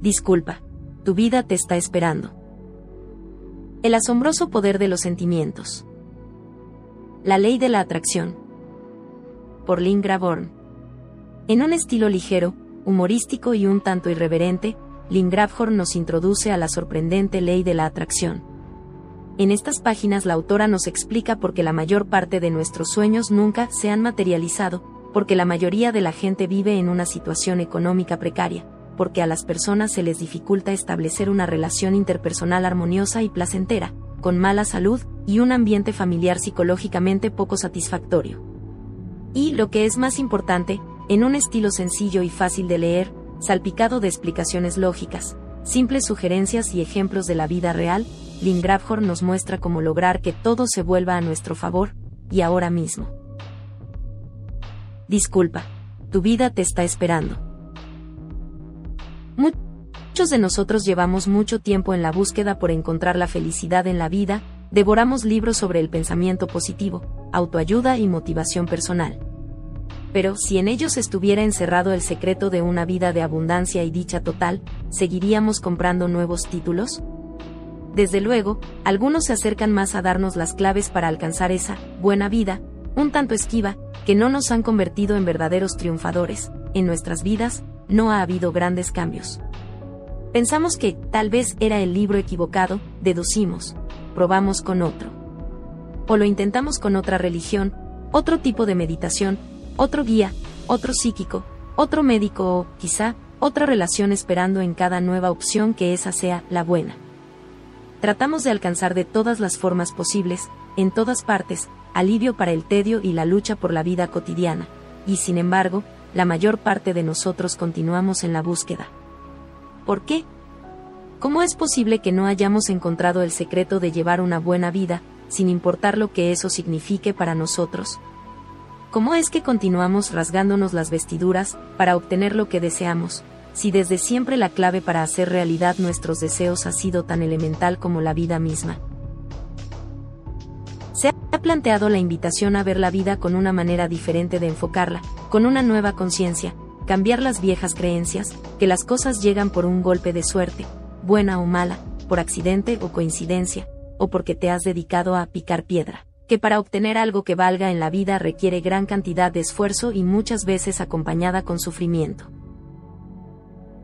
Disculpa, tu vida te está esperando. El asombroso poder de los sentimientos. La ley de la atracción. Por Lynn Graborn. En un estilo ligero, humorístico y un tanto irreverente, Lynn Grabhorn nos introduce a la sorprendente ley de la atracción. En estas páginas la autora nos explica por qué la mayor parte de nuestros sueños nunca se han materializado, porque la mayoría de la gente vive en una situación económica precaria, porque a las personas se les dificulta establecer una relación interpersonal armoniosa y placentera, con mala salud y un ambiente familiar psicológicamente poco satisfactorio. Y, lo que es más importante, en un estilo sencillo y fácil de leer, salpicado de explicaciones lógicas, simples sugerencias y ejemplos de la vida real, Lynn Grabhorn nos muestra cómo lograr que todo se vuelva a nuestro favor, y ahora mismo. Disculpa, tu vida te está esperando. Muchos de nosotros llevamos mucho tiempo en la búsqueda por encontrar la felicidad en la vida, devoramos libros sobre el pensamiento positivo, autoayuda y motivación personal pero si en ellos estuviera encerrado el secreto de una vida de abundancia y dicha total, ¿seguiríamos comprando nuevos títulos? Desde luego, algunos se acercan más a darnos las claves para alcanzar esa buena vida, un tanto esquiva, que no nos han convertido en verdaderos triunfadores. En nuestras vidas, no ha habido grandes cambios. Pensamos que, tal vez era el libro equivocado, deducimos, probamos con otro. O lo intentamos con otra religión, otro tipo de meditación, otro guía, otro psíquico, otro médico o, quizá, otra relación esperando en cada nueva opción que esa sea la buena. Tratamos de alcanzar de todas las formas posibles, en todas partes, alivio para el tedio y la lucha por la vida cotidiana, y sin embargo, la mayor parte de nosotros continuamos en la búsqueda. ¿Por qué? ¿Cómo es posible que no hayamos encontrado el secreto de llevar una buena vida, sin importar lo que eso signifique para nosotros? ¿Cómo es que continuamos rasgándonos las vestiduras para obtener lo que deseamos, si desde siempre la clave para hacer realidad nuestros deseos ha sido tan elemental como la vida misma? Se ha planteado la invitación a ver la vida con una manera diferente de enfocarla, con una nueva conciencia, cambiar las viejas creencias, que las cosas llegan por un golpe de suerte, buena o mala, por accidente o coincidencia, o porque te has dedicado a picar piedra que para obtener algo que valga en la vida requiere gran cantidad de esfuerzo y muchas veces acompañada con sufrimiento.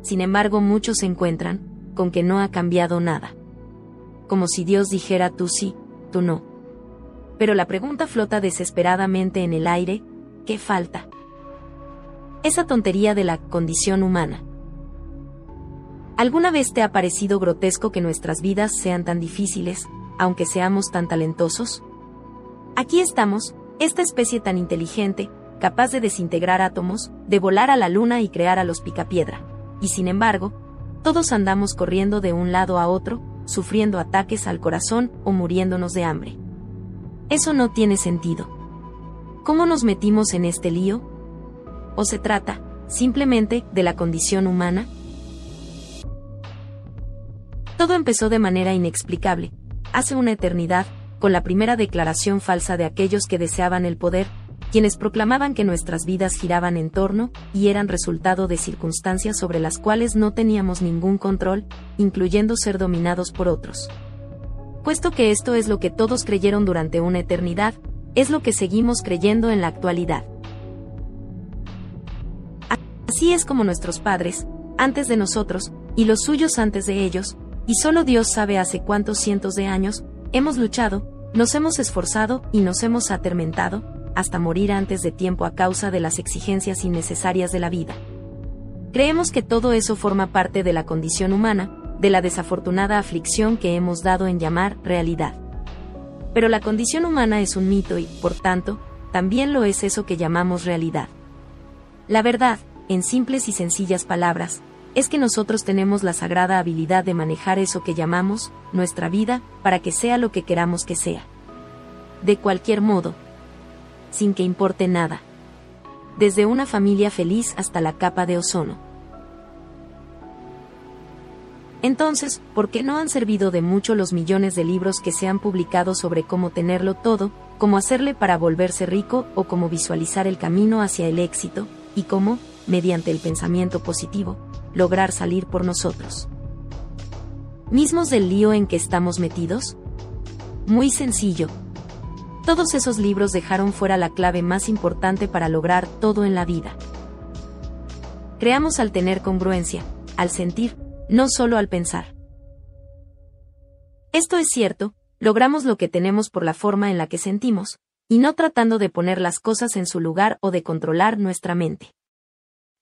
Sin embargo, muchos se encuentran con que no ha cambiado nada. Como si Dios dijera tú sí, tú no. Pero la pregunta flota desesperadamente en el aire, ¿qué falta? Esa tontería de la condición humana. ¿Alguna vez te ha parecido grotesco que nuestras vidas sean tan difíciles, aunque seamos tan talentosos? Aquí estamos, esta especie tan inteligente, capaz de desintegrar átomos, de volar a la luna y crear a los picapiedra. Y sin embargo, todos andamos corriendo de un lado a otro, sufriendo ataques al corazón o muriéndonos de hambre. Eso no tiene sentido. ¿Cómo nos metimos en este lío? ¿O se trata, simplemente, de la condición humana? Todo empezó de manera inexplicable, hace una eternidad, con la primera declaración falsa de aquellos que deseaban el poder, quienes proclamaban que nuestras vidas giraban en torno y eran resultado de circunstancias sobre las cuales no teníamos ningún control, incluyendo ser dominados por otros. Puesto que esto es lo que todos creyeron durante una eternidad, es lo que seguimos creyendo en la actualidad. Así es como nuestros padres, antes de nosotros, y los suyos antes de ellos, y solo Dios sabe hace cuántos cientos de años, hemos luchado, nos hemos esforzado y nos hemos atormentado, hasta morir antes de tiempo a causa de las exigencias innecesarias de la vida. Creemos que todo eso forma parte de la condición humana, de la desafortunada aflicción que hemos dado en llamar realidad. Pero la condición humana es un mito y, por tanto, también lo es eso que llamamos realidad. La verdad, en simples y sencillas palabras, es que nosotros tenemos la sagrada habilidad de manejar eso que llamamos nuestra vida para que sea lo que queramos que sea. De cualquier modo, sin que importe nada. Desde una familia feliz hasta la capa de ozono. Entonces, ¿por qué no han servido de mucho los millones de libros que se han publicado sobre cómo tenerlo todo, cómo hacerle para volverse rico o cómo visualizar el camino hacia el éxito, y cómo, mediante el pensamiento positivo, lograr salir por nosotros. ¿Mismos del lío en que estamos metidos? Muy sencillo. Todos esos libros dejaron fuera la clave más importante para lograr todo en la vida. Creamos al tener congruencia, al sentir, no solo al pensar. Esto es cierto, logramos lo que tenemos por la forma en la que sentimos, y no tratando de poner las cosas en su lugar o de controlar nuestra mente.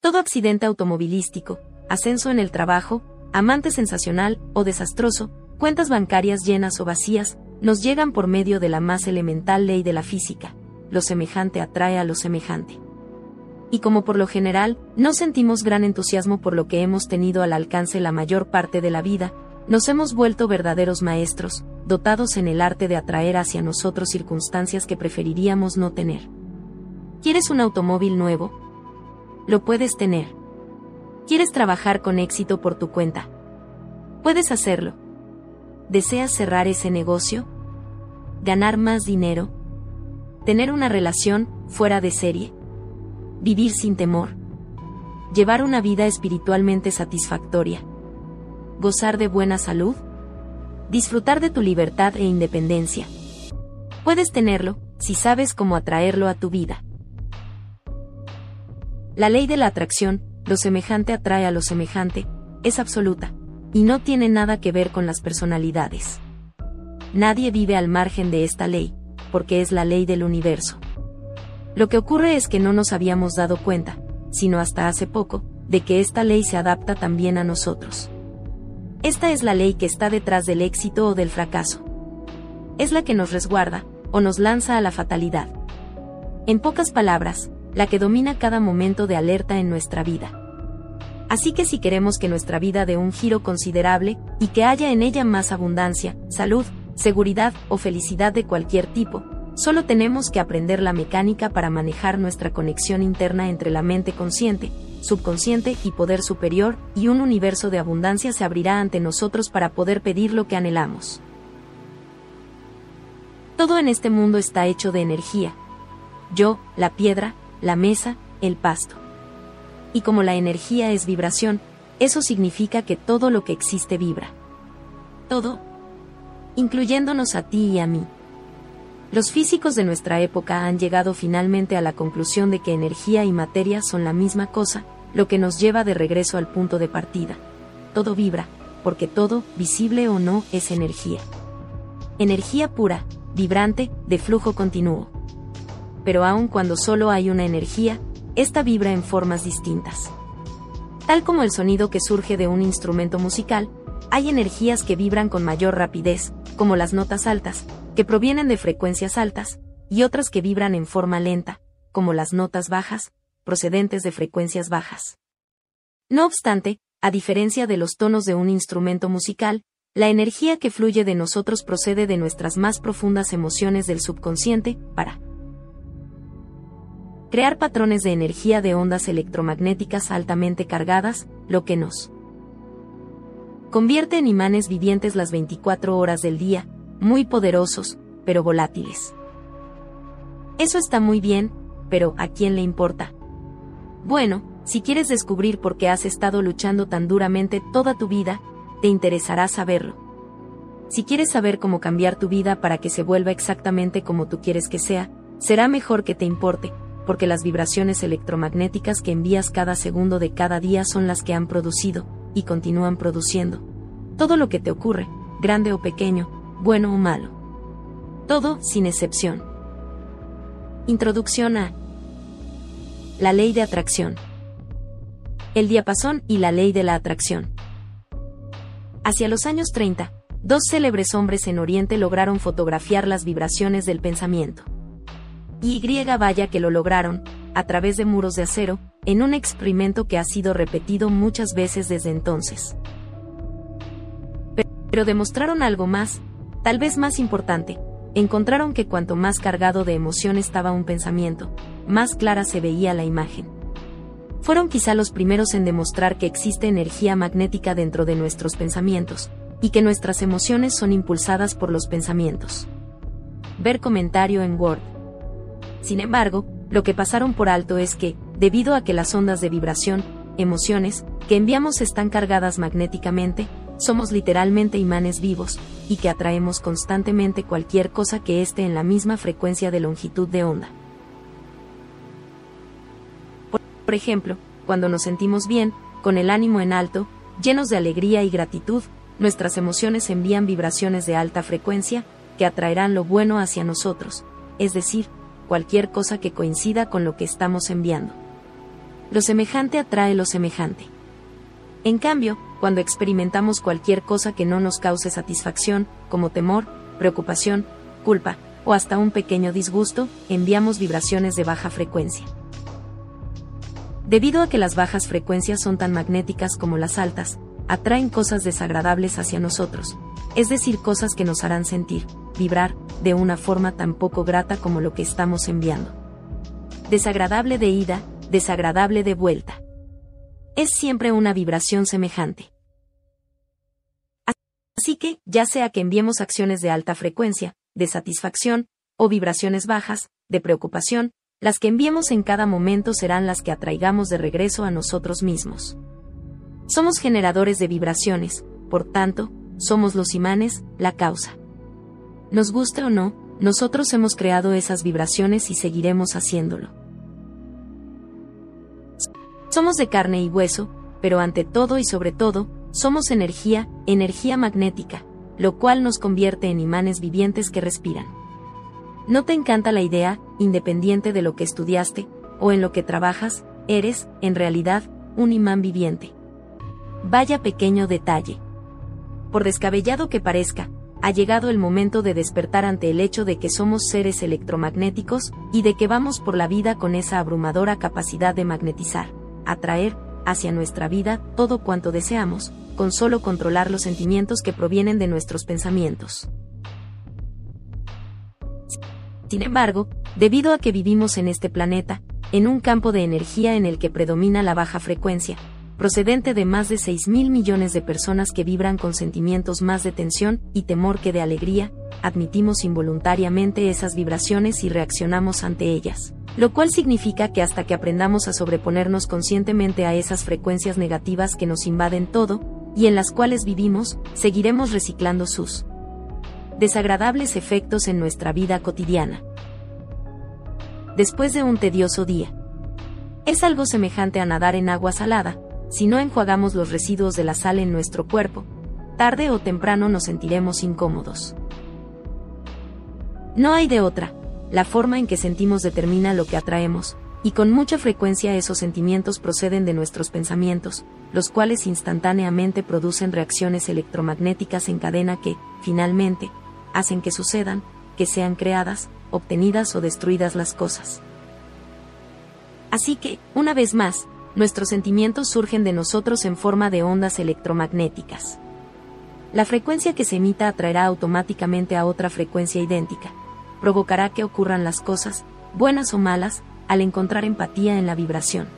Todo accidente automovilístico, ascenso en el trabajo, amante sensacional o desastroso, cuentas bancarias llenas o vacías, nos llegan por medio de la más elemental ley de la física. Lo semejante atrae a lo semejante. Y como por lo general, no sentimos gran entusiasmo por lo que hemos tenido al alcance la mayor parte de la vida, nos hemos vuelto verdaderos maestros, dotados en el arte de atraer hacia nosotros circunstancias que preferiríamos no tener. ¿Quieres un automóvil nuevo? Lo puedes tener. ¿Quieres trabajar con éxito por tu cuenta? Puedes hacerlo. ¿Deseas cerrar ese negocio? ¿Ganar más dinero? ¿Tener una relación fuera de serie? ¿Vivir sin temor? ¿Llevar una vida espiritualmente satisfactoria? gozar de buena salud, disfrutar de tu libertad e independencia. Puedes tenerlo, si sabes cómo atraerlo a tu vida. La ley de la atracción, lo semejante atrae a lo semejante, es absoluta, y no tiene nada que ver con las personalidades. Nadie vive al margen de esta ley, porque es la ley del universo. Lo que ocurre es que no nos habíamos dado cuenta, sino hasta hace poco, de que esta ley se adapta también a nosotros. Esta es la ley que está detrás del éxito o del fracaso. Es la que nos resguarda, o nos lanza a la fatalidad. En pocas palabras, la que domina cada momento de alerta en nuestra vida. Así que si queremos que nuestra vida dé un giro considerable, y que haya en ella más abundancia, salud, seguridad o felicidad de cualquier tipo, solo tenemos que aprender la mecánica para manejar nuestra conexión interna entre la mente consciente, subconsciente y poder superior, y un universo de abundancia se abrirá ante nosotros para poder pedir lo que anhelamos. Todo en este mundo está hecho de energía. Yo, la piedra, la mesa, el pasto. Y como la energía es vibración, eso significa que todo lo que existe vibra. Todo, incluyéndonos a ti y a mí. Los físicos de nuestra época han llegado finalmente a la conclusión de que energía y materia son la misma cosa, lo que nos lleva de regreso al punto de partida. Todo vibra, porque todo, visible o no, es energía. Energía pura, vibrante, de flujo continuo. Pero aun cuando solo hay una energía, esta vibra en formas distintas. Tal como el sonido que surge de un instrumento musical, hay energías que vibran con mayor rapidez, como las notas altas, que provienen de frecuencias altas, y otras que vibran en forma lenta, como las notas bajas, procedentes de frecuencias bajas. No obstante, a diferencia de los tonos de un instrumento musical, la energía que fluye de nosotros procede de nuestras más profundas emociones del subconsciente, para crear patrones de energía de ondas electromagnéticas altamente cargadas, lo que nos convierte en imanes vivientes las 24 horas del día, muy poderosos, pero volátiles. Eso está muy bien, pero ¿a quién le importa? Bueno, si quieres descubrir por qué has estado luchando tan duramente toda tu vida, te interesará saberlo. Si quieres saber cómo cambiar tu vida para que se vuelva exactamente como tú quieres que sea, será mejor que te importe, porque las vibraciones electromagnéticas que envías cada segundo de cada día son las que han producido, y continúan produciendo. Todo lo que te ocurre, grande o pequeño, bueno o malo. Todo, sin excepción. Introducción a la ley de atracción. El diapasón y la ley de la atracción. Hacia los años 30, dos célebres hombres en Oriente lograron fotografiar las vibraciones del pensamiento. Y vaya que lo lograron, a través de muros de acero, en un experimento que ha sido repetido muchas veces desde entonces. Pero demostraron algo más, Tal vez más importante, encontraron que cuanto más cargado de emoción estaba un pensamiento, más clara se veía la imagen. Fueron quizá los primeros en demostrar que existe energía magnética dentro de nuestros pensamientos, y que nuestras emociones son impulsadas por los pensamientos. Ver comentario en Word. Sin embargo, lo que pasaron por alto es que, debido a que las ondas de vibración, emociones, que enviamos están cargadas magnéticamente, somos literalmente imanes vivos, y que atraemos constantemente cualquier cosa que esté en la misma frecuencia de longitud de onda. Por ejemplo, cuando nos sentimos bien, con el ánimo en alto, llenos de alegría y gratitud, nuestras emociones envían vibraciones de alta frecuencia, que atraerán lo bueno hacia nosotros, es decir, cualquier cosa que coincida con lo que estamos enviando. Lo semejante atrae lo semejante. En cambio, cuando experimentamos cualquier cosa que no nos cause satisfacción, como temor, preocupación, culpa, o hasta un pequeño disgusto, enviamos vibraciones de baja frecuencia. Debido a que las bajas frecuencias son tan magnéticas como las altas, atraen cosas desagradables hacia nosotros, es decir, cosas que nos harán sentir, vibrar, de una forma tan poco grata como lo que estamos enviando. Desagradable de ida, desagradable de vuelta. Es siempre una vibración semejante. Así que, ya sea que enviemos acciones de alta frecuencia, de satisfacción, o vibraciones bajas, de preocupación, las que enviemos en cada momento serán las que atraigamos de regreso a nosotros mismos. Somos generadores de vibraciones, por tanto, somos los imanes, la causa. Nos guste o no, nosotros hemos creado esas vibraciones y seguiremos haciéndolo. Somos de carne y hueso, pero ante todo y sobre todo, somos energía, energía magnética, lo cual nos convierte en imanes vivientes que respiran. ¿No te encanta la idea, independiente de lo que estudiaste, o en lo que trabajas, eres, en realidad, un imán viviente? Vaya pequeño detalle. Por descabellado que parezca, ha llegado el momento de despertar ante el hecho de que somos seres electromagnéticos, y de que vamos por la vida con esa abrumadora capacidad de magnetizar, atraer, hacia nuestra vida todo cuanto deseamos, con solo controlar los sentimientos que provienen de nuestros pensamientos. Sin embargo, debido a que vivimos en este planeta, en un campo de energía en el que predomina la baja frecuencia, procedente de más de 6 mil millones de personas que vibran con sentimientos más de tensión y temor que de alegría, admitimos involuntariamente esas vibraciones y reaccionamos ante ellas. Lo cual significa que hasta que aprendamos a sobreponernos conscientemente a esas frecuencias negativas que nos invaden todo, y en las cuales vivimos, seguiremos reciclando sus desagradables efectos en nuestra vida cotidiana. Después de un tedioso día. Es algo semejante a nadar en agua salada, si no enjuagamos los residuos de la sal en nuestro cuerpo, tarde o temprano nos sentiremos incómodos. No hay de otra, la forma en que sentimos determina lo que atraemos, y con mucha frecuencia esos sentimientos proceden de nuestros pensamientos, los cuales instantáneamente producen reacciones electromagnéticas en cadena que, finalmente, hacen que sucedan, que sean creadas, obtenidas o destruidas las cosas. Así que, una vez más, nuestros sentimientos surgen de nosotros en forma de ondas electromagnéticas. La frecuencia que se emita atraerá automáticamente a otra frecuencia idéntica, provocará que ocurran las cosas, buenas o malas, al encontrar empatía en la vibración.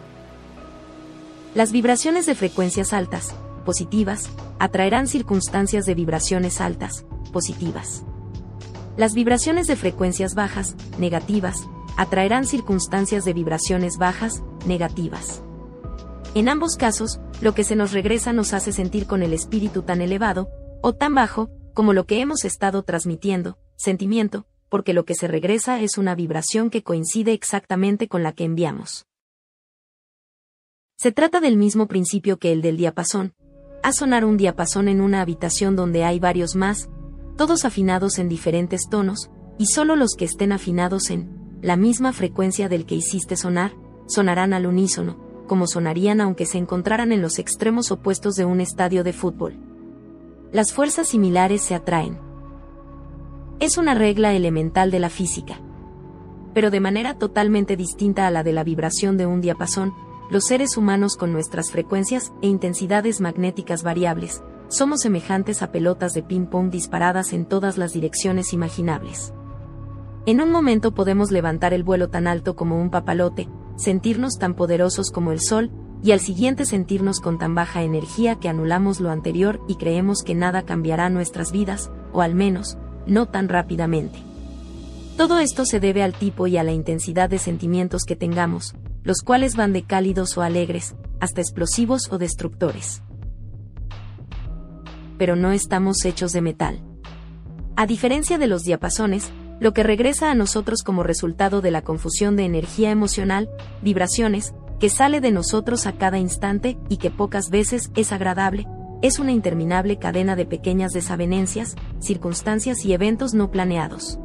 Las vibraciones de frecuencias altas, positivas, atraerán circunstancias de vibraciones altas, positivas. Las vibraciones de frecuencias bajas, negativas, atraerán circunstancias de vibraciones bajas, negativas. En ambos casos, lo que se nos regresa nos hace sentir con el espíritu tan elevado, o tan bajo, como lo que hemos estado transmitiendo, sentimiento, porque lo que se regresa es una vibración que coincide exactamente con la que enviamos. Se trata del mismo principio que el del diapasón. A sonar un diapasón en una habitación donde hay varios más, todos afinados en diferentes tonos, y solo los que estén afinados en la misma frecuencia del que hiciste sonar, sonarán al unísono, como sonarían aunque se encontraran en los extremos opuestos de un estadio de fútbol. Las fuerzas similares se atraen es una regla elemental de la física. Pero de manera totalmente distinta a la de la vibración de un diapasón, los seres humanos con nuestras frecuencias e intensidades magnéticas variables, somos semejantes a pelotas de ping-pong disparadas en todas las direcciones imaginables. En un momento podemos levantar el vuelo tan alto como un papalote, sentirnos tan poderosos como el sol, y al siguiente sentirnos con tan baja energía que anulamos lo anterior y creemos que nada cambiará nuestras vidas, o al menos, no tan rápidamente. Todo esto se debe al tipo y a la intensidad de sentimientos que tengamos, los cuales van de cálidos o alegres, hasta explosivos o destructores. Pero no estamos hechos de metal. A diferencia de los diapasones, lo que regresa a nosotros como resultado de la confusión de energía emocional, vibraciones, que sale de nosotros a cada instante y que pocas veces es agradable, es una interminable cadena de pequeñas desavenencias, circunstancias y eventos no planeados.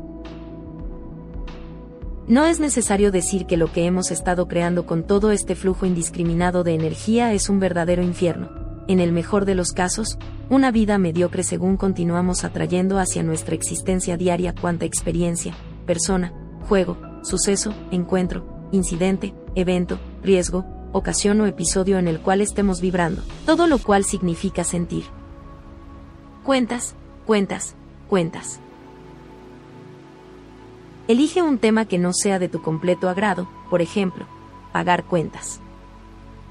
No es necesario decir que lo que hemos estado creando con todo este flujo indiscriminado de energía es un verdadero infierno. En el mejor de los casos, una vida mediocre según continuamos atrayendo hacia nuestra existencia diaria cuanta experiencia, persona, juego, suceso, encuentro, incidente, evento, riesgo, ocasión o episodio en el cual estemos vibrando, todo lo cual significa sentir. Cuentas, cuentas, cuentas. Elige un tema que no sea de tu completo agrado, por ejemplo, pagar cuentas.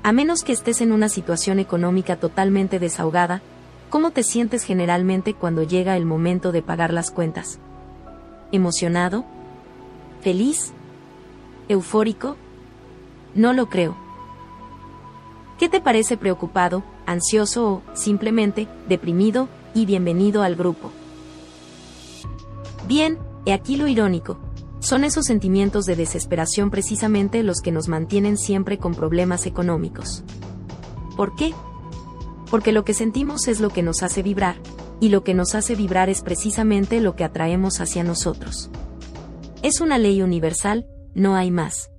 A menos que estés en una situación económica totalmente desahogada, ¿cómo te sientes generalmente cuando llega el momento de pagar las cuentas? ¿Emocionado? ¿Feliz? ¿Eufórico? No lo creo. ¿Qué te parece preocupado, ansioso o, simplemente, deprimido, y bienvenido al grupo? Bien, he aquí lo irónico. Son esos sentimientos de desesperación precisamente los que nos mantienen siempre con problemas económicos. ¿Por qué? Porque lo que sentimos es lo que nos hace vibrar, y lo que nos hace vibrar es precisamente lo que atraemos hacia nosotros. Es una ley universal, no hay más.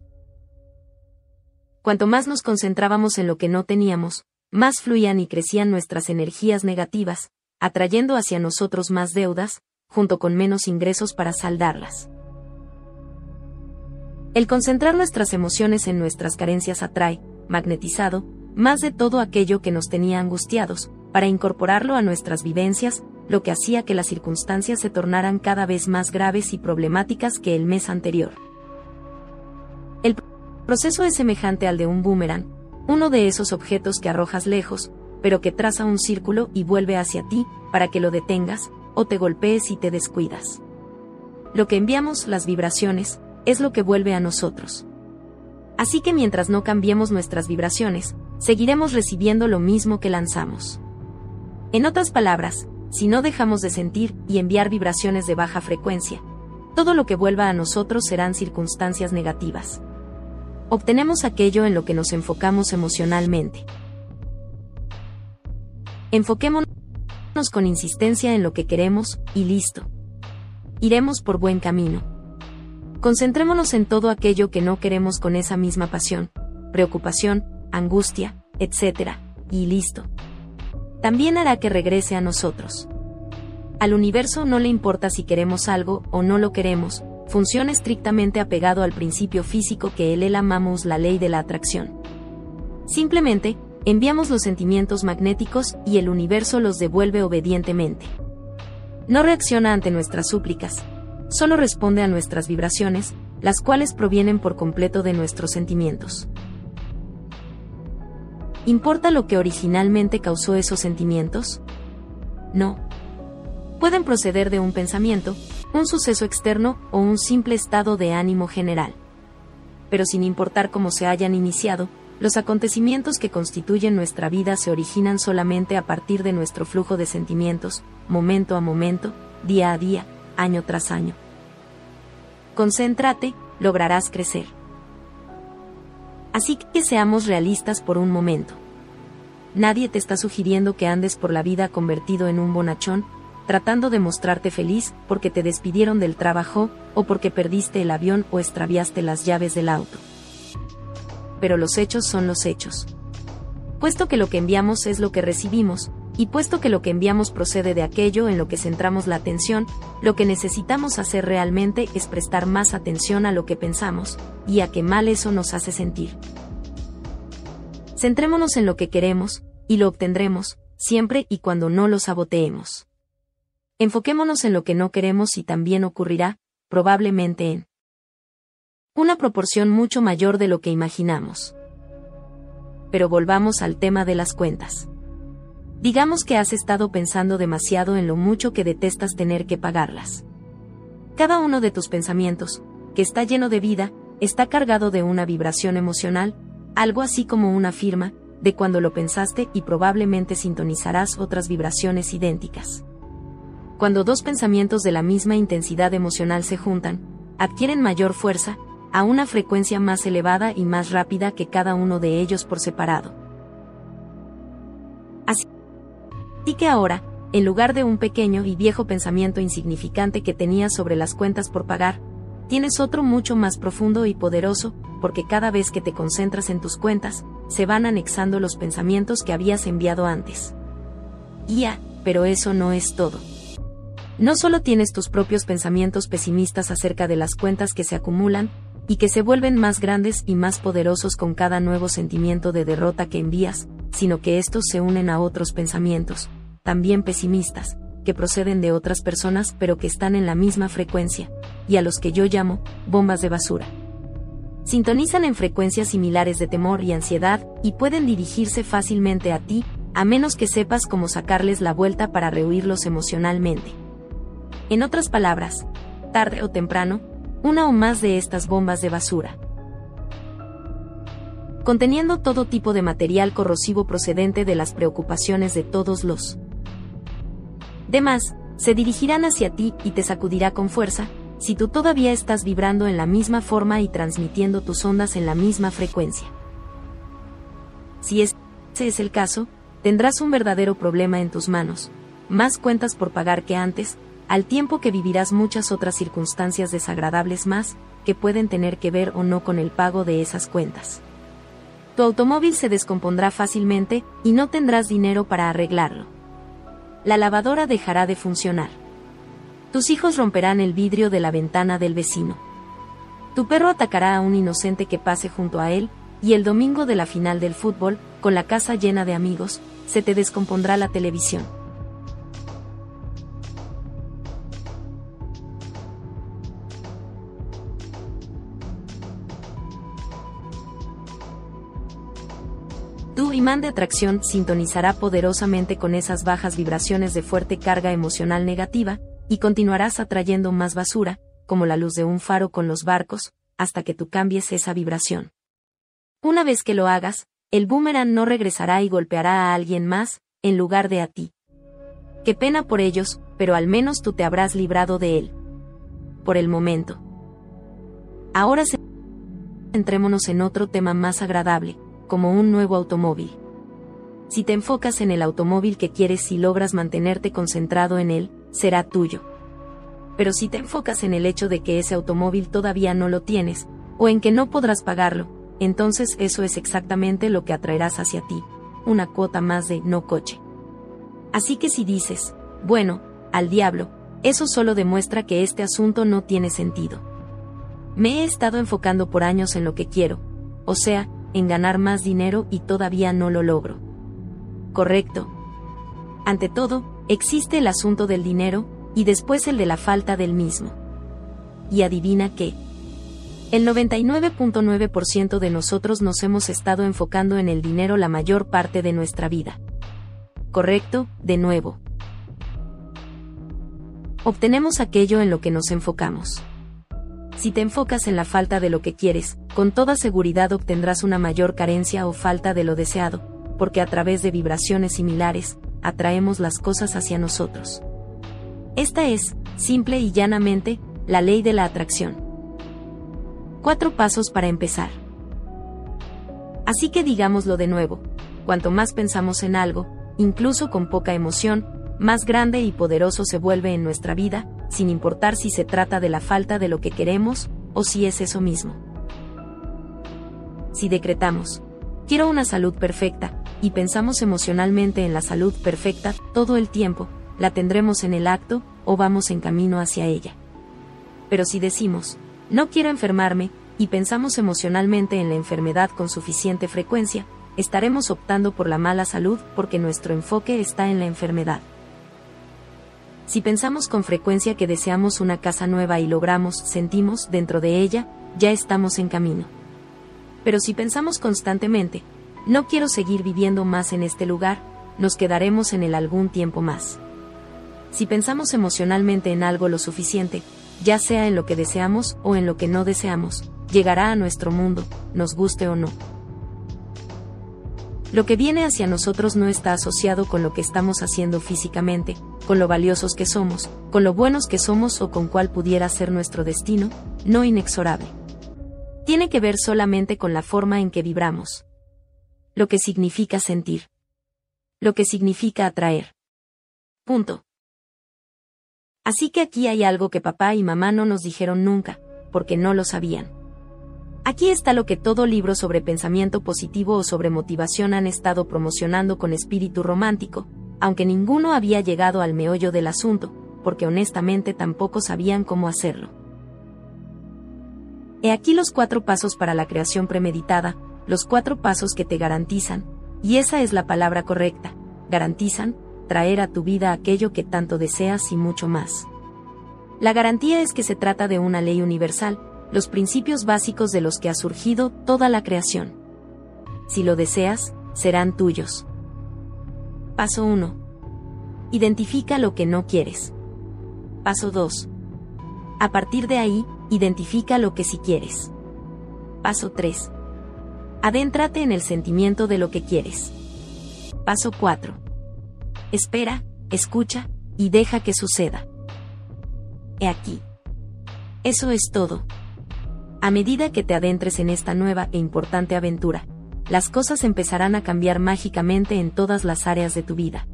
Cuanto más nos concentrábamos en lo que no teníamos, más fluían y crecían nuestras energías negativas, atrayendo hacia nosotros más deudas, junto con menos ingresos para saldarlas. El concentrar nuestras emociones en nuestras carencias atrae, magnetizado, más de todo aquello que nos tenía angustiados, para incorporarlo a nuestras vivencias, lo que hacía que las circunstancias se tornaran cada vez más graves y problemáticas que el mes anterior. El proceso es semejante al de un boomerang, uno de esos objetos que arrojas lejos, pero que traza un círculo y vuelve hacia ti, para que lo detengas, o te golpees y te descuidas. Lo que enviamos, las vibraciones, es lo que vuelve a nosotros. Así que mientras no cambiemos nuestras vibraciones, seguiremos recibiendo lo mismo que lanzamos. En otras palabras, si no dejamos de sentir y enviar vibraciones de baja frecuencia, todo lo que vuelva a nosotros serán circunstancias negativas. Obtenemos aquello en lo que nos enfocamos emocionalmente. Enfoquémonos con insistencia en lo que queremos, y listo. Iremos por buen camino. Concentrémonos en todo aquello que no queremos con esa misma pasión, preocupación, angustia, etc., y listo. También hará que regrese a nosotros. Al universo no le importa si queremos algo o no lo queremos, funciona estrictamente apegado al principio físico que él llamamos la ley de la atracción. Simplemente, enviamos los sentimientos magnéticos y el universo los devuelve obedientemente. No reacciona ante nuestras súplicas, solo responde a nuestras vibraciones, las cuales provienen por completo de nuestros sentimientos. ¿Importa lo que originalmente causó esos sentimientos? No pueden proceder de un pensamiento, un suceso externo o un simple estado de ánimo general. Pero sin importar cómo se hayan iniciado, los acontecimientos que constituyen nuestra vida se originan solamente a partir de nuestro flujo de sentimientos, momento a momento, día a día, año tras año. Concéntrate, lograrás crecer. Así que seamos realistas por un momento. Nadie te está sugiriendo que andes por la vida convertido en un bonachón, tratando de mostrarte feliz porque te despidieron del trabajo, o porque perdiste el avión o extraviaste las llaves del auto. Pero los hechos son los hechos. Puesto que lo que enviamos es lo que recibimos, y puesto que lo que enviamos procede de aquello en lo que centramos la atención, lo que necesitamos hacer realmente es prestar más atención a lo que pensamos, y a qué mal eso nos hace sentir. Centrémonos en lo que queremos, y lo obtendremos, siempre y cuando no lo saboteemos. Enfoquémonos en lo que no queremos y también ocurrirá, probablemente en una proporción mucho mayor de lo que imaginamos. Pero volvamos al tema de las cuentas. Digamos que has estado pensando demasiado en lo mucho que detestas tener que pagarlas. Cada uno de tus pensamientos, que está lleno de vida, está cargado de una vibración emocional, algo así como una firma, de cuando lo pensaste y probablemente sintonizarás otras vibraciones idénticas. Cuando dos pensamientos de la misma intensidad emocional se juntan, adquieren mayor fuerza, a una frecuencia más elevada y más rápida que cada uno de ellos por separado. Que ahora, en lugar de un pequeño y viejo pensamiento insignificante que tenías sobre las cuentas por pagar, tienes otro mucho más profundo y poderoso, porque cada vez que te concentras en tus cuentas, se van anexando los pensamientos que habías enviado antes. Ya, pero eso no es todo. No solo tienes tus propios pensamientos pesimistas acerca de las cuentas que se acumulan, y que se vuelven más grandes y más poderosos con cada nuevo sentimiento de derrota que envías, sino que estos se unen a otros pensamientos, también pesimistas, que proceden de otras personas pero que están en la misma frecuencia, y a los que yo llamo bombas de basura. Sintonizan en frecuencias similares de temor y ansiedad, y pueden dirigirse fácilmente a ti, a menos que sepas cómo sacarles la vuelta para rehuirlos emocionalmente. En otras palabras, tarde o temprano, una o más de estas bombas de basura. Conteniendo todo tipo de material corrosivo procedente de las preocupaciones de todos los demás, se dirigirán hacia ti y te sacudirá con fuerza, si tú todavía estás vibrando en la misma forma y transmitiendo tus ondas en la misma frecuencia. Si ese es el caso, tendrás un verdadero problema en tus manos, más cuentas por pagar que antes, al tiempo que vivirás muchas otras circunstancias desagradables más, que pueden tener que ver o no con el pago de esas cuentas. Tu automóvil se descompondrá fácilmente y no tendrás dinero para arreglarlo. La lavadora dejará de funcionar. Tus hijos romperán el vidrio de la ventana del vecino. Tu perro atacará a un inocente que pase junto a él, y el domingo de la final del fútbol, con la casa llena de amigos, se te descompondrá la televisión. Imán de atracción sintonizará poderosamente con esas bajas vibraciones de fuerte carga emocional negativa, y continuarás atrayendo más basura, como la luz de un faro con los barcos, hasta que tú cambies esa vibración. Una vez que lo hagas, el boomerang no regresará y golpeará a alguien más, en lugar de a ti. Qué pena por ellos, pero al menos tú te habrás librado de él. Por el momento. Ahora centrémonos en otro tema más agradable, como un nuevo automóvil. Si te enfocas en el automóvil que quieres y logras mantenerte concentrado en él, será tuyo. Pero si te enfocas en el hecho de que ese automóvil todavía no lo tienes, o en que no podrás pagarlo, entonces eso es exactamente lo que atraerás hacia ti, una cuota más de no coche. Así que si dices, bueno, al diablo, eso solo demuestra que este asunto no tiene sentido. Me he estado enfocando por años en lo que quiero, o sea, en ganar más dinero y todavía no lo logro. Correcto. Ante todo, existe el asunto del dinero, y después el de la falta del mismo. Y adivina qué. El 99.9% de nosotros nos hemos estado enfocando en el dinero la mayor parte de nuestra vida. Correcto, de nuevo. Obtenemos aquello en lo que nos enfocamos. Si te enfocas en la falta de lo que quieres, con toda seguridad obtendrás una mayor carencia o falta de lo deseado, porque a través de vibraciones similares, atraemos las cosas hacia nosotros. Esta es, simple y llanamente, la ley de la atracción. Cuatro pasos para empezar. Así que digámoslo de nuevo, cuanto más pensamos en algo, incluso con poca emoción, más grande y poderoso se vuelve en nuestra vida, sin importar si se trata de la falta de lo que queremos, o si es eso mismo. Si decretamos, quiero una salud perfecta, y pensamos emocionalmente en la salud perfecta todo el tiempo, la tendremos en el acto, o vamos en camino hacia ella. Pero si decimos, no quiero enfermarme, y pensamos emocionalmente en la enfermedad con suficiente frecuencia, estaremos optando por la mala salud porque nuestro enfoque está en la enfermedad. Si pensamos con frecuencia que deseamos una casa nueva y logramos, sentimos, dentro de ella, ya estamos en camino. Pero si pensamos constantemente, no quiero seguir viviendo más en este lugar, nos quedaremos en él algún tiempo más. Si pensamos emocionalmente en algo lo suficiente, ya sea en lo que deseamos o en lo que no deseamos, llegará a nuestro mundo, nos guste o no. Lo que viene hacia nosotros no está asociado con lo que estamos haciendo físicamente, con lo valiosos que somos, con lo buenos que somos o con cuál pudiera ser nuestro destino, no inexorable. Tiene que ver solamente con la forma en que vibramos. Lo que significa sentir. Lo que significa atraer. Punto. Así que aquí hay algo que papá y mamá no nos dijeron nunca, porque no lo sabían. Aquí está lo que todo libro sobre pensamiento positivo o sobre motivación han estado promocionando con espíritu romántico, aunque ninguno había llegado al meollo del asunto, porque honestamente tampoco sabían cómo hacerlo. He aquí los cuatro pasos para la creación premeditada, los cuatro pasos que te garantizan, y esa es la palabra correcta, garantizan, traer a tu vida aquello que tanto deseas y mucho más. La garantía es que se trata de una ley universal, los principios básicos de los que ha surgido toda la creación. Si lo deseas, serán tuyos. Paso 1. Identifica lo que no quieres. Paso 2. A partir de ahí, identifica lo que sí quieres. Paso 3. Adéntrate en el sentimiento de lo que quieres. Paso 4. Espera, escucha, y deja que suceda. He aquí. Eso es todo. A medida que te adentres en esta nueva e importante aventura, las cosas empezarán a cambiar mágicamente en todas las áreas de tu vida.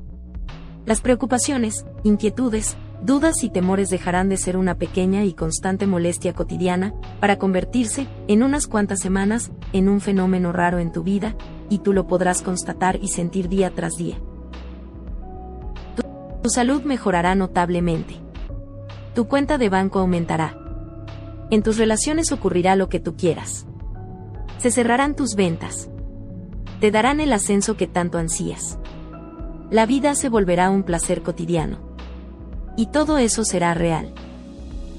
Las preocupaciones, inquietudes, dudas y temores dejarán de ser una pequeña y constante molestia cotidiana, para convertirse, en unas cuantas semanas, en un fenómeno raro en tu vida, y tú lo podrás constatar y sentir día tras día. Tu, tu salud mejorará notablemente. Tu cuenta de banco aumentará en tus relaciones ocurrirá lo que tú quieras. Se cerrarán tus ventas. Te darán el ascenso que tanto ansías. La vida se volverá un placer cotidiano. Y todo eso será real.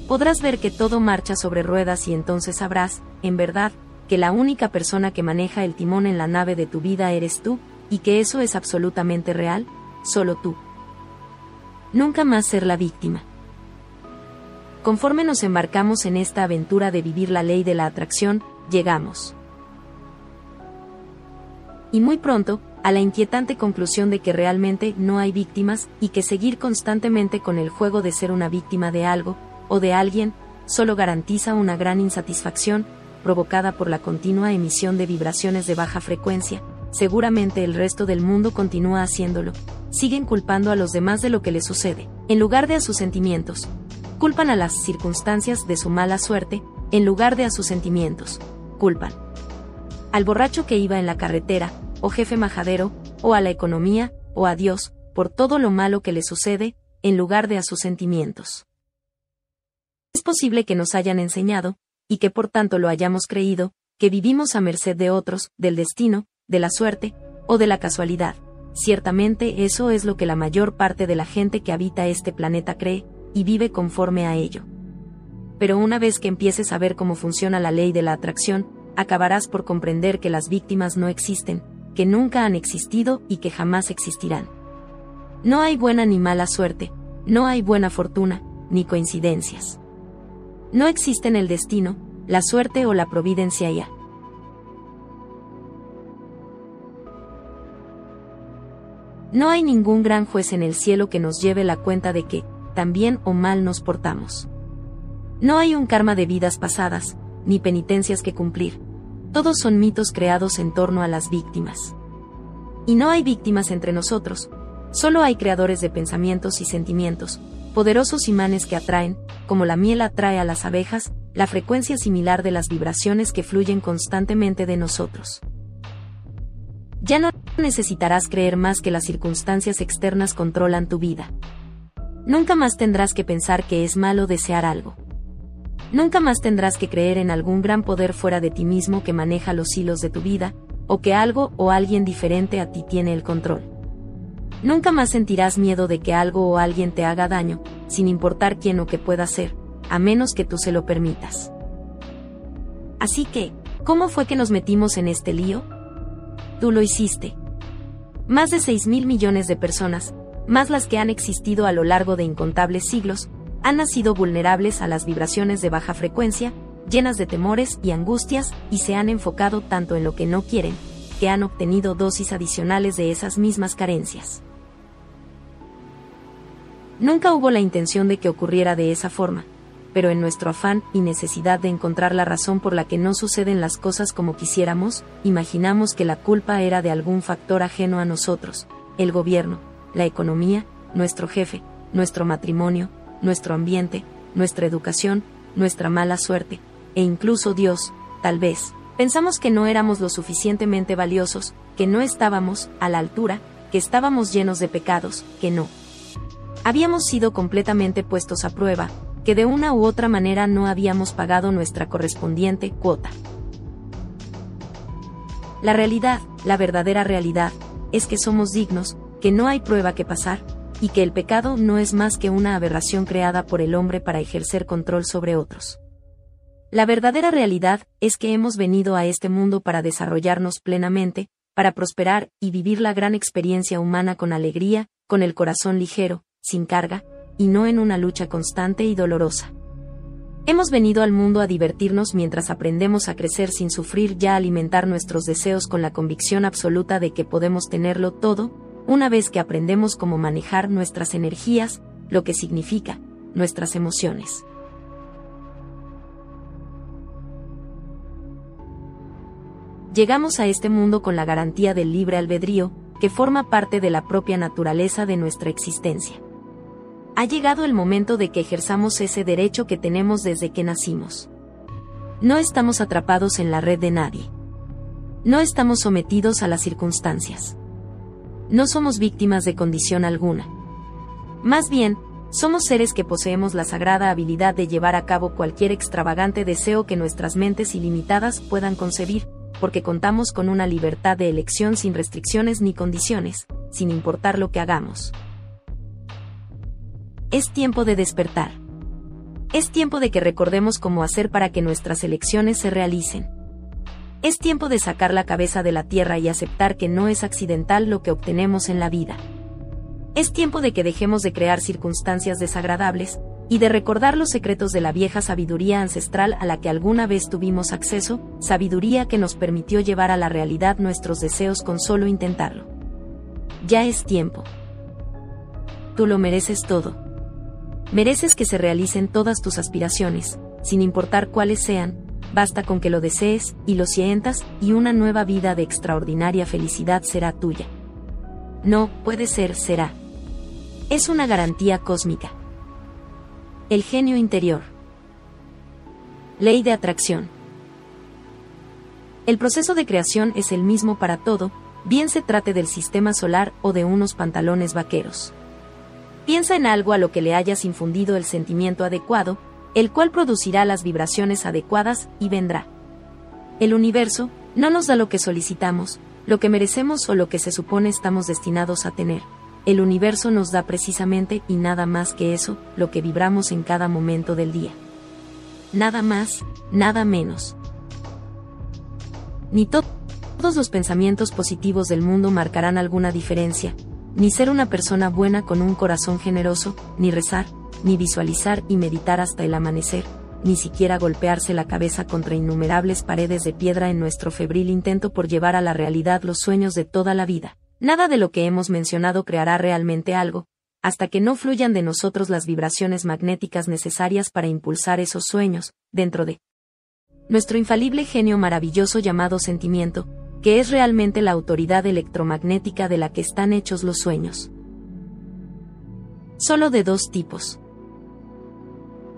Podrás ver que todo marcha sobre ruedas y entonces sabrás, en verdad, que la única persona que maneja el timón en la nave de tu vida eres tú, y que eso es absolutamente real, solo tú. Nunca más ser la víctima. Conforme nos embarcamos en esta aventura de vivir la ley de la atracción, llegamos. Y muy pronto, a la inquietante conclusión de que realmente no hay víctimas y que seguir constantemente con el juego de ser una víctima de algo, o de alguien, solo garantiza una gran insatisfacción, provocada por la continua emisión de vibraciones de baja frecuencia, seguramente el resto del mundo continúa haciéndolo, siguen culpando a los demás de lo que les sucede, en lugar de a sus sentimientos, Culpan a las circunstancias de su mala suerte, en lugar de a sus sentimientos. Culpan. Al borracho que iba en la carretera, o jefe majadero, o a la economía, o a Dios, por todo lo malo que le sucede, en lugar de a sus sentimientos. Es posible que nos hayan enseñado, y que por tanto lo hayamos creído, que vivimos a merced de otros, del destino, de la suerte, o de la casualidad. Ciertamente eso es lo que la mayor parte de la gente que habita este planeta cree, y vive conforme a ello. Pero una vez que empieces a ver cómo funciona la ley de la atracción, acabarás por comprender que las víctimas no existen, que nunca han existido y que jamás existirán. No hay buena ni mala suerte, no hay buena fortuna, ni coincidencias. No existen el destino, la suerte o la providencia ya. No hay ningún gran juez en el cielo que nos lleve la cuenta de que, también o mal nos portamos. No hay un karma de vidas pasadas, ni penitencias que cumplir. Todos son mitos creados en torno a las víctimas. Y no hay víctimas entre nosotros, solo hay creadores de pensamientos y sentimientos, poderosos imanes que atraen, como la miel atrae a las abejas, la frecuencia similar de las vibraciones que fluyen constantemente de nosotros. Ya no necesitarás creer más que las circunstancias externas controlan tu vida. Nunca más tendrás que pensar que es malo desear algo. Nunca más tendrás que creer en algún gran poder fuera de ti mismo que maneja los hilos de tu vida, o que algo o alguien diferente a ti tiene el control. Nunca más sentirás miedo de que algo o alguien te haga daño, sin importar quién o qué pueda ser, a menos que tú se lo permitas. Así que, ¿cómo fue que nos metimos en este lío? Tú lo hiciste. Más de 6 mil millones de personas, más las que han existido a lo largo de incontables siglos, han nacido vulnerables a las vibraciones de baja frecuencia, llenas de temores y angustias, y se han enfocado tanto en lo que no quieren, que han obtenido dosis adicionales de esas mismas carencias. Nunca hubo la intención de que ocurriera de esa forma, pero en nuestro afán y necesidad de encontrar la razón por la que no suceden las cosas como quisiéramos, imaginamos que la culpa era de algún factor ajeno a nosotros, el gobierno, la economía, nuestro jefe, nuestro matrimonio, nuestro ambiente, nuestra educación, nuestra mala suerte, e incluso Dios, tal vez. Pensamos que no éramos lo suficientemente valiosos, que no estábamos a la altura, que estábamos llenos de pecados, que no. Habíamos sido completamente puestos a prueba, que de una u otra manera no habíamos pagado nuestra correspondiente cuota. La realidad, la verdadera realidad, es que somos dignos, que no hay prueba que pasar, y que el pecado no es más que una aberración creada por el hombre para ejercer control sobre otros. La verdadera realidad es que hemos venido a este mundo para desarrollarnos plenamente, para prosperar y vivir la gran experiencia humana con alegría, con el corazón ligero, sin carga, y no en una lucha constante y dolorosa. Hemos venido al mundo a divertirnos mientras aprendemos a crecer sin sufrir ya alimentar nuestros deseos con la convicción absoluta de que podemos tenerlo todo, una vez que aprendemos cómo manejar nuestras energías, lo que significa, nuestras emociones. Llegamos a este mundo con la garantía del libre albedrío, que forma parte de la propia naturaleza de nuestra existencia. Ha llegado el momento de que ejerzamos ese derecho que tenemos desde que nacimos. No estamos atrapados en la red de nadie. No estamos sometidos a las circunstancias. No somos víctimas de condición alguna. Más bien, somos seres que poseemos la sagrada habilidad de llevar a cabo cualquier extravagante deseo que nuestras mentes ilimitadas puedan concebir, porque contamos con una libertad de elección sin restricciones ni condiciones, sin importar lo que hagamos. Es tiempo de despertar. Es tiempo de que recordemos cómo hacer para que nuestras elecciones se realicen. Es tiempo de sacar la cabeza de la tierra y aceptar que no es accidental lo que obtenemos en la vida. Es tiempo de que dejemos de crear circunstancias desagradables, y de recordar los secretos de la vieja sabiduría ancestral a la que alguna vez tuvimos acceso, sabiduría que nos permitió llevar a la realidad nuestros deseos con solo intentarlo. Ya es tiempo. Tú lo mereces todo. Mereces que se realicen todas tus aspiraciones, sin importar cuáles sean, basta con que lo desees y lo sientas y una nueva vida de extraordinaria felicidad será tuya. No, puede ser, será. Es una garantía cósmica. El genio interior. Ley de atracción. El proceso de creación es el mismo para todo, bien se trate del sistema solar o de unos pantalones vaqueros. Piensa en algo a lo que le hayas infundido el sentimiento adecuado, el cual producirá las vibraciones adecuadas y vendrá. El universo no nos da lo que solicitamos, lo que merecemos o lo que se supone estamos destinados a tener. El universo nos da precisamente y nada más que eso, lo que vibramos en cada momento del día. Nada más, nada menos. Ni todos los pensamientos positivos del mundo marcarán alguna diferencia, ni ser una persona buena con un corazón generoso, ni rezar, ni visualizar y meditar hasta el amanecer, ni siquiera golpearse la cabeza contra innumerables paredes de piedra en nuestro febril intento por llevar a la realidad los sueños de toda la vida. Nada de lo que hemos mencionado creará realmente algo, hasta que no fluyan de nosotros las vibraciones magnéticas necesarias para impulsar esos sueños, dentro de nuestro infalible genio maravilloso llamado sentimiento, que es realmente la autoridad electromagnética de la que están hechos los sueños. Solo de dos tipos.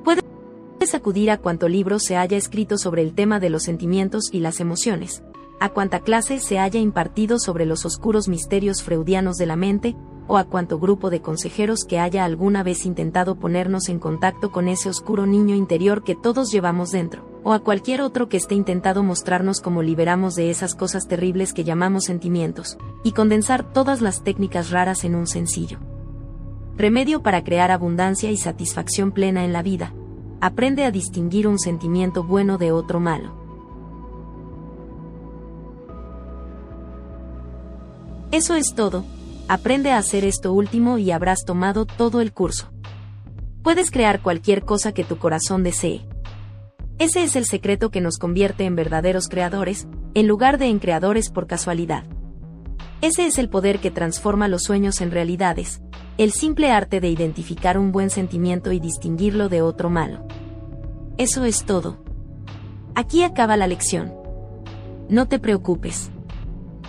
Puedes acudir a cuanto libro se haya escrito sobre el tema de los sentimientos y las emociones, a cuanta clase se haya impartido sobre los oscuros misterios freudianos de la mente, o a cuanto grupo de consejeros que haya alguna vez intentado ponernos en contacto con ese oscuro niño interior que todos llevamos dentro o a cualquier otro que esté intentado mostrarnos cómo liberamos de esas cosas terribles que llamamos sentimientos, y condensar todas las técnicas raras en un sencillo remedio para crear abundancia y satisfacción plena en la vida. Aprende a distinguir un sentimiento bueno de otro malo. Eso es todo, aprende a hacer esto último y habrás tomado todo el curso. Puedes crear cualquier cosa que tu corazón desee ese es el secreto que nos convierte en verdaderos creadores, en lugar de en creadores por casualidad. Ese es el poder que transforma los sueños en realidades, el simple arte de identificar un buen sentimiento y distinguirlo de otro malo. Eso es todo. Aquí acaba la lección. No te preocupes.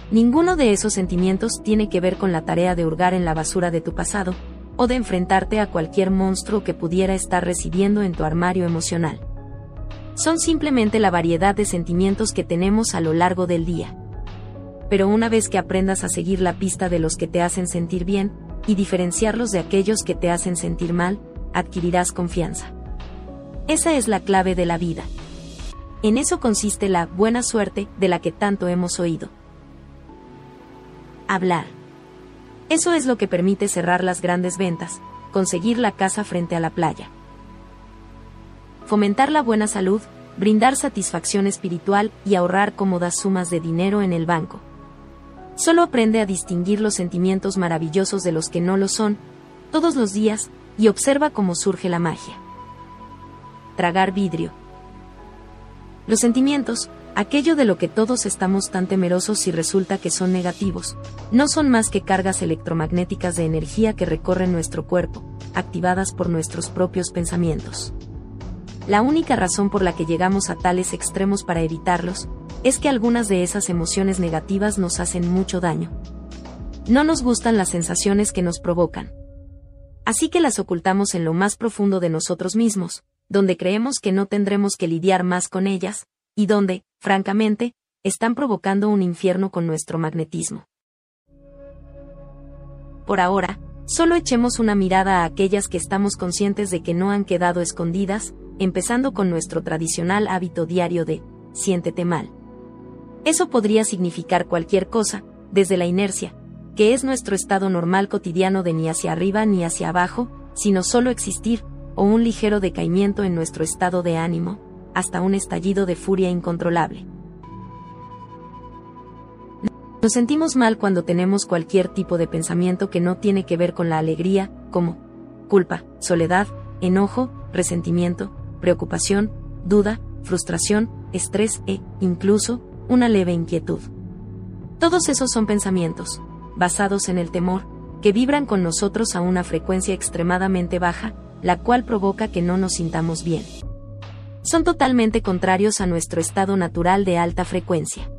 Ninguno de esos sentimientos tiene que ver con la tarea de hurgar en la basura de tu pasado, o de enfrentarte a cualquier monstruo que pudiera estar residiendo en tu armario emocional. Son simplemente la variedad de sentimientos que tenemos a lo largo del día. Pero una vez que aprendas a seguir la pista de los que te hacen sentir bien, y diferenciarlos de aquellos que te hacen sentir mal, adquirirás confianza. Esa es la clave de la vida. En eso consiste la buena suerte de la que tanto hemos oído. Hablar. Eso es lo que permite cerrar las grandes ventas, conseguir la casa frente a la playa. Fomentar la buena salud, brindar satisfacción espiritual y ahorrar cómodas sumas de dinero en el banco. Solo aprende a distinguir los sentimientos maravillosos de los que no lo son, todos los días, y observa cómo surge la magia. Tragar vidrio. Los sentimientos, aquello de lo que todos estamos tan temerosos si resulta que son negativos, no son más que cargas electromagnéticas de energía que recorren nuestro cuerpo, activadas por nuestros propios pensamientos. La única razón por la que llegamos a tales extremos para evitarlos, es que algunas de esas emociones negativas nos hacen mucho daño. No nos gustan las sensaciones que nos provocan. Así que las ocultamos en lo más profundo de nosotros mismos, donde creemos que no tendremos que lidiar más con ellas, y donde, francamente, están provocando un infierno con nuestro magnetismo. Por ahora, solo echemos una mirada a aquellas que estamos conscientes de que no han quedado escondidas, empezando con nuestro tradicional hábito diario de, siéntete mal. Eso podría significar cualquier cosa, desde la inercia, que es nuestro estado normal cotidiano de ni hacia arriba ni hacia abajo, sino solo existir, o un ligero decaimiento en nuestro estado de ánimo, hasta un estallido de furia incontrolable. Nos sentimos mal cuando tenemos cualquier tipo de pensamiento que no tiene que ver con la alegría, como culpa, soledad, enojo, resentimiento, preocupación, duda, frustración, estrés e, incluso, una leve inquietud. Todos esos son pensamientos, basados en el temor, que vibran con nosotros a una frecuencia extremadamente baja, la cual provoca que no nos sintamos bien. Son totalmente contrarios a nuestro estado natural de alta frecuencia.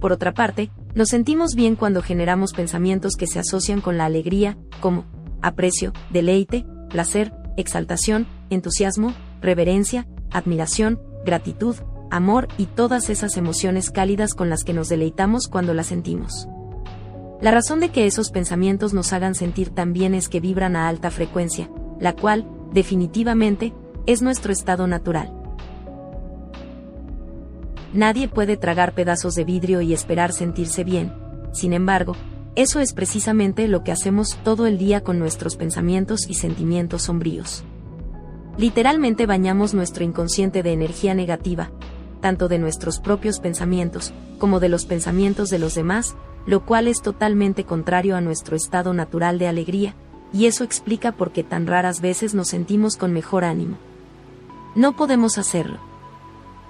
Por otra parte, nos sentimos bien cuando generamos pensamientos que se asocian con la alegría, como aprecio, deleite, placer, exaltación, entusiasmo, reverencia, admiración, gratitud, amor y todas esas emociones cálidas con las que nos deleitamos cuando las sentimos. La razón de que esos pensamientos nos hagan sentir tan bien es que vibran a alta frecuencia, la cual, definitivamente, es nuestro estado natural. Nadie puede tragar pedazos de vidrio y esperar sentirse bien, sin embargo, eso es precisamente lo que hacemos todo el día con nuestros pensamientos y sentimientos sombríos. Literalmente bañamos nuestro inconsciente de energía negativa, tanto de nuestros propios pensamientos, como de los pensamientos de los demás, lo cual es totalmente contrario a nuestro estado natural de alegría, y eso explica por qué tan raras veces nos sentimos con mejor ánimo. No podemos hacerlo.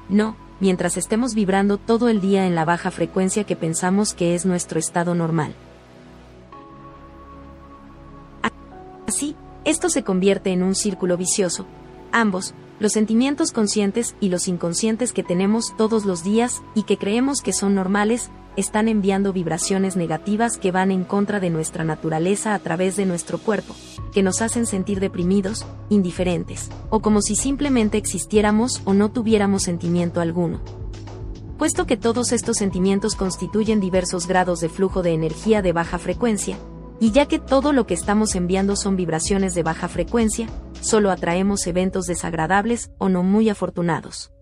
No, mientras estemos vibrando todo el día en la baja frecuencia que pensamos que es nuestro estado normal. Así, esto se convierte en un círculo vicioso. Ambos, los sentimientos conscientes y los inconscientes que tenemos todos los días y que creemos que son normales, están enviando vibraciones negativas que van en contra de nuestra naturaleza a través de nuestro cuerpo, que nos hacen sentir deprimidos, indiferentes, o como si simplemente existiéramos o no tuviéramos sentimiento alguno. Puesto que todos estos sentimientos constituyen diversos grados de flujo de energía de baja frecuencia, y ya que todo lo que estamos enviando son vibraciones de baja frecuencia, solo atraemos eventos desagradables o no muy afortunados.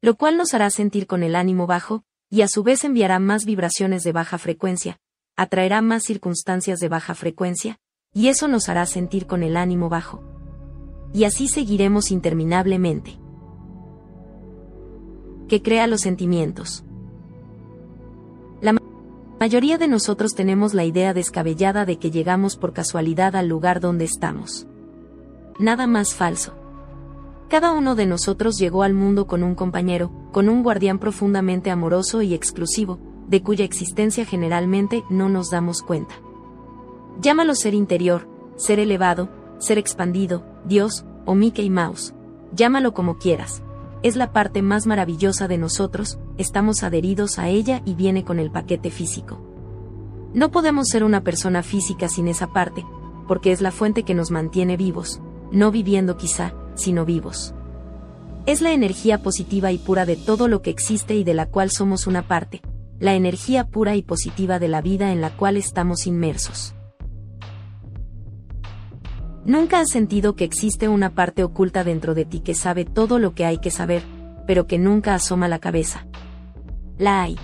Lo cual nos hará sentir con el ánimo bajo, y a su vez enviará más vibraciones de baja frecuencia, atraerá más circunstancias de baja frecuencia, y eso nos hará sentir con el ánimo bajo. Y así seguiremos interminablemente. Que crea los sentimientos mayoría de nosotros tenemos la idea descabellada de que llegamos por casualidad al lugar donde estamos. Nada más falso. Cada uno de nosotros llegó al mundo con un compañero, con un guardián profundamente amoroso y exclusivo, de cuya existencia generalmente no nos damos cuenta. Llámalo ser interior, ser elevado, ser expandido, Dios, o Mickey Mouse. Llámalo como quieras. Es la parte más maravillosa de nosotros, estamos adheridos a ella y viene con el paquete físico. No podemos ser una persona física sin esa parte, porque es la fuente que nos mantiene vivos, no viviendo quizá, sino vivos. Es la energía positiva y pura de todo lo que existe y de la cual somos una parte, la energía pura y positiva de la vida en la cual estamos inmersos. Nunca has sentido que existe una parte oculta dentro de ti que sabe todo lo que hay que saber, pero que nunca asoma la cabeza. La hay.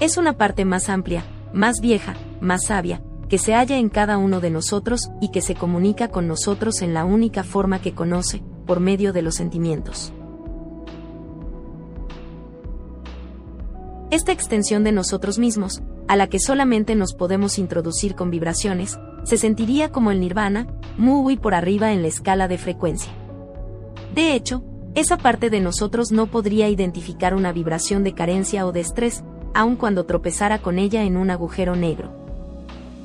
Es una parte más amplia, más vieja, más sabia, que se halla en cada uno de nosotros y que se comunica con nosotros en la única forma que conoce, por medio de los sentimientos. Esta extensión de nosotros mismos, a la que solamente nos podemos introducir con vibraciones, se sentiría como el nirvana, muy por arriba en la escala de frecuencia. De hecho, esa parte de nosotros no podría identificar una vibración de carencia o de estrés, aun cuando tropezara con ella en un agujero negro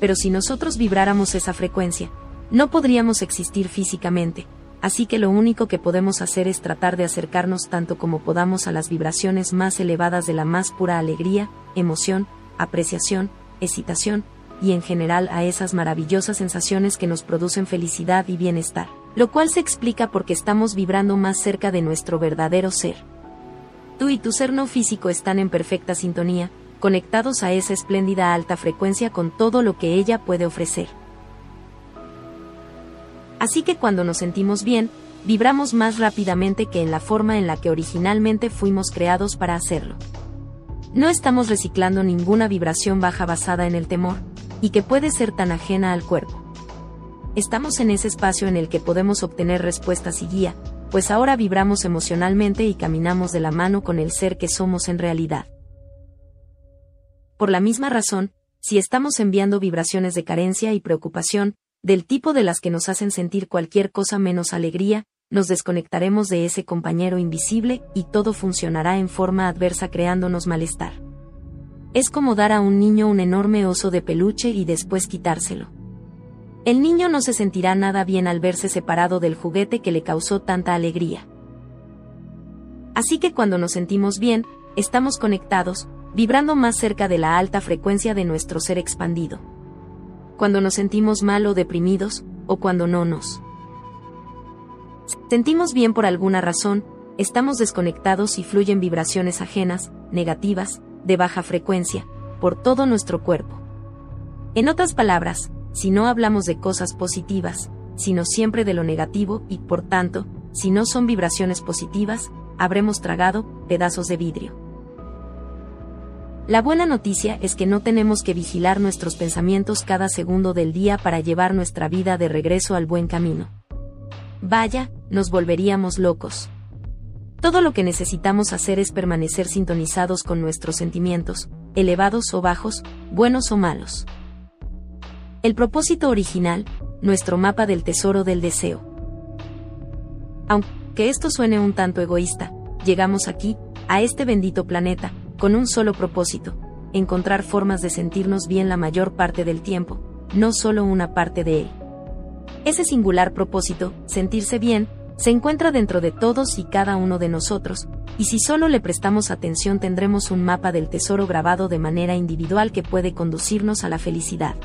pero si nosotros vibráramos esa frecuencia, no podríamos existir físicamente, así que lo único que podemos hacer es tratar de acercarnos tanto como podamos a las vibraciones más elevadas de la más pura alegría, emoción, apreciación, excitación, y en general a esas maravillosas sensaciones que nos producen felicidad y bienestar, lo cual se explica porque estamos vibrando más cerca de nuestro verdadero ser. Tú y tu ser no físico están en perfecta sintonía, conectados a esa espléndida alta frecuencia con todo lo que ella puede ofrecer. Así que cuando nos sentimos bien, vibramos más rápidamente que en la forma en la que originalmente fuimos creados para hacerlo. No estamos reciclando ninguna vibración baja basada en el temor, y que puede ser tan ajena al cuerpo. Estamos en ese espacio en el que podemos obtener respuestas y guía, pues ahora vibramos emocionalmente y caminamos de la mano con el ser que somos en realidad. Por la misma razón, si estamos enviando vibraciones de carencia y preocupación, del tipo de las que nos hacen sentir cualquier cosa menos alegría, nos desconectaremos de ese compañero invisible y todo funcionará en forma adversa creándonos malestar. Es como dar a un niño un enorme oso de peluche y después quitárselo. El niño no se sentirá nada bien al verse separado del juguete que le causó tanta alegría. Así que cuando nos sentimos bien, estamos conectados, vibrando más cerca de la alta frecuencia de nuestro ser expandido. Cuando nos sentimos mal o deprimidos, o cuando no nos sentimos bien por alguna razón, estamos desconectados y fluyen vibraciones ajenas, negativas, de baja frecuencia, por todo nuestro cuerpo. En otras palabras, si no hablamos de cosas positivas, sino siempre de lo negativo y, por tanto, si no son vibraciones positivas, habremos tragado pedazos de vidrio. La buena noticia es que no tenemos que vigilar nuestros pensamientos cada segundo del día para llevar nuestra vida de regreso al buen camino. Vaya, nos volveríamos locos. Todo lo que necesitamos hacer es permanecer sintonizados con nuestros sentimientos, elevados o bajos, buenos o malos. El propósito original, nuestro mapa del tesoro del deseo. Aunque esto suene un tanto egoísta, llegamos aquí, a este bendito planeta, con un solo propósito, encontrar formas de sentirnos bien la mayor parte del tiempo, no solo una parte de él. Ese singular propósito, sentirse bien, se encuentra dentro de todos y cada uno de nosotros, y si solo le prestamos atención tendremos un mapa del tesoro grabado de manera individual que puede conducirnos a la felicidad.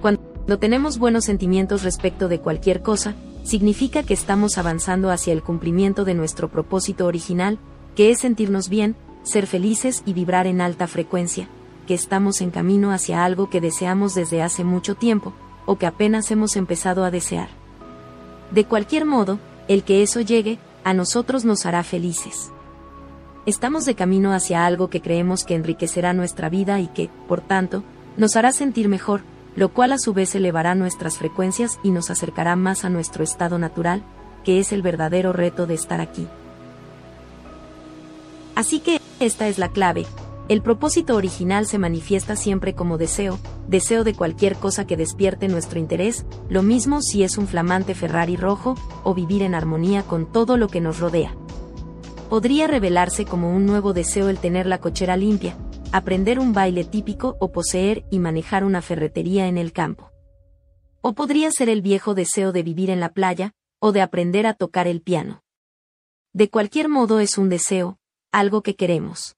Cuando tenemos buenos sentimientos respecto de cualquier cosa, significa que estamos avanzando hacia el cumplimiento de nuestro propósito original, que es sentirnos bien, ser felices y vibrar en alta frecuencia, estamos en camino hacia algo que deseamos desde hace mucho tiempo, o que apenas hemos empezado a desear. De cualquier modo, el que eso llegue, a nosotros nos hará felices. Estamos de camino hacia algo que creemos que enriquecerá nuestra vida y que, por tanto, nos hará sentir mejor, lo cual a su vez elevará nuestras frecuencias y nos acercará más a nuestro estado natural, que es el verdadero reto de estar aquí. Así que, esta es la clave, El propósito original se manifiesta siempre como deseo, deseo de cualquier cosa que despierte nuestro interés, lo mismo si es un flamante Ferrari rojo, o vivir en armonía con todo lo que nos rodea. Podría revelarse como un nuevo deseo el tener la cochera limpia, aprender un baile típico o poseer y manejar una ferretería en el campo. O podría ser el viejo deseo de vivir en la playa, o de aprender a tocar el piano. De cualquier modo es un deseo, algo que queremos.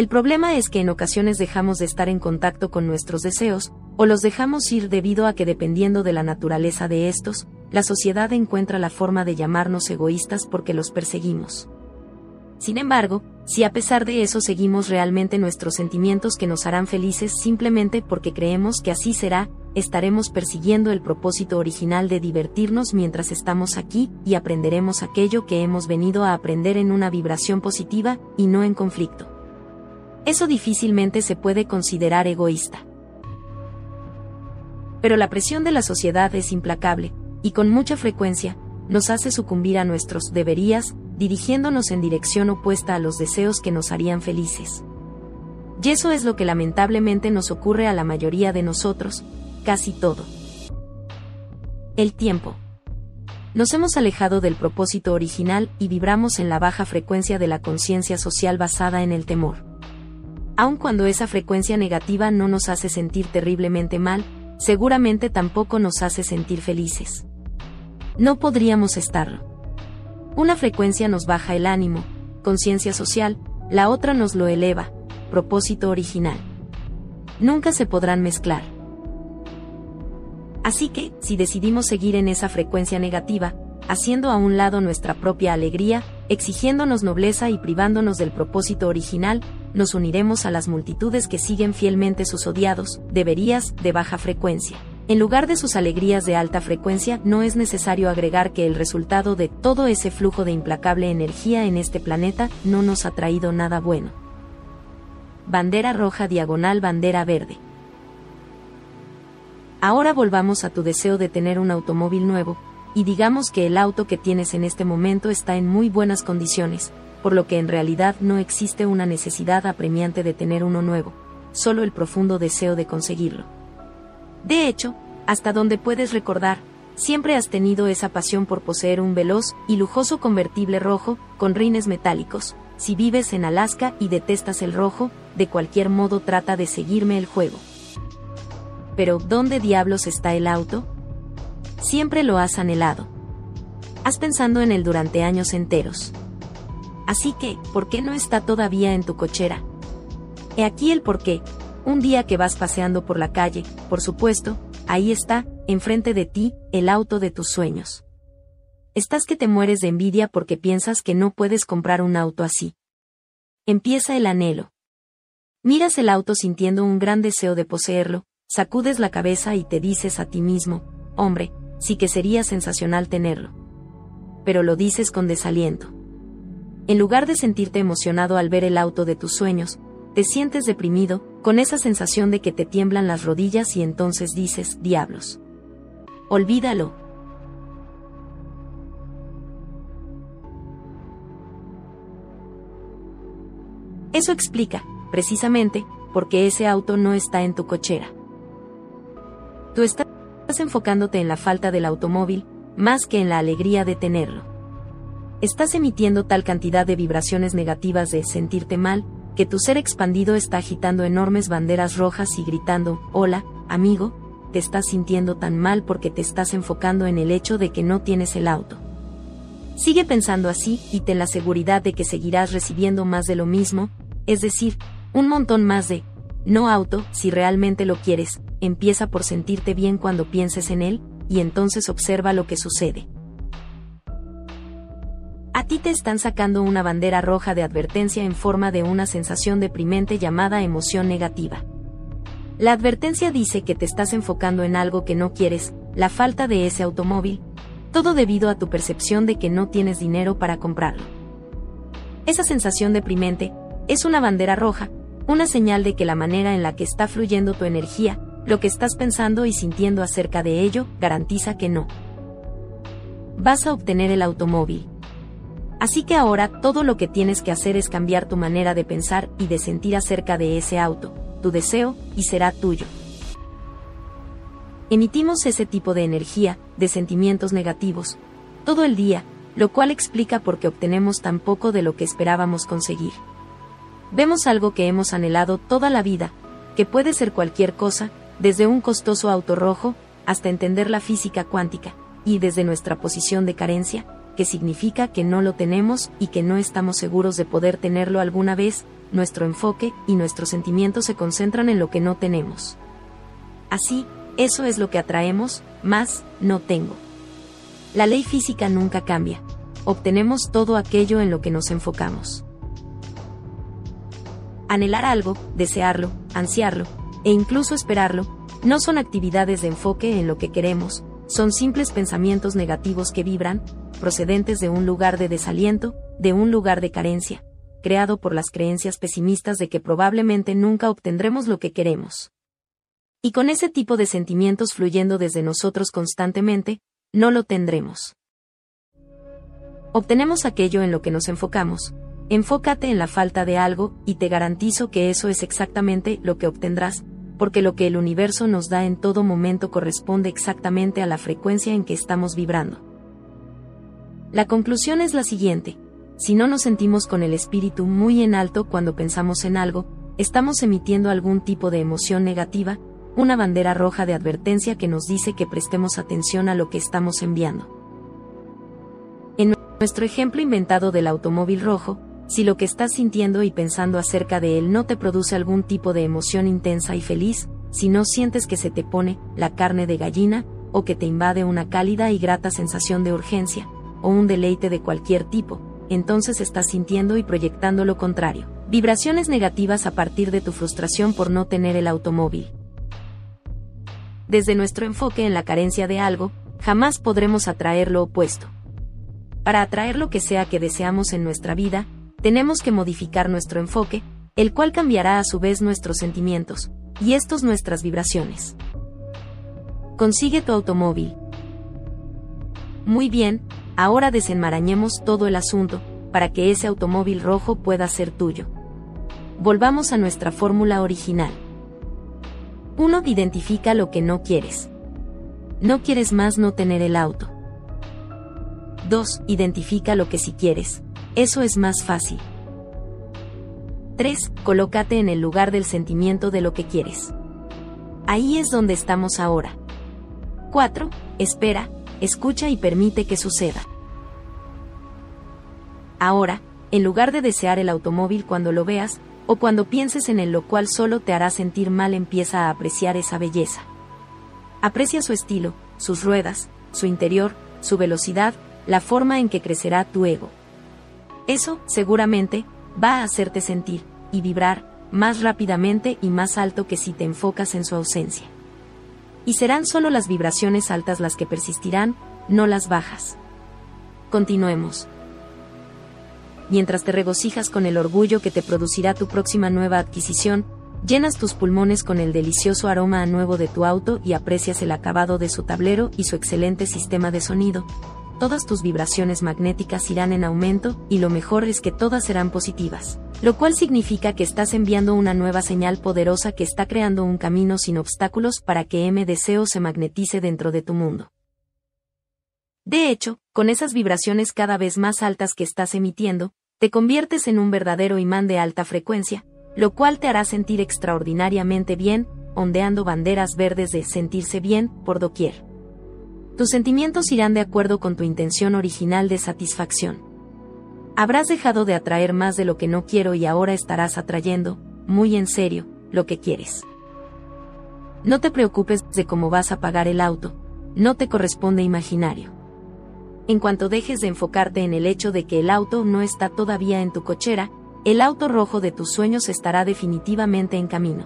El problema es que en ocasiones dejamos de estar en contacto con nuestros deseos, o los dejamos ir debido a que dependiendo de la naturaleza de estos, la sociedad encuentra la forma de llamarnos egoístas porque los perseguimos. Sin embargo, si a pesar de eso seguimos realmente nuestros sentimientos que nos harán felices simplemente porque creemos que así será, estaremos persiguiendo el propósito original de divertirnos mientras estamos aquí y aprenderemos aquello que hemos venido a aprender en una vibración positiva y no en conflicto. Eso difícilmente se puede considerar egoísta. Pero la presión de la sociedad es implacable, y con mucha frecuencia, nos hace sucumbir a nuestros deberías, dirigiéndonos en dirección opuesta a los deseos que nos harían felices. Y eso es lo que lamentablemente nos ocurre a la mayoría de nosotros, casi todo. El tiempo. Nos hemos alejado del propósito original y vibramos en la baja frecuencia de la conciencia social basada en el temor. Aun cuando esa frecuencia negativa no nos hace sentir terriblemente mal, seguramente tampoco nos hace sentir felices. No podríamos estarlo. Una frecuencia nos baja el ánimo, conciencia social, la otra nos lo eleva, propósito original. Nunca se podrán mezclar. Así que, si decidimos seguir en esa frecuencia negativa, haciendo a un lado nuestra propia alegría, exigiéndonos nobleza y privándonos del propósito original, nos uniremos a las multitudes que siguen fielmente sus odiados, deberías, de baja frecuencia. En lugar de sus alegrías de alta frecuencia, no es necesario agregar que el resultado de todo ese flujo de implacable energía en este planeta no nos ha traído nada bueno. Bandera roja diagonal bandera verde. Ahora volvamos a tu deseo de tener un automóvil nuevo, y digamos que el auto que tienes en este momento está en muy buenas condiciones, por lo que en realidad no existe una necesidad apremiante de tener uno nuevo, solo el profundo deseo de conseguirlo. De hecho, hasta donde puedes recordar, siempre has tenido esa pasión por poseer un veloz y lujoso convertible rojo, con rines metálicos. Si vives en Alaska y detestas el rojo, de cualquier modo trata de seguirme el juego. Pero, ¿dónde diablos está el auto? Siempre lo has anhelado. Has pensado en él durante años enteros. Así que, ¿por qué no está todavía en tu cochera? He aquí el por qué, un día que vas paseando por la calle, por supuesto, ahí está, enfrente de ti, el auto de tus sueños. Estás que te mueres de envidia porque piensas que no puedes comprar un auto así. Empieza el anhelo. Miras el auto sintiendo un gran deseo de poseerlo, sacudes la cabeza y te dices a ti mismo, hombre, sí que sería sensacional tenerlo. Pero lo dices con desaliento. En lugar de sentirte emocionado al ver el auto de tus sueños, te sientes deprimido, con esa sensación de que te tiemblan las rodillas y entonces dices, diablos. Olvídalo. Eso explica, precisamente, por qué ese auto no está en tu cochera. Tú estás enfocándote en la falta del automóvil, más que en la alegría de tenerlo. Estás emitiendo tal cantidad de vibraciones negativas de sentirte mal, que tu ser expandido está agitando enormes banderas rojas y gritando, hola, amigo, te estás sintiendo tan mal porque te estás enfocando en el hecho de que no tienes el auto. Sigue pensando así y ten la seguridad de que seguirás recibiendo más de lo mismo, es decir, un montón más de, no auto, si realmente lo quieres, empieza por sentirte bien cuando pienses en él, y entonces observa lo que sucede. A ti te están sacando una bandera roja de advertencia en forma de una sensación deprimente llamada emoción negativa. La advertencia dice que te estás enfocando en algo que no quieres, la falta de ese automóvil, todo debido a tu percepción de que no tienes dinero para comprarlo. Esa sensación deprimente es una bandera roja, una señal de que la manera en la que está fluyendo tu energía, lo que estás pensando y sintiendo acerca de ello, garantiza que no. Vas a obtener el automóvil Así que ahora todo lo que tienes que hacer es cambiar tu manera de pensar y de sentir acerca de ese auto, tu deseo, y será tuyo. Emitimos ese tipo de energía, de sentimientos negativos, todo el día, lo cual explica por qué obtenemos tan poco de lo que esperábamos conseguir. Vemos algo que hemos anhelado toda la vida, que puede ser cualquier cosa, desde un costoso auto rojo, hasta entender la física cuántica, y desde nuestra posición de carencia, que significa que no lo tenemos y que no estamos seguros de poder tenerlo alguna vez, nuestro enfoque y nuestros sentimientos se concentran en lo que no tenemos. Así, eso es lo que atraemos, más, no tengo. La ley física nunca cambia. Obtenemos todo aquello en lo que nos enfocamos. Anhelar algo, desearlo, ansiarlo, e incluso esperarlo, no son actividades de enfoque en lo que queremos, son simples pensamientos negativos que vibran, procedentes de un lugar de desaliento, de un lugar de carencia, creado por las creencias pesimistas de que probablemente nunca obtendremos lo que queremos. Y con ese tipo de sentimientos fluyendo desde nosotros constantemente, no lo tendremos. Obtenemos aquello en lo que nos enfocamos. Enfócate en la falta de algo, y te garantizo que eso es exactamente lo que obtendrás, porque lo que el universo nos da en todo momento corresponde exactamente a la frecuencia en que estamos vibrando. La conclusión es la siguiente. Si no nos sentimos con el espíritu muy en alto cuando pensamos en algo, estamos emitiendo algún tipo de emoción negativa, una bandera roja de advertencia que nos dice que prestemos atención a lo que estamos enviando. En nuestro ejemplo inventado del automóvil rojo, si lo que estás sintiendo y pensando acerca de él no te produce algún tipo de emoción intensa y feliz, si no sientes que se te pone la carne de gallina, o que te invade una cálida y grata sensación de urgencia, o un deleite de cualquier tipo, entonces estás sintiendo y proyectando lo contrario. Vibraciones negativas a partir de tu frustración por no tener el automóvil. Desde nuestro enfoque en la carencia de algo, jamás podremos atraer lo opuesto. Para atraer lo que sea que deseamos en nuestra vida, tenemos que modificar nuestro enfoque, el cual cambiará a su vez nuestros sentimientos, y estos nuestras vibraciones. Consigue tu automóvil. Muy bien, ahora desenmarañemos todo el asunto, para que ese automóvil rojo pueda ser tuyo. Volvamos a nuestra fórmula original. 1. Identifica lo que no quieres. No quieres más no tener el auto. 2. Identifica lo que sí quieres. Eso es más fácil. 3. Colócate en el lugar del sentimiento de lo que quieres. Ahí es donde estamos ahora. 4. Espera, escucha y permite que suceda. Ahora, en lugar de desear el automóvil cuando lo veas, o cuando pienses en él lo cual solo te hará sentir mal, empieza a apreciar esa belleza. Aprecia su estilo, sus ruedas, su interior, su velocidad, la forma en que crecerá tu ego. Eso, seguramente, va a hacerte sentir, y vibrar, más rápidamente y más alto que si te enfocas en su ausencia. Y serán solo las vibraciones altas las que persistirán, no las bajas. Continuemos. Mientras te regocijas con el orgullo que te producirá tu próxima nueva adquisición, llenas tus pulmones con el delicioso aroma a nuevo de tu auto y aprecias el acabado de su tablero y su excelente sistema de sonido, todas tus vibraciones magnéticas irán en aumento, y lo mejor es que todas serán positivas. Lo cual significa que estás enviando una nueva señal poderosa que está creando un camino sin obstáculos para que M deseo se magnetice dentro de tu mundo. De hecho, con esas vibraciones cada vez más altas que estás emitiendo, te conviertes en un verdadero imán de alta frecuencia, lo cual te hará sentir extraordinariamente bien, ondeando banderas verdes de sentirse bien por doquier tus sentimientos irán de acuerdo con tu intención original de satisfacción. Habrás dejado de atraer más de lo que no quiero y ahora estarás atrayendo, muy en serio, lo que quieres. No te preocupes de cómo vas a pagar el auto, no te corresponde imaginario. En cuanto dejes de enfocarte en el hecho de que el auto no está todavía en tu cochera, el auto rojo de tus sueños estará definitivamente en camino.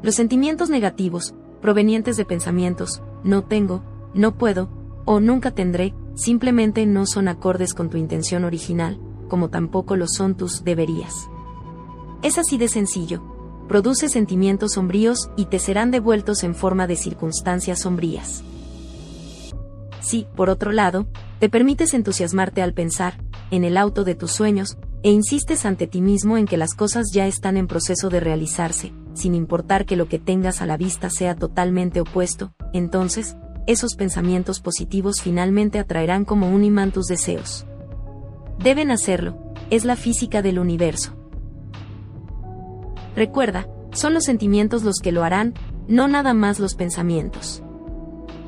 Los sentimientos negativos, provenientes de pensamientos, no tengo, no puedo, o nunca tendré, simplemente no son acordes con tu intención original, como tampoco lo son tus deberías. Es así de sencillo. Produce sentimientos sombríos y te serán devueltos en forma de circunstancias sombrías. Si, por otro lado, te permites entusiasmarte al pensar, en el auto de tus sueños, e insistes ante ti mismo en que las cosas ya están en proceso de realizarse, sin importar que lo que tengas a la vista sea totalmente opuesto, entonces, esos pensamientos positivos finalmente atraerán como un imán tus deseos. Deben hacerlo, es la física del universo. Recuerda, son los sentimientos los que lo harán, no nada más los pensamientos.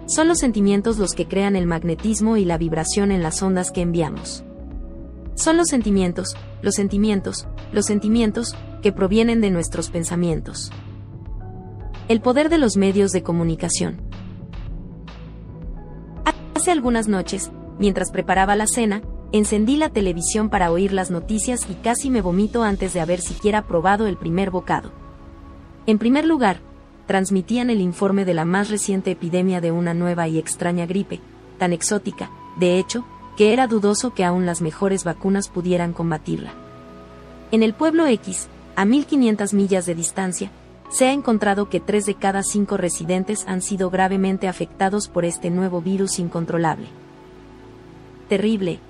Son los sentimientos los que crean el magnetismo y la vibración en las ondas que enviamos. Son los sentimientos, los sentimientos, los sentimientos, que provienen de nuestros pensamientos. El poder de los medios de comunicación. Hace algunas noches, mientras preparaba la cena, encendí la televisión para oír las noticias y casi me vomito antes de haber siquiera probado el primer bocado. En primer lugar, transmitían el informe de la más reciente epidemia de una nueva y extraña gripe, tan exótica, de hecho, que era dudoso que aún las mejores vacunas pudieran combatirla. En el pueblo X, a 1500 millas de distancia, se ha encontrado que tres de cada cinco residentes han sido gravemente afectados por este nuevo virus incontrolable. Terrible.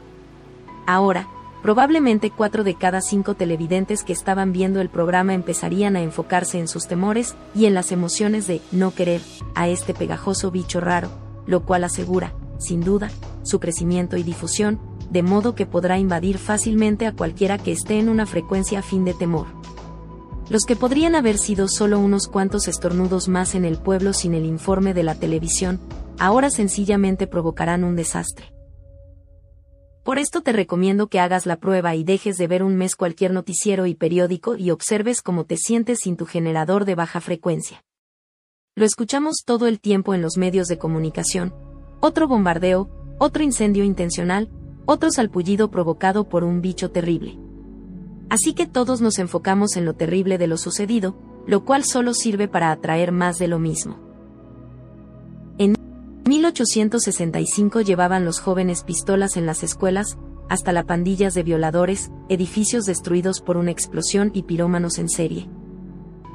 Ahora, probablemente cuatro de cada cinco televidentes que estaban viendo el programa empezarían a enfocarse en sus temores y en las emociones de no querer a este pegajoso bicho raro, lo cual asegura, sin duda, su crecimiento y difusión, de modo que podrá invadir fácilmente a cualquiera que esté en una frecuencia fin de temor. Los que podrían haber sido solo unos cuantos estornudos más en el pueblo sin el informe de la televisión, ahora sencillamente provocarán un desastre. Por esto te recomiendo que hagas la prueba y dejes de ver un mes cualquier noticiero y periódico y observes cómo te sientes sin tu generador de baja frecuencia. Lo escuchamos todo el tiempo en los medios de comunicación, otro bombardeo, otro incendio intencional, otro salpullido provocado por un bicho terrible. Así que todos nos enfocamos en lo terrible de lo sucedido, lo cual solo sirve para atraer más de lo mismo. En 1865 llevaban los jóvenes pistolas en las escuelas, hasta la pandillas de violadores, edificios destruidos por una explosión y pirómanos en serie.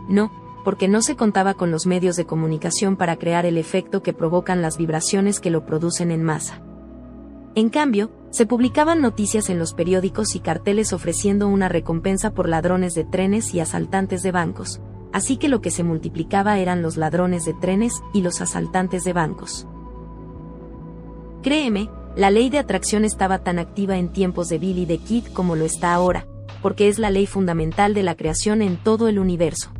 No, porque no se contaba con los medios de comunicación para crear el efecto que provocan las vibraciones que lo producen en masa. En cambio, se publicaban noticias en los periódicos y carteles ofreciendo una recompensa por ladrones de trenes y asaltantes de bancos, así que lo que se multiplicaba eran los ladrones de trenes y los asaltantes de bancos. Créeme, la ley de atracción estaba tan activa en tiempos de Billy the Kid como lo está ahora, porque es la ley fundamental de la creación en todo el universo.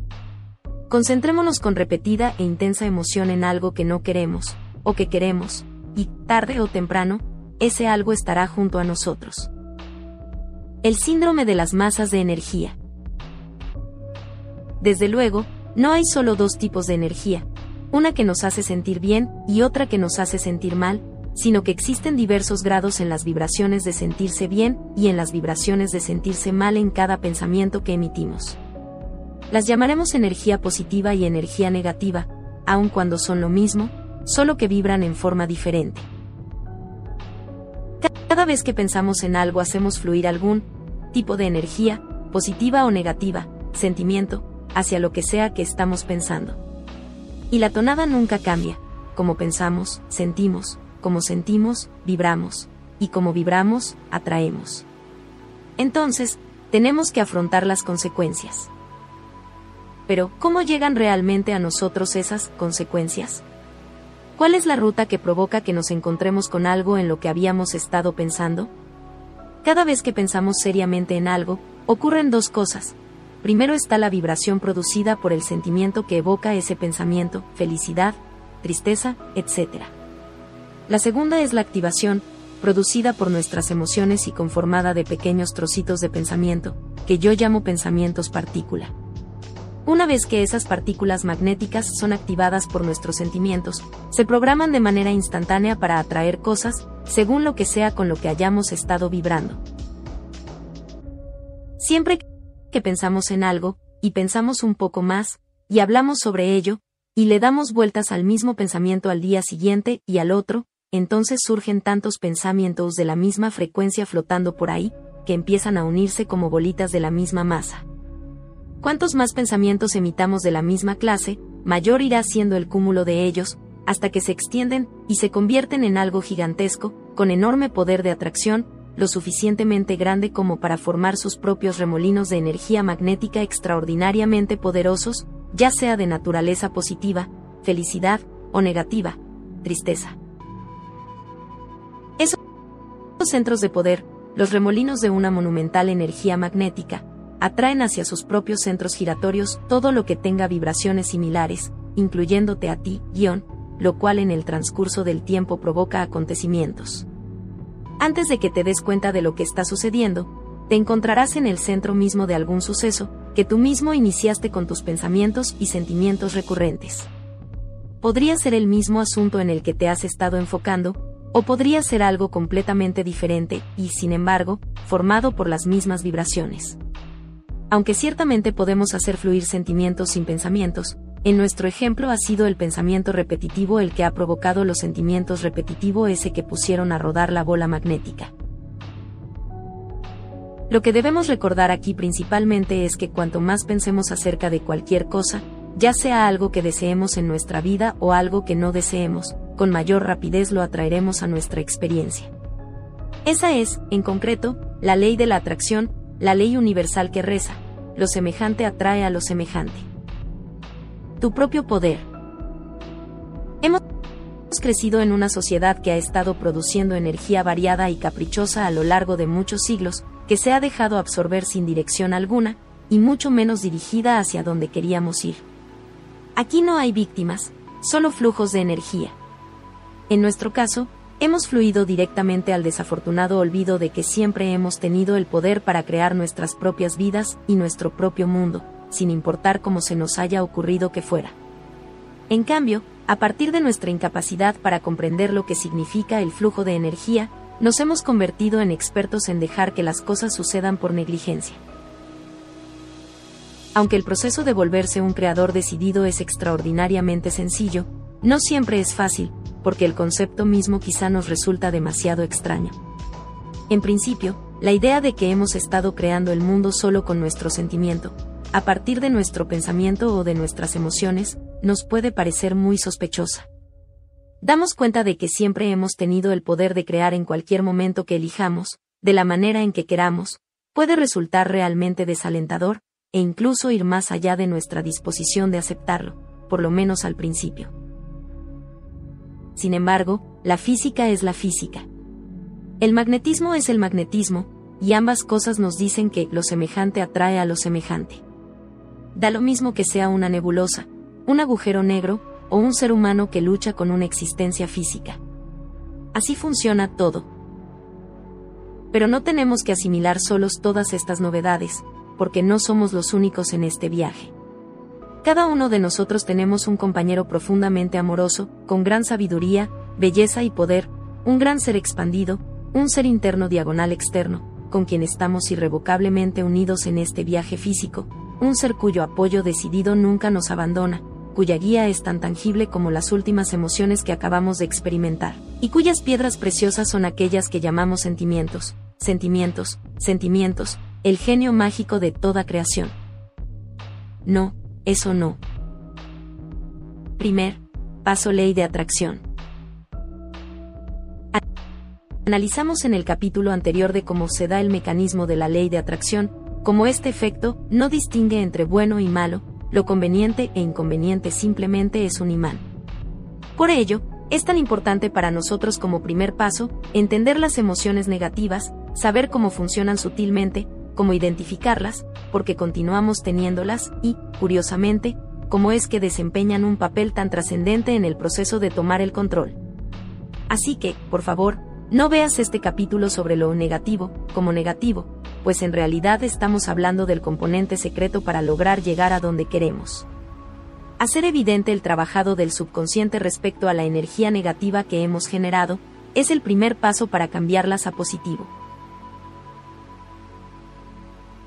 Concentrémonos con repetida e intensa emoción en algo que no queremos, o que queremos, y, tarde o temprano, ese algo estará junto a nosotros. El síndrome de las masas de energía. Desde luego, no hay solo dos tipos de energía, una que nos hace sentir bien y otra que nos hace sentir mal, sino que existen diversos grados en las vibraciones de sentirse bien y en las vibraciones de sentirse mal en cada pensamiento que emitimos. Las llamaremos energía positiva y energía negativa, aun cuando son lo mismo, solo que vibran en forma diferente. Cada vez que pensamos en algo hacemos fluir algún tipo de energía, positiva o negativa, sentimiento, hacia lo que sea que estamos pensando. Y la tonada nunca cambia, como pensamos, sentimos, como sentimos, vibramos, y como vibramos, atraemos. Entonces, tenemos que afrontar las consecuencias. Pero, ¿cómo llegan realmente a nosotros esas consecuencias? ¿Cuál es la ruta que provoca que nos encontremos con algo en lo que habíamos estado pensando? Cada vez que pensamos seriamente en algo, ocurren dos cosas. Primero está la vibración producida por el sentimiento que evoca ese pensamiento, felicidad, tristeza, etc. La segunda es la activación, producida por nuestras emociones y conformada de pequeños trocitos de pensamiento, que yo llamo pensamientos partícula. Una vez que esas partículas magnéticas son activadas por nuestros sentimientos, se programan de manera instantánea para atraer cosas, según lo que sea con lo que hayamos estado vibrando. Siempre que pensamos en algo, y pensamos un poco más, y hablamos sobre ello, y le damos vueltas al mismo pensamiento al día siguiente y al otro, entonces surgen tantos pensamientos de la misma frecuencia flotando por ahí, que empiezan a unirse como bolitas de la misma masa. Cuantos más pensamientos emitamos de la misma clase, mayor irá siendo el cúmulo de ellos, hasta que se extienden y se convierten en algo gigantesco, con enorme poder de atracción, lo suficientemente grande como para formar sus propios remolinos de energía magnética extraordinariamente poderosos, ya sea de naturaleza positiva, felicidad, o negativa, tristeza. Esos centros de poder, los remolinos de una monumental energía magnética, atraen hacia sus propios centros giratorios todo lo que tenga vibraciones similares, incluyéndote a ti, guion, lo cual en el transcurso del tiempo provoca acontecimientos. Antes de que te des cuenta de lo que está sucediendo, te encontrarás en el centro mismo de algún suceso, que tú mismo iniciaste con tus pensamientos y sentimientos recurrentes. Podría ser el mismo asunto en el que te has estado enfocando, o podría ser algo completamente diferente y, sin embargo, formado por las mismas vibraciones. Aunque ciertamente podemos hacer fluir sentimientos sin pensamientos, en nuestro ejemplo ha sido el pensamiento repetitivo el que ha provocado los sentimientos repetitivo ese que pusieron a rodar la bola magnética. Lo que debemos recordar aquí principalmente es que cuanto más pensemos acerca de cualquier cosa, ya sea algo que deseemos en nuestra vida o algo que no deseemos, con mayor rapidez lo atraeremos a nuestra experiencia. Esa es, en concreto, la ley de la atracción, la ley universal que reza, lo semejante atrae a lo semejante tu propio poder. Hemos crecido en una sociedad que ha estado produciendo energía variada y caprichosa a lo largo de muchos siglos, que se ha dejado absorber sin dirección alguna, y mucho menos dirigida hacia donde queríamos ir. Aquí no hay víctimas, solo flujos de energía. En nuestro caso, hemos fluido directamente al desafortunado olvido de que siempre hemos tenido el poder para crear nuestras propias vidas y nuestro propio mundo, sin importar cómo se nos haya ocurrido que fuera. En cambio, a partir de nuestra incapacidad para comprender lo que significa el flujo de energía, nos hemos convertido en expertos en dejar que las cosas sucedan por negligencia. Aunque el proceso de volverse un creador decidido es extraordinariamente sencillo, no siempre es fácil, porque el concepto mismo quizá nos resulta demasiado extraño. En principio, la idea de que hemos estado creando el mundo solo con nuestro sentimiento, a partir de nuestro pensamiento o de nuestras emociones, nos puede parecer muy sospechosa. Damos cuenta de que siempre hemos tenido el poder de crear en cualquier momento que elijamos, de la manera en que queramos, puede resultar realmente desalentador, e incluso ir más allá de nuestra disposición de aceptarlo, por lo menos al principio. Sin embargo, la física es la física. El magnetismo es el magnetismo, y ambas cosas nos dicen que lo semejante atrae a lo semejante da lo mismo que sea una nebulosa, un agujero negro, o un ser humano que lucha con una existencia física. Así funciona todo. Pero no tenemos que asimilar solos todas estas novedades, porque no somos los únicos en este viaje. Cada uno de nosotros tenemos un compañero profundamente amoroso, con gran sabiduría, belleza y poder, un gran ser expandido, un ser interno diagonal externo, con quien estamos irrevocablemente unidos en este viaje físico, un ser cuyo apoyo decidido nunca nos abandona, cuya guía es tan tangible como las últimas emociones que acabamos de experimentar, y cuyas piedras preciosas son aquellas que llamamos sentimientos, sentimientos, sentimientos, el genio mágico de toda creación. No, eso no. Primer, paso ley de atracción. Analizamos en el capítulo anterior de cómo se da el mecanismo de la ley de atracción, como este efecto no distingue entre bueno y malo, lo conveniente e inconveniente simplemente es un imán. Por ello, es tan importante para nosotros como primer paso, entender las emociones negativas, saber cómo funcionan sutilmente, cómo identificarlas, porque continuamos teniéndolas y, curiosamente, cómo es que desempeñan un papel tan trascendente en el proceso de tomar el control. Así que, por favor, no veas este capítulo sobre lo negativo como negativo, pues en realidad estamos hablando del componente secreto para lograr llegar a donde queremos. Hacer evidente el trabajado del subconsciente respecto a la energía negativa que hemos generado es el primer paso para cambiarlas a positivo.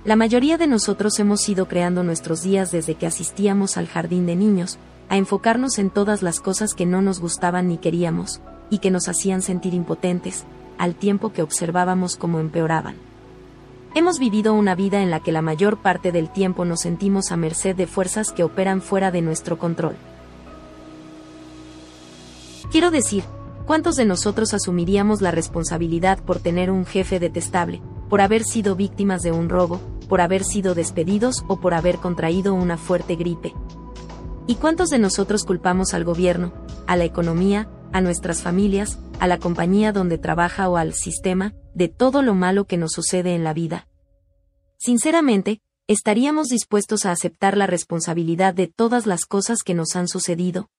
La mayoría de nosotros hemos ido creando nuestros días desde que asistíamos al jardín de niños, a enfocarnos en todas las cosas que no nos gustaban ni queríamos, y que nos hacían sentir impotentes, al tiempo que observábamos cómo empeoraban. Hemos vivido una vida en la que la mayor parte del tiempo nos sentimos a merced de fuerzas que operan fuera de nuestro control. Quiero decir, ¿Cuántos de nosotros asumiríamos la responsabilidad por tener un jefe detestable, por haber sido víctimas de un robo, por haber sido despedidos o por haber contraído una fuerte gripe? ¿Y cuántos de nosotros culpamos al gobierno, a la economía, a nuestras familias, a la compañía donde trabaja o al sistema, de todo lo malo que nos sucede en la vida? Sinceramente, ¿estaríamos dispuestos a aceptar la responsabilidad de todas las cosas que nos han sucedido?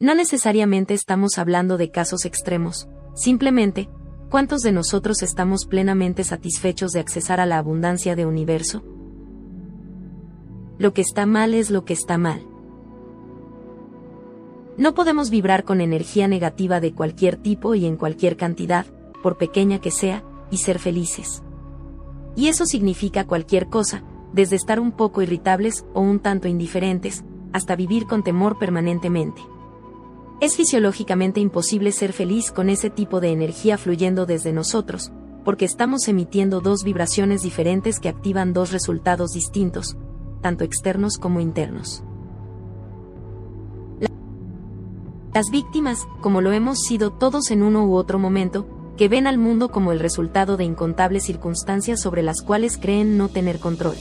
No necesariamente estamos hablando de casos extremos, simplemente, ¿cuántos de nosotros estamos plenamente satisfechos de accesar a la abundancia de universo? Lo que está mal es lo que está mal. No podemos vibrar con energía negativa de cualquier tipo y en cualquier cantidad, por pequeña que sea, y ser felices. Y eso significa cualquier cosa, desde estar un poco irritables o un tanto indiferentes, hasta vivir con temor permanentemente. Es fisiológicamente imposible ser feliz con ese tipo de energía fluyendo desde nosotros, porque estamos emitiendo dos vibraciones diferentes que activan dos resultados distintos, tanto externos como internos. Las víctimas, como lo hemos sido todos en uno u otro momento, que ven al mundo como el resultado de incontables circunstancias sobre las cuales creen no tener control.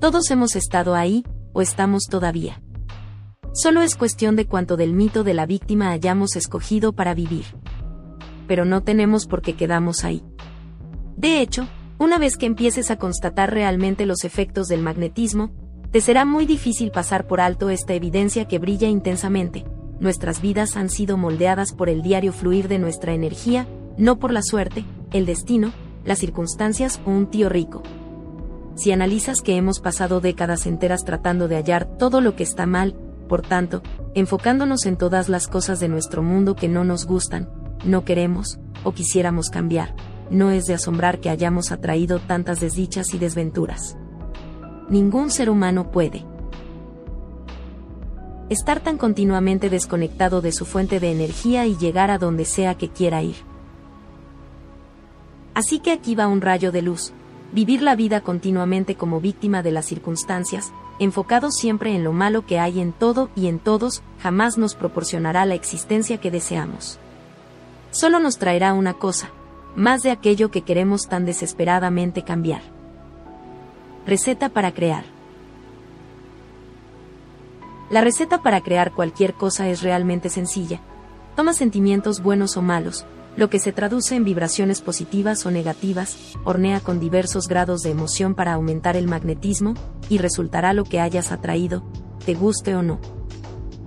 Todos hemos estado ahí, o estamos todavía. Solo es cuestión de cuánto del mito de la víctima hayamos escogido para vivir. Pero no tenemos por qué quedamos ahí. De hecho, una vez que empieces a constatar realmente los efectos del magnetismo, te será muy difícil pasar por alto esta evidencia que brilla intensamente, nuestras vidas han sido moldeadas por el diario fluir de nuestra energía, no por la suerte, el destino, las circunstancias o un tío rico. Si analizas que hemos pasado décadas enteras tratando de hallar todo lo que está mal, por tanto, enfocándonos en todas las cosas de nuestro mundo que no nos gustan, no queremos, o quisiéramos cambiar, no es de asombrar que hayamos atraído tantas desdichas y desventuras. Ningún ser humano puede estar tan continuamente desconectado de su fuente de energía y llegar a donde sea que quiera ir. Así que aquí va un rayo de luz. Vivir la vida continuamente como víctima de las circunstancias, enfocado siempre en lo malo que hay en todo y en todos, jamás nos proporcionará la existencia que deseamos. Solo nos traerá una cosa, más de aquello que queremos tan desesperadamente cambiar. Receta para crear. La receta para crear cualquier cosa es realmente sencilla. Toma sentimientos buenos o malos, lo que se traduce en vibraciones positivas o negativas, hornea con diversos grados de emoción para aumentar el magnetismo, y resultará lo que hayas atraído, te guste o no.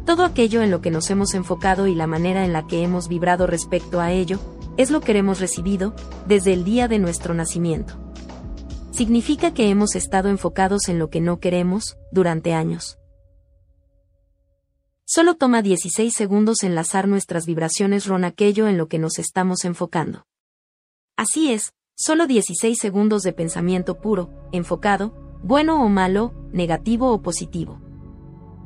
Todo aquello en lo que nos hemos enfocado y la manera en la que hemos vibrado respecto a ello, es lo que hemos recibido, desde el día de nuestro nacimiento. Significa que hemos estado enfocados en lo que no queremos, durante años. Solo toma 16 segundos enlazar nuestras vibraciones con aquello en lo que nos estamos enfocando. Así es, solo 16 segundos de pensamiento puro, enfocado, bueno o malo, negativo o positivo.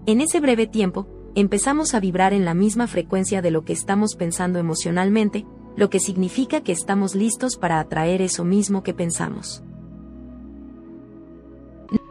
En ese breve tiempo, empezamos a vibrar en la misma frecuencia de lo que estamos pensando emocionalmente, lo que significa que estamos listos para atraer eso mismo que pensamos.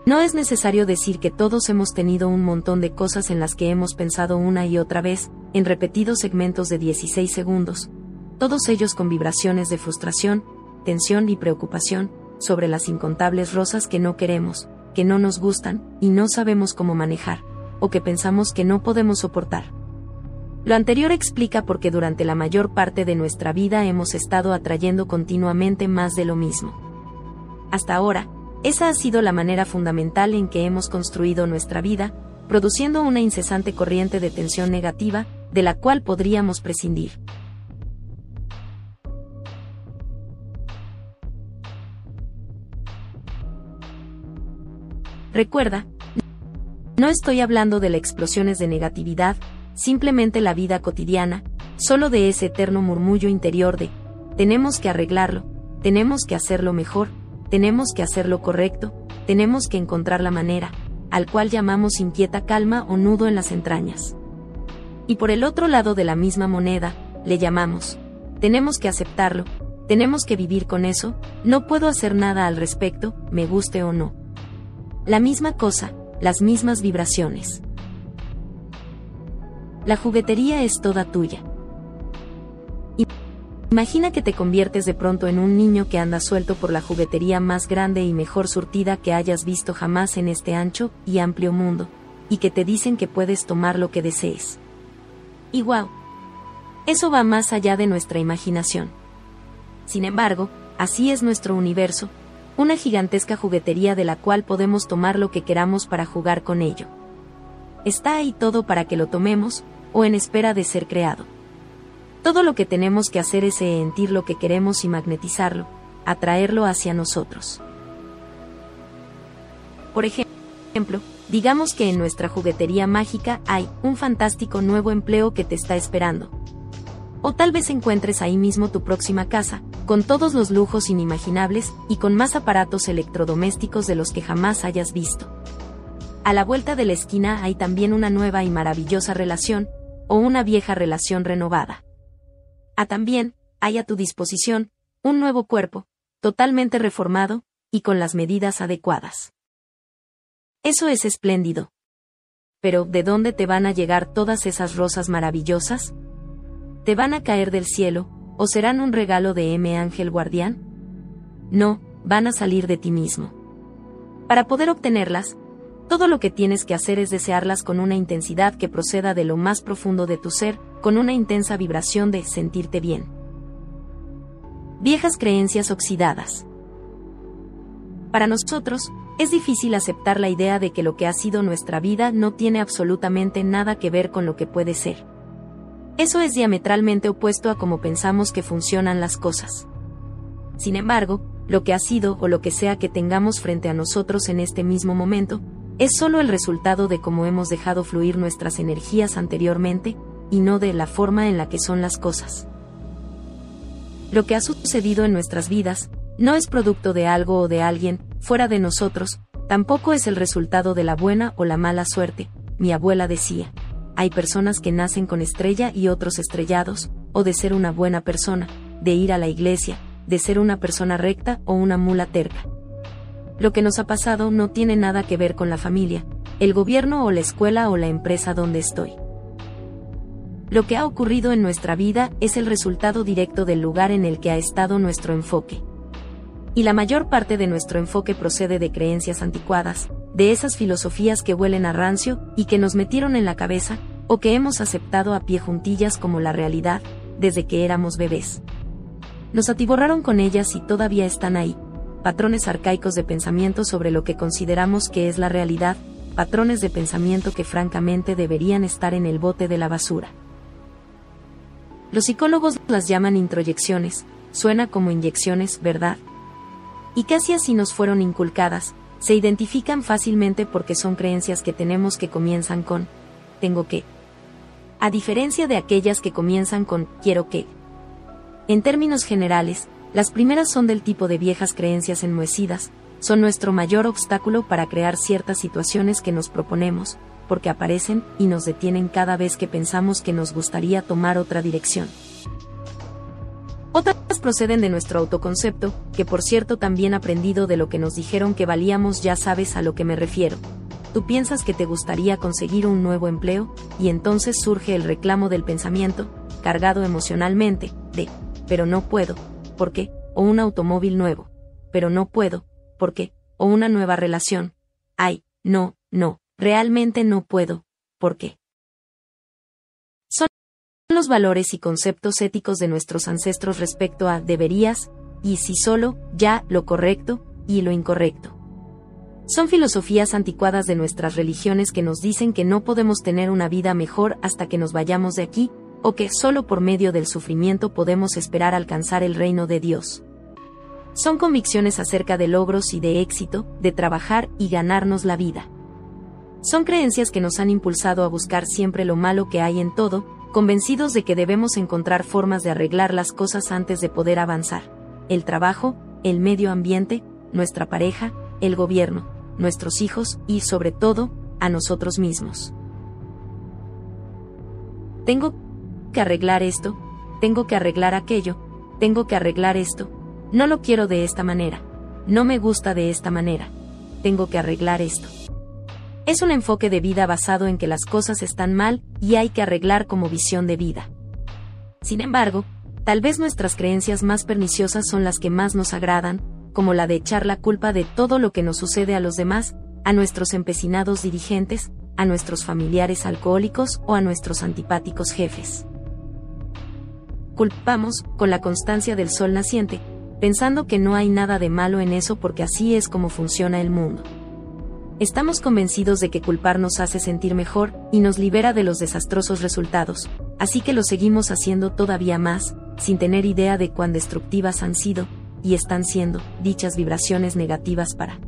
No es necesario decir que todos hemos tenido un montón de cosas en las que hemos pensado una y otra vez, en repetidos segmentos de 16 segundos, todos ellos con vibraciones de frustración, tensión y preocupación, sobre las incontables rosas que no queremos, que no nos gustan, y no sabemos cómo manejar, o que pensamos que no podemos soportar. Lo anterior explica por qué durante la mayor parte de nuestra vida hemos estado atrayendo continuamente más de lo mismo. Hasta ahora, esa ha sido la manera fundamental en que hemos construido nuestra vida, produciendo una incesante corriente de tensión negativa, de la cual podríamos prescindir. Recuerda, no estoy hablando de las explosiones de negatividad, simplemente la vida cotidiana, solo de ese eterno murmullo interior de, tenemos que arreglarlo, tenemos que hacerlo mejor, tenemos que hacer lo correcto, tenemos que encontrar la manera, al cual llamamos inquieta calma o nudo en las entrañas. Y por el otro lado de la misma moneda, le llamamos, tenemos que aceptarlo, tenemos que vivir con eso, no puedo hacer nada al respecto, me guste o no. La misma cosa, las mismas vibraciones. La juguetería es toda tuya. Imagina que te conviertes de pronto en un niño que anda suelto por la juguetería más grande y mejor surtida que hayas visto jamás en este ancho y amplio mundo, y que te dicen que puedes tomar lo que desees. Y wow, eso va más allá de nuestra imaginación. Sin embargo, así es nuestro universo, una gigantesca juguetería de la cual podemos tomar lo que queramos para jugar con ello. Está ahí todo para que lo tomemos, o en espera de ser creado. Todo lo que tenemos que hacer es sentir lo que queremos y magnetizarlo, atraerlo hacia nosotros. Por ejemplo, digamos que en nuestra juguetería mágica hay un fantástico nuevo empleo que te está esperando. O tal vez encuentres ahí mismo tu próxima casa, con todos los lujos inimaginables y con más aparatos electrodomésticos de los que jamás hayas visto. A la vuelta de la esquina hay también una nueva y maravillosa relación, o una vieja relación renovada. A también, hay a tu disposición, un nuevo cuerpo, totalmente reformado, y con las medidas adecuadas. Eso es espléndido. Pero, ¿de dónde te van a llegar todas esas rosas maravillosas? ¿Te van a caer del cielo, o serán un regalo de M. Ángel Guardián? No, van a salir de ti mismo. Para poder obtenerlas, todo lo que tienes que hacer es desearlas con una intensidad que proceda de lo más profundo de tu ser, con una intensa vibración de sentirte bien. Viejas creencias oxidadas. Para nosotros, es difícil aceptar la idea de que lo que ha sido nuestra vida no tiene absolutamente nada que ver con lo que puede ser. Eso es diametralmente opuesto a cómo pensamos que funcionan las cosas. Sin embargo, lo que ha sido o lo que sea que tengamos frente a nosotros en este mismo momento, es solo el resultado de cómo hemos dejado fluir nuestras energías anteriormente, y no de la forma en la que son las cosas. Lo que ha sucedido en nuestras vidas, no es producto de algo o de alguien, fuera de nosotros, tampoco es el resultado de la buena o la mala suerte, mi abuela decía. Hay personas que nacen con estrella y otros estrellados, o de ser una buena persona, de ir a la iglesia, de ser una persona recta o una mula terca lo que nos ha pasado no tiene nada que ver con la familia, el gobierno o la escuela o la empresa donde estoy. Lo que ha ocurrido en nuestra vida es el resultado directo del lugar en el que ha estado nuestro enfoque. Y la mayor parte de nuestro enfoque procede de creencias anticuadas, de esas filosofías que huelen a rancio y que nos metieron en la cabeza, o que hemos aceptado a pie juntillas como la realidad, desde que éramos bebés. Nos atiborraron con ellas y todavía están ahí, patrones arcaicos de pensamiento sobre lo que consideramos que es la realidad, patrones de pensamiento que francamente deberían estar en el bote de la basura. Los psicólogos las llaman introyecciones, suena como inyecciones, ¿verdad? Y casi así nos fueron inculcadas, se identifican fácilmente porque son creencias que tenemos que comienzan con, tengo que. A diferencia de aquellas que comienzan con, quiero que. En términos generales, las primeras son del tipo de viejas creencias enmohecidas, son nuestro mayor obstáculo para crear ciertas situaciones que nos proponemos, porque aparecen y nos detienen cada vez que pensamos que nos gustaría tomar otra dirección. Otras proceden de nuestro autoconcepto, que por cierto también aprendido de lo que nos dijeron que valíamos ya sabes a lo que me refiero. Tú piensas que te gustaría conseguir un nuevo empleo, y entonces surge el reclamo del pensamiento, cargado emocionalmente, de, pero no puedo, ¿por qué? O un automóvil nuevo. Pero no puedo, ¿por qué? O una nueva relación. Ay, no, no, realmente no puedo, ¿por qué? Son los valores y conceptos éticos de nuestros ancestros respecto a deberías, y si solo, ya, lo correcto, y lo incorrecto. Son filosofías anticuadas de nuestras religiones que nos dicen que no podemos tener una vida mejor hasta que nos vayamos de aquí, o que solo por medio del sufrimiento podemos esperar alcanzar el reino de Dios. Son convicciones acerca de logros y de éxito, de trabajar y ganarnos la vida. Son creencias que nos han impulsado a buscar siempre lo malo que hay en todo, convencidos de que debemos encontrar formas de arreglar las cosas antes de poder avanzar. El trabajo, el medio ambiente, nuestra pareja, el gobierno, nuestros hijos y, sobre todo, a nosotros mismos. Tengo que arreglar esto, tengo que arreglar aquello, tengo que arreglar esto, no lo quiero de esta manera, no me gusta de esta manera, tengo que arreglar esto. Es un enfoque de vida basado en que las cosas están mal y hay que arreglar como visión de vida. Sin embargo, Tal vez nuestras creencias más perniciosas son las que más nos agradan, como la de echar la culpa de todo lo que nos sucede a los demás, a nuestros empecinados dirigentes, a nuestros familiares alcohólicos o a nuestros antipáticos jefes. Culpamos, con la constancia del sol naciente, pensando que no hay nada de malo en eso porque así es como funciona el mundo. Estamos convencidos de que culpar nos hace sentir mejor y nos libera de los desastrosos resultados, así que lo seguimos haciendo todavía más, sin tener idea de cuán destructivas han sido, y están siendo, dichas vibraciones negativas para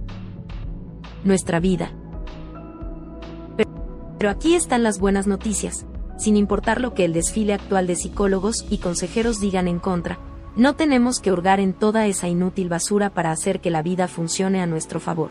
nuestra vida. Pero, aquí están las buenas noticias, sin importar lo que el desfile actual de psicólogos y consejeros digan en contra, no tenemos que hurgar en toda esa inútil basura para hacer que la vida funcione a nuestro favor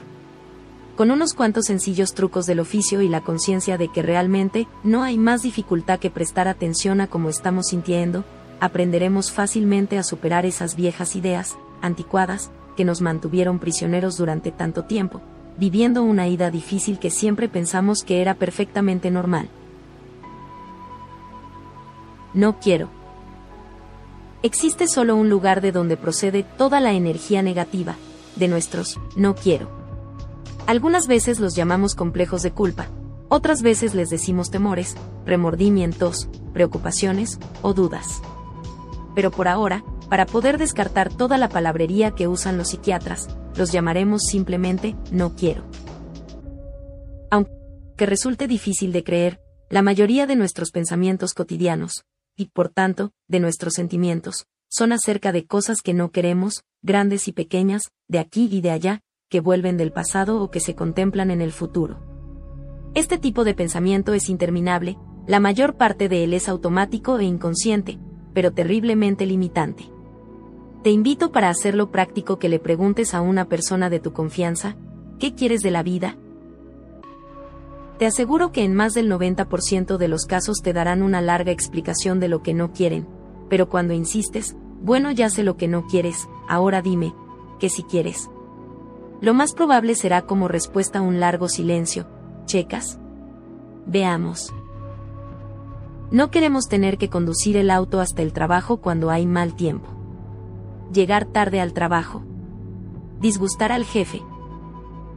con unos cuantos sencillos trucos del oficio y la conciencia de que realmente no hay más dificultad que prestar atención a cómo estamos sintiendo, aprenderemos fácilmente a superar esas viejas ideas, anticuadas, que nos mantuvieron prisioneros durante tanto tiempo, viviendo una ida difícil que siempre pensamos que era perfectamente normal. No quiero. Existe solo un lugar de donde procede toda la energía negativa, de nuestros no quiero. Algunas veces los llamamos complejos de culpa, otras veces les decimos temores, remordimientos, preocupaciones o dudas. Pero por ahora, para poder descartar toda la palabrería que usan los psiquiatras, los llamaremos simplemente no quiero. Aunque resulte difícil de creer, la mayoría de nuestros pensamientos cotidianos, y por tanto, de nuestros sentimientos, son acerca de cosas que no queremos, grandes y pequeñas, de aquí y de allá, que vuelven del pasado o que se contemplan en el futuro. Este tipo de pensamiento es interminable, la mayor parte de él es automático e inconsciente, pero terriblemente limitante. Te invito para hacerlo práctico que le preguntes a una persona de tu confianza, ¿qué quieres de la vida? Te aseguro que en más del 90% de los casos te darán una larga explicación de lo que no quieren, pero cuando insistes, bueno ya sé lo que no quieres, ahora dime, ¿qué si quieres? Lo más probable será como respuesta un largo silencio. ¿Checas? Veamos. No queremos tener que conducir el auto hasta el trabajo cuando hay mal tiempo. Llegar tarde al trabajo. Disgustar al jefe.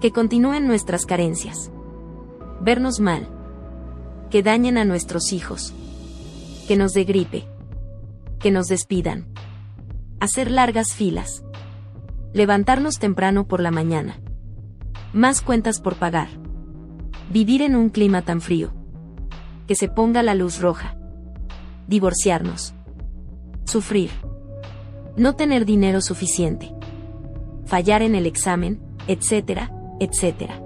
Que continúen nuestras carencias. Vernos mal. Que dañen a nuestros hijos. Que nos dé gripe. Que nos despidan. Hacer largas filas Levantarnos temprano por la mañana. Más cuentas por pagar. Vivir en un clima tan frío. Que se ponga la luz roja. Divorciarnos. Sufrir. No tener dinero suficiente. Fallar en el examen, etcétera, etcétera.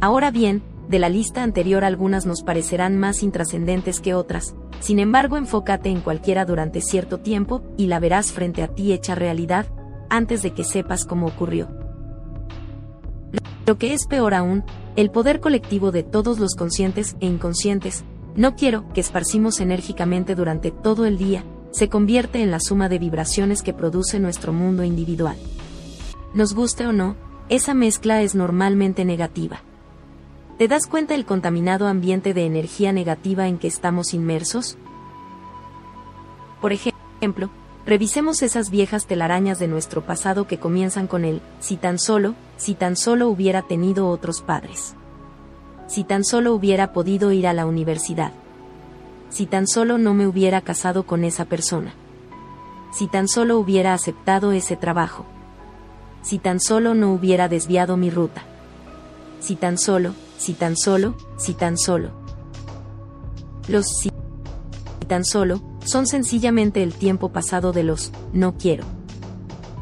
Ahora bien, de la lista anterior algunas nos parecerán más intrascendentes que otras, sin embargo enfócate en cualquiera durante cierto tiempo y la verás frente a ti hecha realidad, antes de que sepas cómo ocurrió. Lo que es peor aún, el poder colectivo de todos los conscientes e inconscientes, no quiero que esparcimos enérgicamente durante todo el día, se convierte en la suma de vibraciones que produce nuestro mundo individual. Nos guste o no, esa mezcla es normalmente negativa. ¿Te das cuenta el contaminado ambiente de energía negativa en que estamos inmersos? Por ejemplo, revisemos esas viejas telarañas de nuestro pasado que comienzan con el, si tan solo, si tan solo hubiera tenido otros padres. Si tan solo hubiera podido ir a la universidad. Si tan solo no me hubiera casado con esa persona. Si tan solo hubiera aceptado ese trabajo. Si tan solo no hubiera desviado mi ruta. Si tan solo, si tan solo, si tan solo. Los si tan solo son sencillamente el tiempo pasado de los no quiero.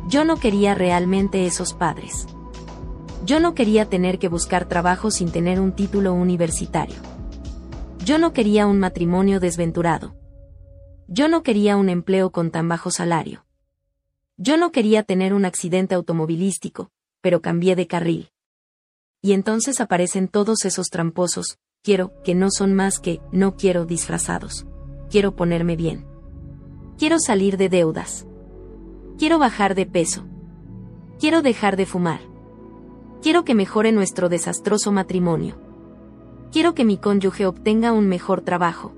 Yo no quería realmente esos padres. Yo no quería tener que buscar trabajo sin tener un título universitario. Yo no quería un matrimonio desventurado. Yo no quería un empleo con tan bajo salario. Yo no quería tener un accidente automovilístico, pero cambié de carril. Y entonces aparecen todos esos tramposos, quiero, que no son más que, no quiero disfrazados. Quiero ponerme bien. Quiero salir de deudas. Quiero bajar de peso. Quiero dejar de fumar. Quiero que mejore nuestro desastroso matrimonio. Quiero que mi cónyuge obtenga un mejor trabajo.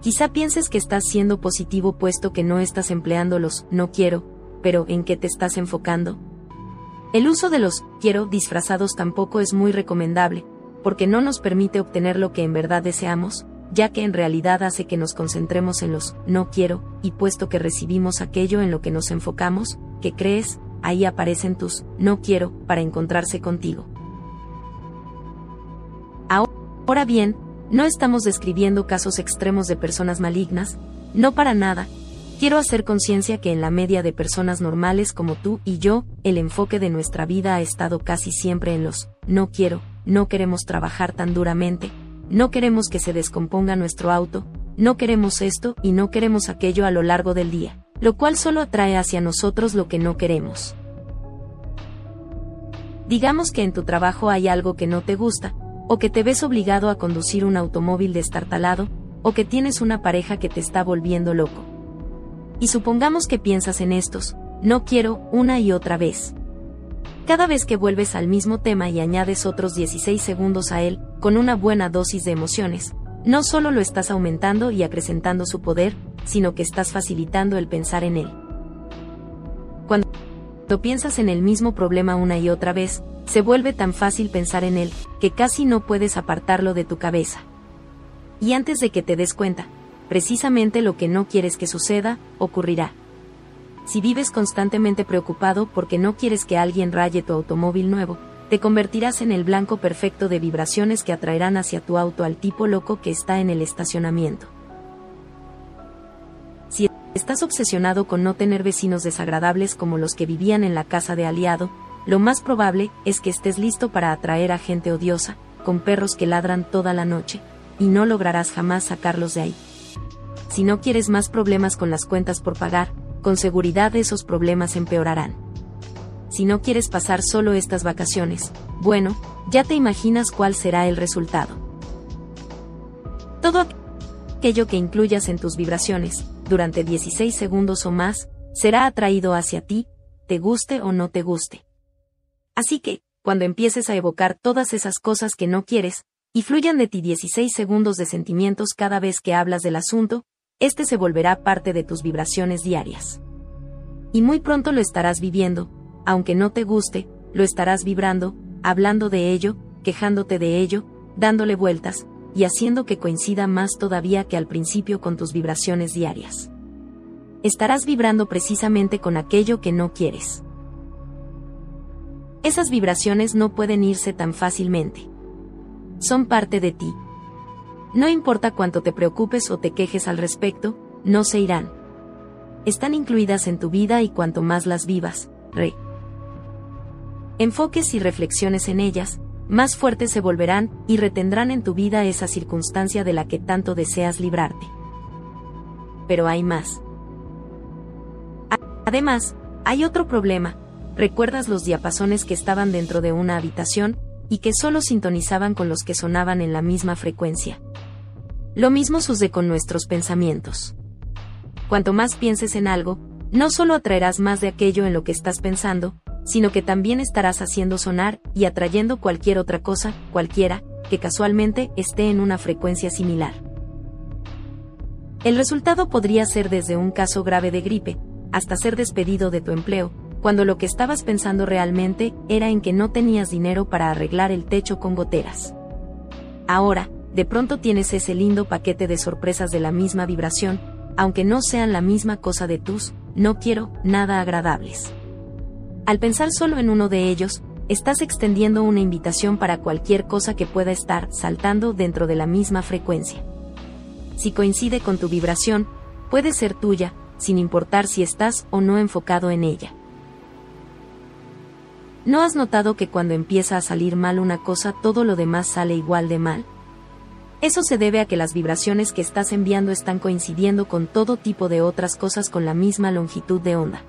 Quizá pienses que estás siendo positivo puesto que no estás empleando los no quiero, pero ¿en qué te estás enfocando? El uso de los quiero disfrazados tampoco es muy recomendable, porque no nos permite obtener lo que en verdad deseamos, ya que en realidad hace que nos concentremos en los no quiero, y puesto que recibimos aquello en lo que nos enfocamos, que crees, ahí aparecen tus no quiero para encontrarse contigo. Ahora bien, no estamos describiendo casos extremos de personas malignas, no para nada. Quiero hacer conciencia que en la media de personas normales como tú y yo, el enfoque de nuestra vida ha estado casi siempre en los no quiero, no queremos trabajar tan duramente, no queremos que se descomponga nuestro auto, no queremos esto y no queremos aquello a lo largo del día, lo cual solo atrae hacia nosotros lo que no queremos. Digamos que en tu trabajo hay algo que no te gusta, o que te ves obligado a conducir un automóvil destartalado, o que tienes una pareja que te está volviendo loco. Y supongamos que piensas en estos, no quiero, una y otra vez. Cada vez que vuelves al mismo tema y añades otros 16 segundos a él, con una buena dosis de emociones, no solo lo estás aumentando y acrecentando su poder, sino que estás facilitando el pensar en él. Cuando piensas en el mismo problema una y otra vez, se vuelve tan fácil pensar en él, que casi no puedes apartarlo de tu cabeza. Y antes de que te des cuenta, precisamente lo que no quieres que suceda, ocurrirá. Si vives constantemente preocupado porque no quieres que alguien raye tu automóvil nuevo, te convertirás en el blanco perfecto de vibraciones que atraerán hacia tu auto al tipo loco que está en el estacionamiento. Si estás obsesionado con no tener vecinos desagradables como los que vivían en la casa de aliado, lo más probable es que estés listo para atraer a gente odiosa, con perros que ladran toda la noche, y no lograrás jamás sacarlos de ahí. Si no quieres más problemas con las cuentas por pagar, con seguridad esos problemas empeorarán. Si no quieres pasar solo estas vacaciones, bueno, ya te imaginas cuál será el resultado. Todo aquello que incluyas en tus vibraciones, durante 16 segundos o más, será atraído hacia ti, te guste o no te guste. Así que, cuando empieces a evocar todas esas cosas que no quieres, y fluyan de ti 16 segundos de sentimientos cada vez que hablas del asunto, este se volverá parte de tus vibraciones diarias. Y muy pronto lo estarás viviendo, aunque no te guste, lo estarás vibrando, hablando de ello, quejándote de ello, dándole vueltas, y haciendo que coincida más todavía que al principio con tus vibraciones diarias. Estarás vibrando precisamente con aquello que no quieres esas vibraciones no pueden irse tan fácilmente. Son parte de ti. No importa cuánto te preocupes o te quejes al respecto, no se irán. Están incluidas en tu vida y cuanto más las vivas, re. Enfoques y reflexiones en ellas, más fuertes se volverán y retendrán en tu vida esa circunstancia de la que tanto deseas librarte. Pero hay más. Además, hay otro problema, recuerdas los diapasones que estaban dentro de una habitación, y que solo sintonizaban con los que sonaban en la misma frecuencia. Lo mismo sucede con nuestros pensamientos. Cuanto más pienses en algo, no solo atraerás más de aquello en lo que estás pensando, sino que también estarás haciendo sonar y atrayendo cualquier otra cosa, cualquiera, que casualmente esté en una frecuencia similar. El resultado podría ser desde un caso grave de gripe, hasta ser despedido de tu empleo, cuando lo que estabas pensando realmente era en que no tenías dinero para arreglar el techo con goteras. Ahora, de pronto tienes ese lindo paquete de sorpresas de la misma vibración, aunque no sean la misma cosa de tus, no quiero, nada agradables. Al pensar solo en uno de ellos, estás extendiendo una invitación para cualquier cosa que pueda estar saltando dentro de la misma frecuencia. Si coincide con tu vibración, puede ser tuya, sin importar si estás o no enfocado en ella. ¿No has notado que cuando empieza a salir mal una cosa todo lo demás sale igual de mal? Eso se debe a que las vibraciones que estás enviando están coincidiendo con todo tipo de otras cosas con la misma longitud de onda.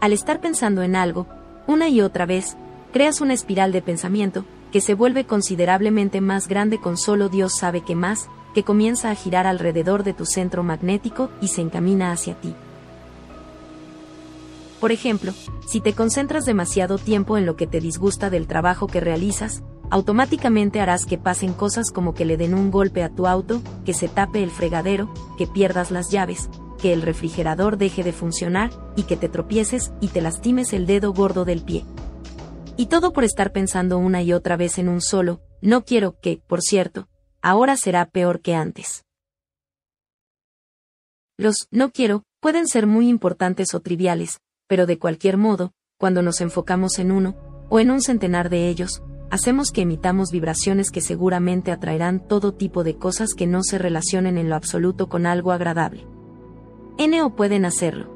Al estar pensando en algo, una y otra vez, creas una espiral de pensamiento, que se vuelve considerablemente más grande con solo Dios sabe qué más, que comienza a girar alrededor de tu centro magnético y se encamina hacia ti. Por ejemplo, si te concentras demasiado tiempo en lo que te disgusta del trabajo que realizas, automáticamente harás que pasen cosas como que le den un golpe a tu auto, que se tape el fregadero, que pierdas las llaves, que el refrigerador deje de funcionar, y que te tropieces y te lastimes el dedo gordo del pie. Y todo por estar pensando una y otra vez en un solo, no quiero que, por cierto, ahora será peor que antes. Los no quiero pueden ser muy importantes o triviales, pero de cualquier modo, cuando nos enfocamos en uno, o en un centenar de ellos, hacemos que emitamos vibraciones que seguramente atraerán todo tipo de cosas que no se relacionen en lo absoluto con algo agradable. N o pueden hacerlo.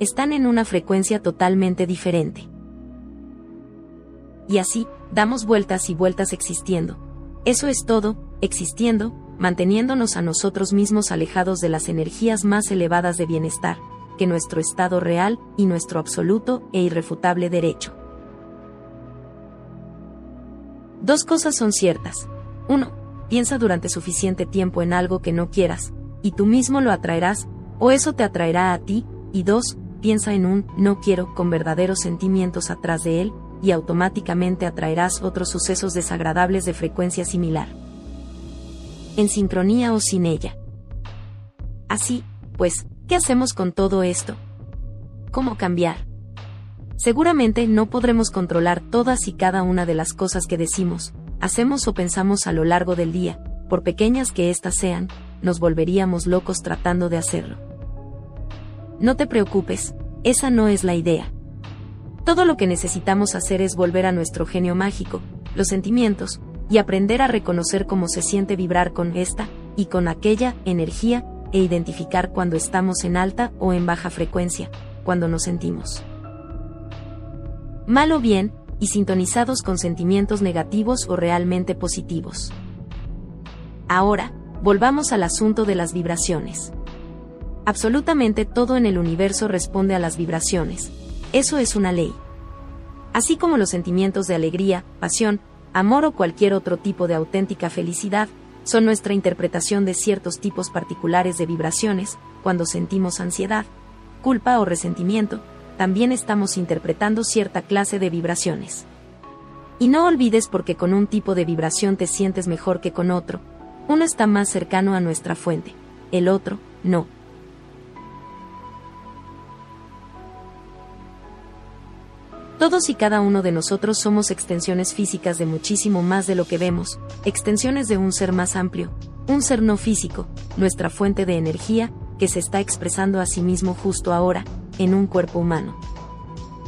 Están en una frecuencia totalmente diferente. Y así, damos vueltas y vueltas existiendo. Eso es todo, existiendo, manteniéndonos a nosotros mismos alejados de las energías más elevadas de bienestar, que nuestro estado real y nuestro absoluto e irrefutable derecho. Dos cosas son ciertas. Uno, piensa durante suficiente tiempo en algo que no quieras, y tú mismo lo atraerás, o eso te atraerá a ti, y dos, piensa en un no quiero con verdaderos sentimientos atrás de él, y automáticamente atraerás otros sucesos desagradables de frecuencia similar. En sincronía o sin ella. Así, pues, ¿qué hacemos con todo esto? ¿Cómo cambiar? Seguramente no podremos controlar todas y cada una de las cosas que decimos, hacemos o pensamos a lo largo del día, por pequeñas que éstas sean, nos volveríamos locos tratando de hacerlo. No te preocupes, esa no es la idea. Todo lo que necesitamos hacer es volver a nuestro genio mágico, los sentimientos, y aprender a reconocer cómo se siente vibrar con esta y con aquella energía, e identificar cuando estamos en alta o en baja frecuencia, cuando nos sentimos mal o bien, y sintonizados con sentimientos negativos o realmente positivos. Ahora, volvamos al asunto de las vibraciones. Absolutamente todo en el universo responde a las vibraciones. Eso es una ley. Así como los sentimientos de alegría, pasión, amor o cualquier otro tipo de auténtica felicidad, son nuestra interpretación de ciertos tipos particulares de vibraciones, cuando sentimos ansiedad, culpa o resentimiento, también estamos interpretando cierta clase de vibraciones. Y no olvides porque con un tipo de vibración te sientes mejor que con otro, uno está más cercano a nuestra fuente, el otro, no. Todos y cada uno de nosotros somos extensiones físicas de muchísimo más de lo que vemos, extensiones de un ser más amplio, un ser no físico, nuestra fuente de energía, que se está expresando a sí mismo justo ahora, en un cuerpo humano.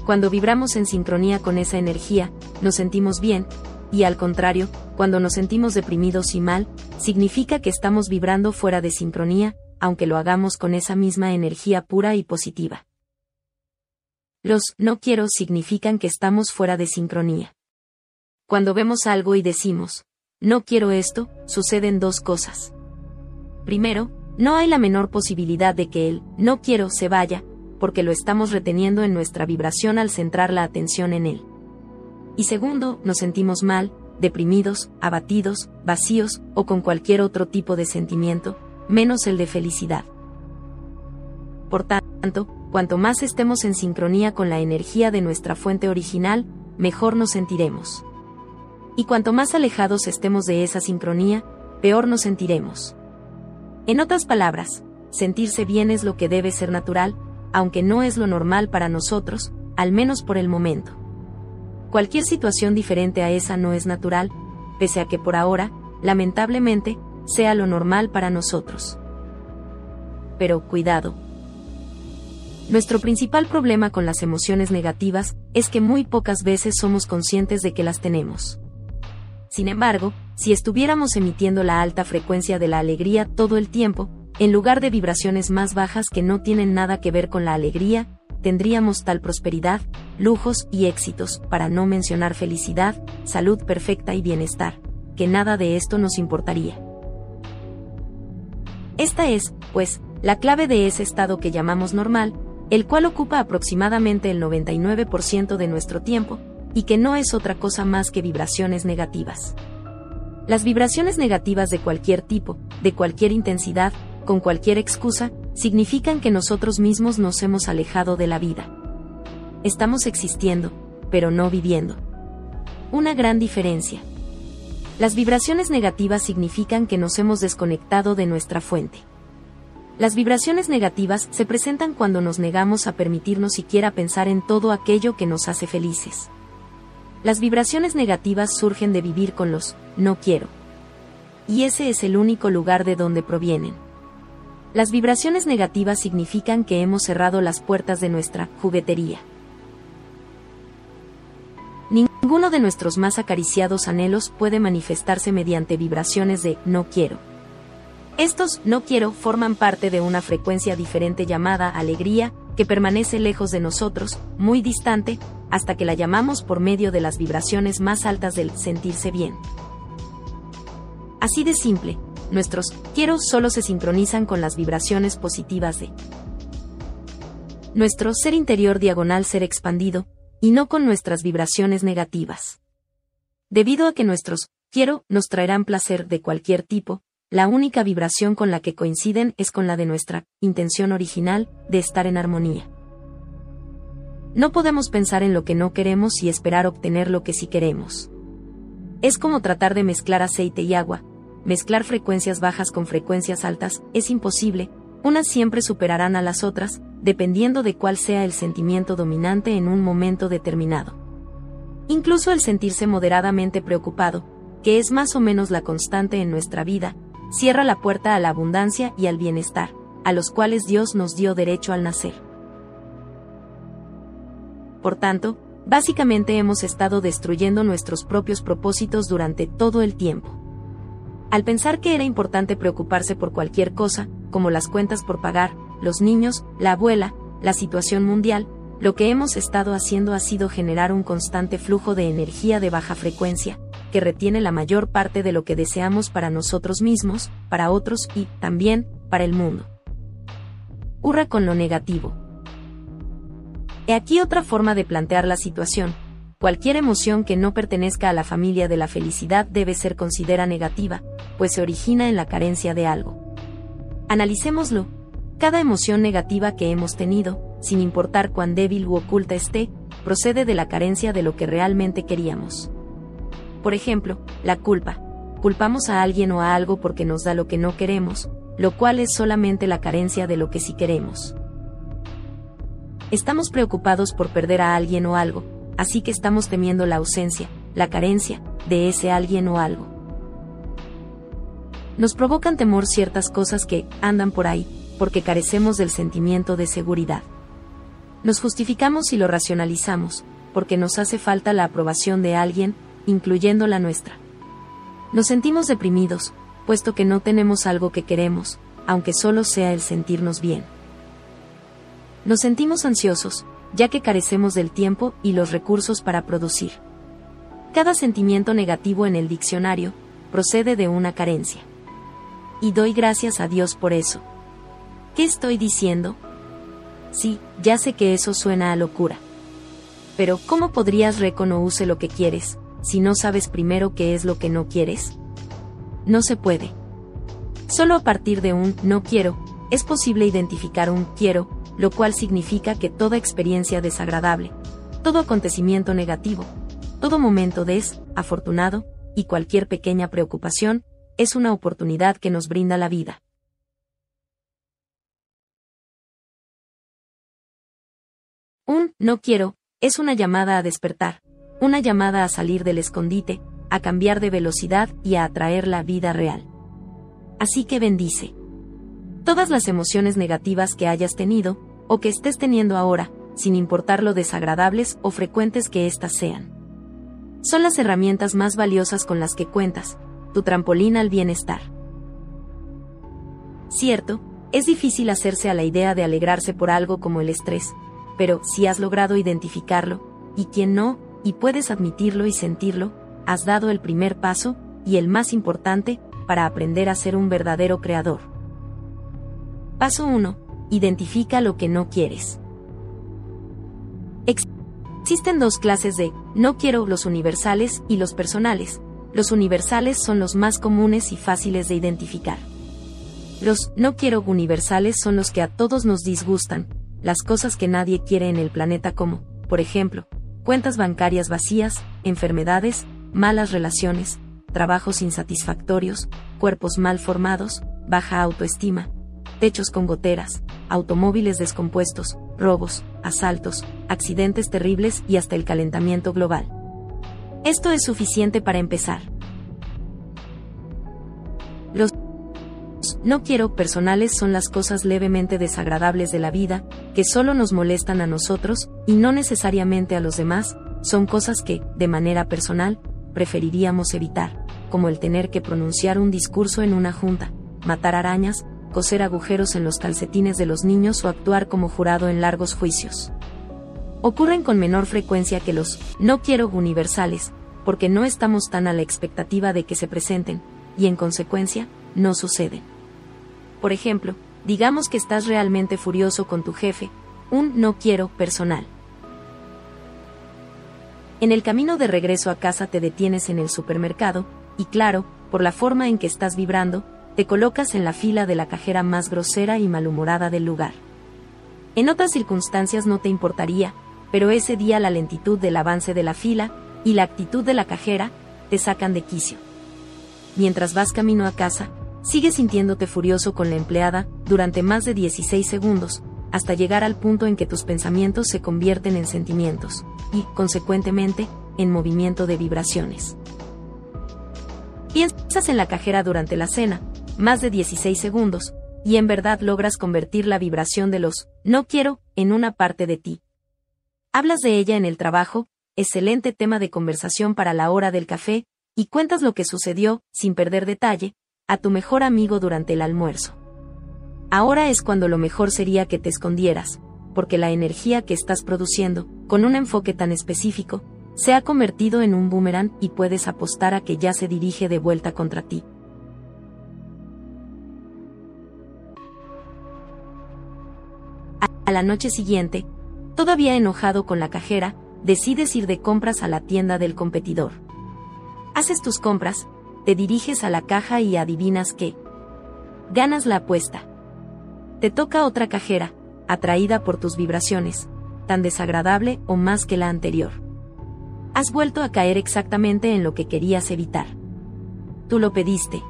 Cuando vibramos en sincronía con esa energía, nos sentimos bien, y al contrario, cuando nos sentimos deprimidos y mal, significa que estamos vibrando fuera de sincronía, aunque lo hagamos con esa misma energía pura y positiva. Los no quiero significan que estamos fuera de sincronía. Cuando vemos algo y decimos, no quiero esto, suceden dos cosas. Primero, no hay la menor posibilidad de que el no quiero se vaya, porque lo estamos reteniendo en nuestra vibración al centrar la atención en él. Y segundo, nos sentimos mal, deprimidos, abatidos, vacíos o con cualquier otro tipo de sentimiento, menos el de felicidad. Por tanto, cuanto más estemos en sincronía con la energía de nuestra fuente original, mejor nos sentiremos. Y cuanto más alejados estemos de esa sincronía, peor nos sentiremos. En otras palabras, sentirse bien es lo que debe ser natural, aunque no es lo normal para nosotros, al menos por el momento. Cualquier situación diferente a esa no es natural, pese a que por ahora, lamentablemente, sea lo normal para nosotros. Pero cuidado. Nuestro principal problema con las emociones negativas es que muy pocas veces somos conscientes de que las tenemos. Sin embargo, si estuviéramos emitiendo la alta frecuencia de la alegría todo el tiempo, en lugar de vibraciones más bajas que no tienen nada que ver con la alegría, tendríamos tal prosperidad, lujos y éxitos, para no mencionar felicidad, salud perfecta y bienestar, que nada de esto nos importaría. Esta es, pues, la clave de ese estado que llamamos normal, el cual ocupa aproximadamente el 99% de nuestro tiempo, y que no es otra cosa más que vibraciones negativas. Las vibraciones negativas de cualquier tipo, de cualquier intensidad, con cualquier excusa, significan que nosotros mismos nos hemos alejado de la vida. Estamos existiendo, pero no viviendo. Una gran diferencia. Las vibraciones negativas significan que nos hemos desconectado de nuestra fuente. Las vibraciones negativas se presentan cuando nos negamos a permitirnos siquiera pensar en todo aquello que nos hace felices. Las vibraciones negativas surgen de vivir con los no quiero. Y ese es el único lugar de donde provienen. Las vibraciones negativas significan que hemos cerrado las puertas de nuestra juguetería. Ninguno de nuestros más acariciados anhelos puede manifestarse mediante vibraciones de no quiero. Estos no quiero forman parte de una frecuencia diferente llamada alegría, que permanece lejos de nosotros, muy distante, hasta que la llamamos por medio de las vibraciones más altas del sentirse bien. Así de simple, nuestros quiero solo se sincronizan con las vibraciones positivas de nuestro ser interior diagonal ser expandido, y no con nuestras vibraciones negativas. Debido a que nuestros quiero nos traerán placer de cualquier tipo, la única vibración con la que coinciden es con la de nuestra intención original de estar en armonía. No podemos pensar en lo que no queremos y esperar obtener lo que sí queremos. Es como tratar de mezclar aceite y agua, mezclar frecuencias bajas con frecuencias altas, es imposible, unas siempre superarán a las otras, dependiendo de cuál sea el sentimiento dominante en un momento determinado. Incluso el sentirse moderadamente preocupado, que es más o menos la constante en nuestra vida, cierra la puerta a la abundancia y al bienestar, a los cuales Dios nos dio derecho al nacer. Por tanto, básicamente hemos estado destruyendo nuestros propios propósitos durante todo el tiempo. Al pensar que era importante preocuparse por cualquier cosa, como las cuentas por pagar, los niños, la abuela, la situación mundial, lo que hemos estado haciendo ha sido generar un constante flujo de energía de baja frecuencia, que retiene la mayor parte de lo que deseamos para nosotros mismos, para otros y, también, para el mundo. Hurra con lo negativo. He aquí otra forma de plantear la situación, Cualquier emoción que no pertenezca a la familia de la felicidad debe ser considerada negativa, pues se origina en la carencia de algo. Analicémoslo. Cada emoción negativa que hemos tenido, sin importar cuán débil u oculta esté, procede de la carencia de lo que realmente queríamos. Por ejemplo, la culpa. Culpamos a alguien o a algo porque nos da lo que no queremos, lo cual es solamente la carencia de lo que sí queremos. Estamos preocupados por perder a alguien o algo, así que estamos temiendo la ausencia, la carencia, de ese alguien o algo. Nos provocan temor ciertas cosas que andan por ahí, porque carecemos del sentimiento de seguridad. Nos justificamos y lo racionalizamos, porque nos hace falta la aprobación de alguien, incluyendo la nuestra. Nos sentimos deprimidos, puesto que no tenemos algo que queremos, aunque solo sea el sentirnos bien. Nos sentimos ansiosos, ya que carecemos del tiempo y los recursos para producir. Cada sentimiento negativo en el diccionario procede de una carencia. Y doy gracias a Dios por eso. ¿Qué estoy diciendo? Sí, ya sé que eso suena a locura. Pero ¿cómo podrías reconocer lo que quieres, si no sabes primero qué es lo que no quieres? No se puede. Solo a partir de un no quiero, es posible identificar un quiero, lo cual significa que toda experiencia desagradable, todo acontecimiento negativo, todo momento desafortunado, y cualquier pequeña preocupación, es una oportunidad que nos brinda la vida. Un no quiero es una llamada a despertar, una llamada a salir del escondite, a cambiar de velocidad y a atraer la vida real. Así que bendice. Todas las emociones negativas que hayas tenido, o que estés teniendo ahora, sin importar lo desagradables o frecuentes que éstas sean. Son las herramientas más valiosas con las que cuentas, tu trampolín al bienestar. Cierto, es difícil hacerse a la idea de alegrarse por algo como el estrés, pero si has logrado identificarlo, y quien no, y puedes admitirlo y sentirlo, has dado el primer paso, y el más importante, para aprender a ser un verdadero creador. Paso 1 identifica lo que no quieres. Existen dos clases de no quiero los universales y los personales. Los universales son los más comunes y fáciles de identificar. Los no quiero universales son los que a todos nos disgustan, las cosas que nadie quiere en el planeta como, por ejemplo, cuentas bancarias vacías, enfermedades, malas relaciones, trabajos insatisfactorios, cuerpos mal formados, baja autoestima, techos con goteras, automóviles descompuestos, robos, asaltos, accidentes terribles y hasta el calentamiento global. Esto es suficiente para empezar. No quiero personales son las cosas levemente desagradables de la vida, que solo nos molestan a nosotros, y no necesariamente a los demás, son cosas que, de manera personal, preferiríamos evitar, como el tener que pronunciar un discurso en una junta, matar arañas, coser agujeros en los calcetines de los niños o actuar como jurado en largos juicios. Ocurren con menor frecuencia que los no quiero universales, porque no estamos tan a la expectativa de que se presenten, y en consecuencia, no suceden. Por ejemplo, digamos que estás realmente furioso con tu jefe, un no quiero personal. En el camino de regreso a casa te detienes en el supermercado, y claro, por la forma en que estás vibrando, te colocas en la fila de la cajera más grosera y malhumorada del lugar. En otras circunstancias no te importaría, pero ese día la lentitud del avance de la fila y la actitud de la cajera te sacan de quicio. Mientras vas camino a casa, sigues sintiéndote furioso con la empleada durante más de 16 segundos, hasta llegar al punto en que tus pensamientos se convierten en sentimientos, y, consecuentemente, en movimiento de vibraciones. Piensas en la cajera durante la cena, más de 16 segundos, y en verdad logras convertir la vibración de los no quiero en una parte de ti. Hablas de ella en el trabajo, excelente tema de conversación para la hora del café, y cuentas lo que sucedió, sin perder detalle, a tu mejor amigo durante el almuerzo. Ahora es cuando lo mejor sería que te escondieras, porque la energía que estás produciendo, con un enfoque tan específico, se ha convertido en un boomerang y puedes apostar a que ya se dirige de vuelta contra ti. A la noche siguiente, todavía enojado con la cajera, decides ir de compras a la tienda del competidor. Haces tus compras, te diriges a la caja y adivinas qué. Ganas la apuesta. Te toca otra cajera, atraída por tus vibraciones, tan desagradable o más que la anterior. Has vuelto a caer exactamente en lo que querías evitar. Tú lo pediste.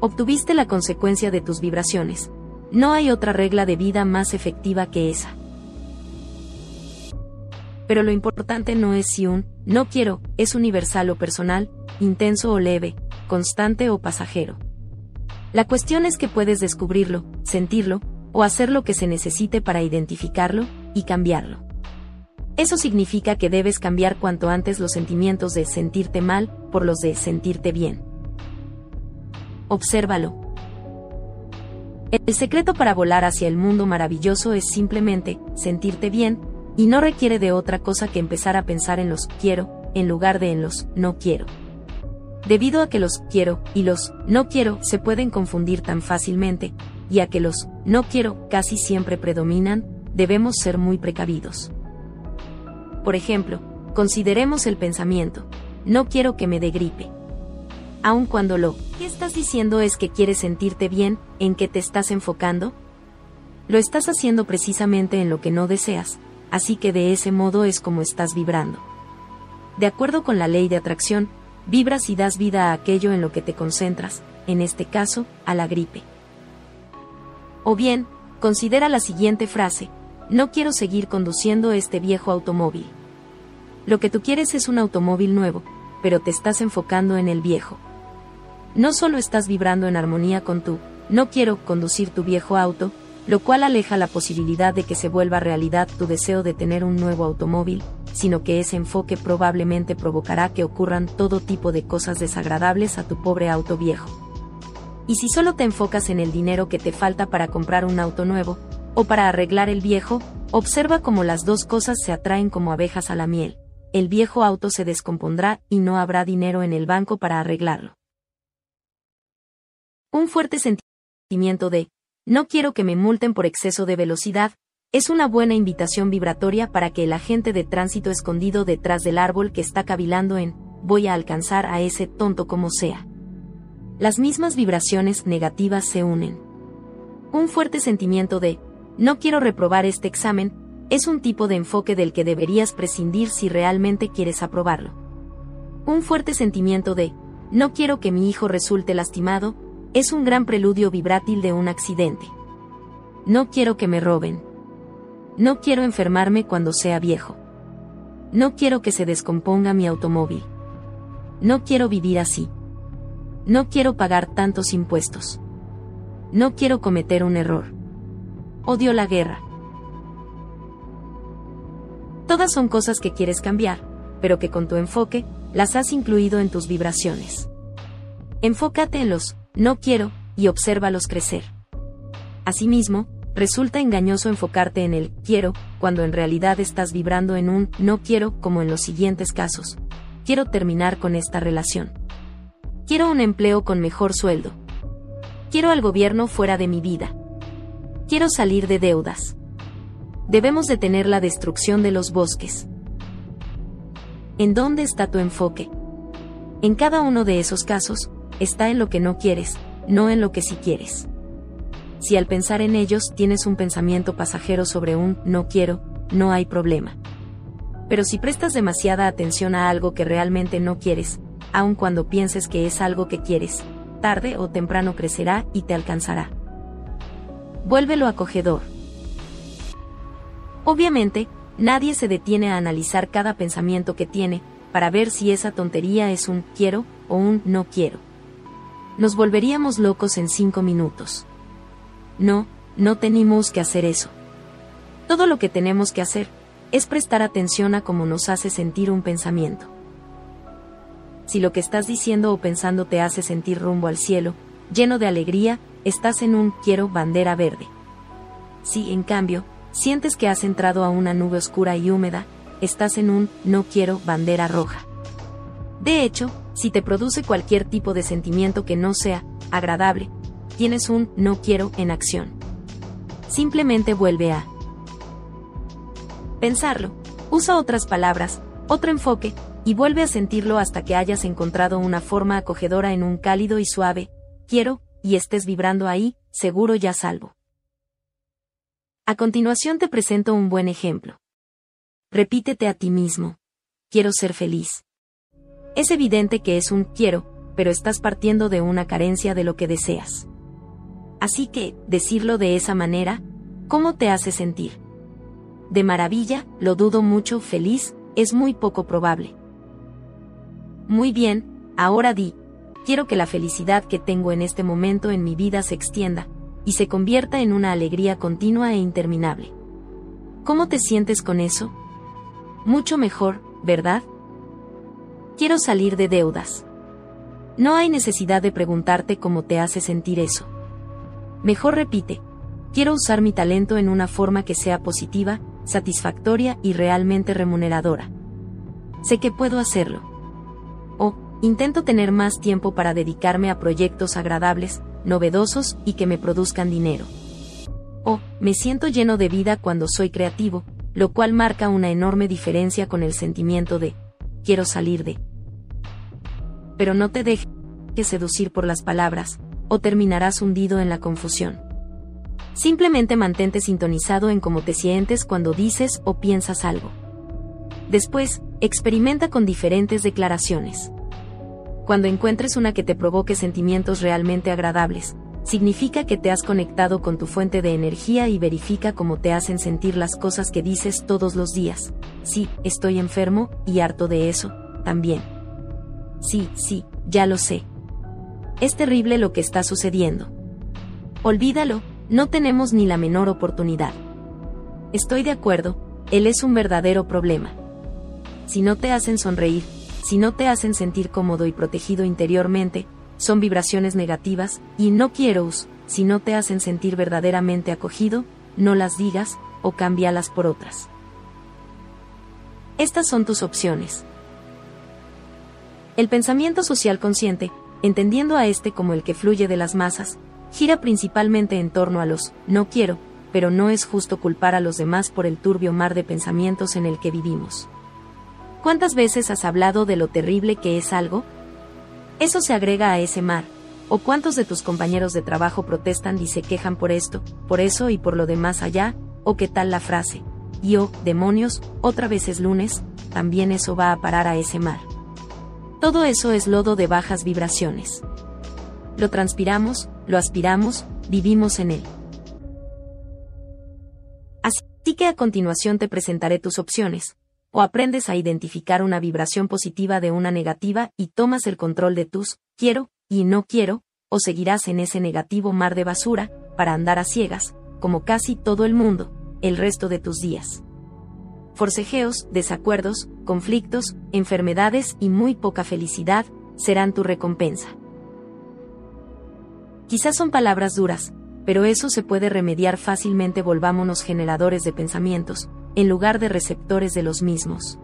Obtuviste la consecuencia de tus vibraciones. No hay otra regla de vida más efectiva que esa. Pero lo importante no es si un no quiero es universal o personal, intenso o leve, constante o pasajero. La cuestión es que puedes descubrirlo, sentirlo, o hacer lo que se necesite para identificarlo y cambiarlo. Eso significa que debes cambiar cuanto antes los sentimientos de sentirte mal por los de sentirte bien. Obsérvalo. El secreto para volar hacia el mundo maravilloso es simplemente sentirte bien, y no requiere de otra cosa que empezar a pensar en los quiero, en lugar de en los no quiero. Debido a que los quiero y los no quiero se pueden confundir tan fácilmente, y a que los no quiero casi siempre predominan, debemos ser muy precavidos. Por ejemplo, consideremos el pensamiento, no quiero que me dé gripe. Aun cuando lo que estás diciendo es que quieres sentirte bien, ¿en qué te estás enfocando? Lo estás haciendo precisamente en lo que no deseas, así que de ese modo es como estás vibrando. De acuerdo con la ley de atracción, vibras y das vida a aquello en lo que te concentras, en este caso, a la gripe. O bien, considera la siguiente frase, no quiero seguir conduciendo este viejo automóvil. Lo que tú quieres es un automóvil nuevo, pero te estás enfocando en el viejo. No solo estás vibrando en armonía con tu, no quiero conducir tu viejo auto, lo cual aleja la posibilidad de que se vuelva realidad tu deseo de tener un nuevo automóvil, sino que ese enfoque probablemente provocará que ocurran todo tipo de cosas desagradables a tu pobre auto viejo. Y si solo te enfocas en el dinero que te falta para comprar un auto nuevo, o para arreglar el viejo, observa cómo las dos cosas se atraen como abejas a la miel. El viejo auto se descompondrá y no habrá dinero en el banco para arreglarlo. Un fuerte sentimiento de, no quiero que me multen por exceso de velocidad, es una buena invitación vibratoria para que el agente de tránsito escondido detrás del árbol que está cavilando en voy a alcanzar a ese tonto como sea. Las mismas vibraciones negativas se unen. Un fuerte sentimiento de no quiero reprobar este examen es un tipo de enfoque del que deberías prescindir si realmente quieres aprobarlo. Un fuerte sentimiento de, no quiero que mi hijo resulte lastimado, es un gran preludio vibrátil de un accidente. No quiero que me roben. No quiero enfermarme cuando sea viejo. No quiero que se descomponga mi automóvil. No quiero vivir así. No quiero pagar tantos impuestos. No quiero cometer un error. Odio la guerra. Todas son cosas que quieres cambiar, pero que con tu enfoque, las has incluido en tus vibraciones. Enfócate en los no quiero y obsérvalos crecer. Asimismo, resulta engañoso enfocarte en el quiero cuando en realidad estás vibrando en un no quiero como en los siguientes casos. Quiero terminar con esta relación. Quiero un empleo con mejor sueldo. Quiero al gobierno fuera de mi vida. Quiero salir de deudas. Debemos detener la destrucción de los bosques. ¿En dónde está tu enfoque? En cada uno de esos casos, está en lo que no quieres, no en lo que sí quieres. Si al pensar en ellos tienes un pensamiento pasajero sobre un no quiero, no hay problema. Pero si prestas demasiada atención a algo que realmente no quieres, aun cuando pienses que es algo que quieres, tarde o temprano crecerá y te alcanzará. Vuélvelo acogedor. Obviamente, nadie se detiene a analizar cada pensamiento que tiene, para ver si esa tontería es un quiero o un no quiero. Nos volveríamos locos en cinco minutos. No, no tenemos que hacer eso. Todo lo que tenemos que hacer es prestar atención a cómo nos hace sentir un pensamiento. Si lo que estás diciendo o pensando te hace sentir rumbo al cielo, lleno de alegría, estás en un quiero bandera verde. Si, en cambio, sientes que has entrado a una nube oscura y húmeda, estás en un no quiero bandera roja. De hecho, si te produce cualquier tipo de sentimiento que no sea agradable, tienes un no quiero en acción. Simplemente vuelve a pensarlo, usa otras palabras, otro enfoque, y vuelve a sentirlo hasta que hayas encontrado una forma acogedora en un cálido y suave, quiero, y estés vibrando ahí, seguro ya salvo. A continuación te presento un buen ejemplo. Repítete a ti mismo. Quiero ser feliz. Es evidente que es un quiero, pero estás partiendo de una carencia de lo que deseas. Así que, decirlo de esa manera, ¿cómo te hace sentir? De maravilla, lo dudo mucho, feliz, es muy poco probable. Muy bien, ahora di, quiero que la felicidad que tengo en este momento en mi vida se extienda, y se convierta en una alegría continua e interminable. ¿Cómo te sientes con eso? Mucho mejor, ¿verdad? Quiero salir de deudas. No hay necesidad de preguntarte cómo te hace sentir eso. Mejor repite, quiero usar mi talento en una forma que sea positiva, satisfactoria y realmente remuneradora. Sé que puedo hacerlo. O, intento tener más tiempo para dedicarme a proyectos agradables, novedosos y que me produzcan dinero. O, me siento lleno de vida cuando soy creativo, lo cual marca una enorme diferencia con el sentimiento de, quiero salir de. Pero no te dejes seducir por las palabras, o terminarás hundido en la confusión. Simplemente mantente sintonizado en cómo te sientes cuando dices o piensas algo. Después, experimenta con diferentes declaraciones. Cuando encuentres una que te provoque sentimientos realmente agradables, significa que te has conectado con tu fuente de energía y verifica cómo te hacen sentir las cosas que dices todos los días. Sí, estoy enfermo y harto de eso, también. Sí, sí, ya lo sé. Es terrible lo que está sucediendo. Olvídalo, no tenemos ni la menor oportunidad. Estoy de acuerdo, él es un verdadero problema. Si no te hacen sonreír, si no te hacen sentir cómodo y protegido interiormente, son vibraciones negativas, y no quiero, si no te hacen sentir verdaderamente acogido, no las digas, o cámbialas por otras. Estas son tus opciones. El pensamiento social consciente entendiendo a este como el que fluye de las masas, gira principalmente en torno a los no quiero, pero no es justo culpar a los demás por el turbio mar de pensamientos en el que vivimos. ¿Cuántas veces has hablado de lo terrible que es algo? Eso se agrega a ese mar. ¿O cuántos de tus compañeros de trabajo protestan y se quejan por esto, por eso y por lo demás allá? ¿O qué tal la frase? y oh, demonios, otra vez es lunes, también eso va a parar a ese mar. Todo eso es lodo de bajas vibraciones. Lo transpiramos, lo aspiramos, vivimos en él. Así que a continuación te presentaré tus opciones, o aprendes a identificar una vibración positiva de una negativa y tomas el control de tus quiero y no quiero, o seguirás en ese negativo mar de basura, para andar a ciegas, como casi todo el mundo, el resto de tus días. Forcejeos, desacuerdos, conflictos, enfermedades y muy poca felicidad serán tu recompensa. Quizás son palabras duras, pero eso se puede remediar fácilmente volvámonos generadores de pensamientos, en lugar de receptores de los mismos.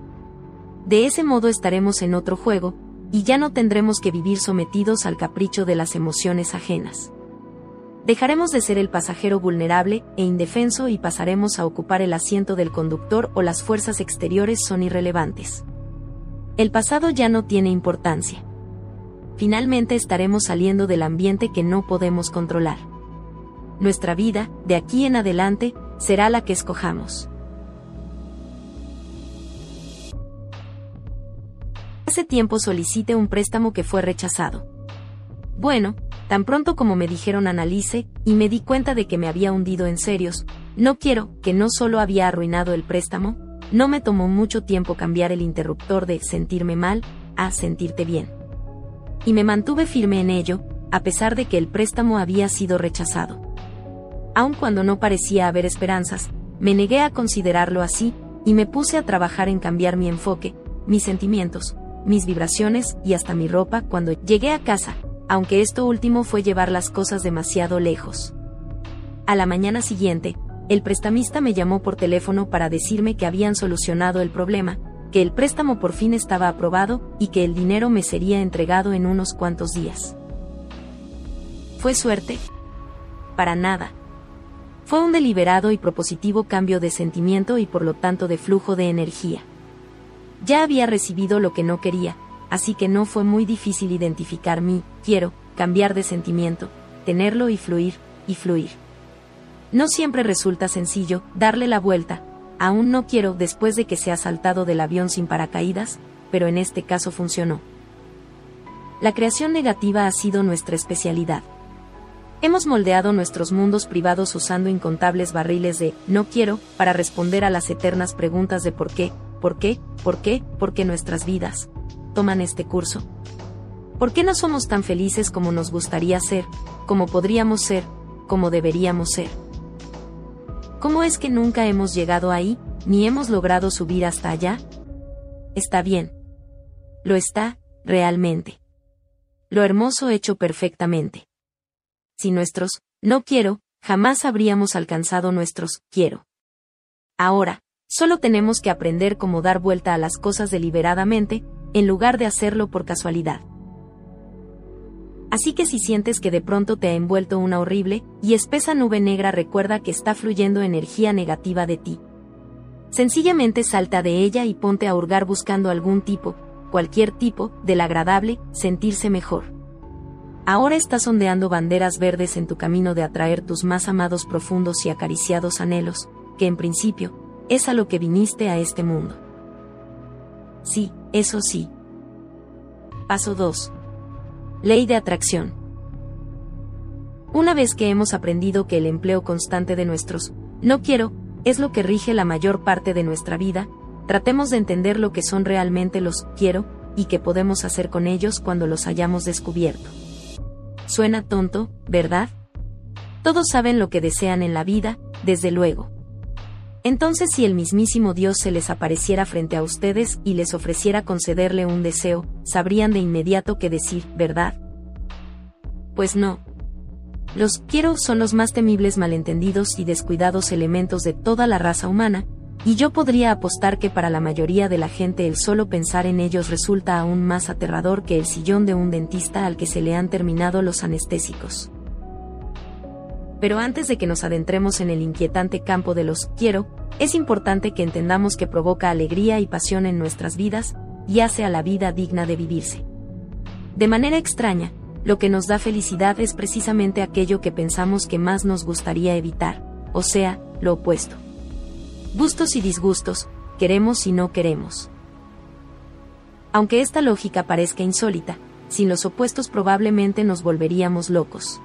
De ese modo estaremos en otro juego, y ya no tendremos que vivir sometidos al capricho de las emociones ajenas. Dejaremos de ser el pasajero vulnerable e indefenso y pasaremos a ocupar el asiento del conductor o las fuerzas exteriores son irrelevantes. El pasado ya no tiene importancia. Finalmente estaremos saliendo del ambiente que no podemos controlar. Nuestra vida, de aquí en adelante, será la que escojamos. Hace tiempo solicité un préstamo que fue rechazado. Bueno, tan pronto como me dijeron analice, y me di cuenta de que me había hundido en serios, no quiero, que no solo había arruinado el préstamo, no me tomó mucho tiempo cambiar el interruptor de sentirme mal a sentirte bien. Y me mantuve firme en ello, a pesar de que el préstamo había sido rechazado. Aun cuando no parecía haber esperanzas, me negué a considerarlo así, y me puse a trabajar en cambiar mi enfoque, mis sentimientos, mis vibraciones y hasta mi ropa cuando llegué a casa, aunque esto último fue llevar las cosas demasiado lejos. A la mañana siguiente, el prestamista me llamó por teléfono para decirme que habían solucionado el problema, que el préstamo por fin estaba aprobado y que el dinero me sería entregado en unos cuantos días. ¿Fue suerte? Para nada. Fue un deliberado y propositivo cambio de sentimiento y por lo tanto de flujo de energía. Ya había recibido lo que no quería, así que no fue muy difícil identificar mi quiero, cambiar de sentimiento, tenerlo y fluir, y fluir. No siempre resulta sencillo darle la vuelta, aún no quiero después de que se ha saltado del avión sin paracaídas, pero en este caso funcionó. La creación negativa ha sido nuestra especialidad. Hemos moldeado nuestros mundos privados usando incontables barriles de no quiero para responder a las eternas preguntas de por qué, ¿Por qué? ¿Por qué? ¿Por qué nuestras vidas toman este curso? ¿Por qué no somos tan felices como nos gustaría ser, como podríamos ser, como deberíamos ser? ¿Cómo es que nunca hemos llegado ahí, ni hemos logrado subir hasta allá? Está bien. Lo está, realmente. Lo hermoso hecho perfectamente. Si nuestros, no quiero, jamás habríamos alcanzado nuestros, quiero. Ahora, Solo tenemos que aprender cómo dar vuelta a las cosas deliberadamente, en lugar de hacerlo por casualidad. Así que si sientes que de pronto te ha envuelto una horrible y espesa nube negra, recuerda que está fluyendo energía negativa de ti. Sencillamente salta de ella y ponte a hurgar buscando algún tipo, cualquier tipo, del agradable, sentirse mejor. Ahora estás ondeando banderas verdes en tu camino de atraer tus más amados profundos y acariciados anhelos, que en principio, es a lo que viniste a este mundo. Sí, eso sí. Paso 2. Ley de atracción. Una vez que hemos aprendido que el empleo constante de nuestros no quiero es lo que rige la mayor parte de nuestra vida, tratemos de entender lo que son realmente los quiero y qué podemos hacer con ellos cuando los hayamos descubierto. Suena tonto, ¿verdad? Todos saben lo que desean en la vida, desde luego. Entonces si el mismísimo Dios se les apareciera frente a ustedes y les ofreciera concederle un deseo, sabrían de inmediato qué decir, ¿verdad? Pues no. Los quiero son los más temibles malentendidos y descuidados elementos de toda la raza humana, y yo podría apostar que para la mayoría de la gente el solo pensar en ellos resulta aún más aterrador que el sillón de un dentista al que se le han terminado los anestésicos. Pero antes de que nos adentremos en el inquietante campo de los quiero, es importante que entendamos que provoca alegría y pasión en nuestras vidas, y hace a la vida digna de vivirse. De manera extraña, lo que nos da felicidad es precisamente aquello que pensamos que más nos gustaría evitar, o sea, lo opuesto. Gustos y disgustos, queremos y no queremos. Aunque esta lógica parezca insólita, sin los opuestos probablemente nos volveríamos locos.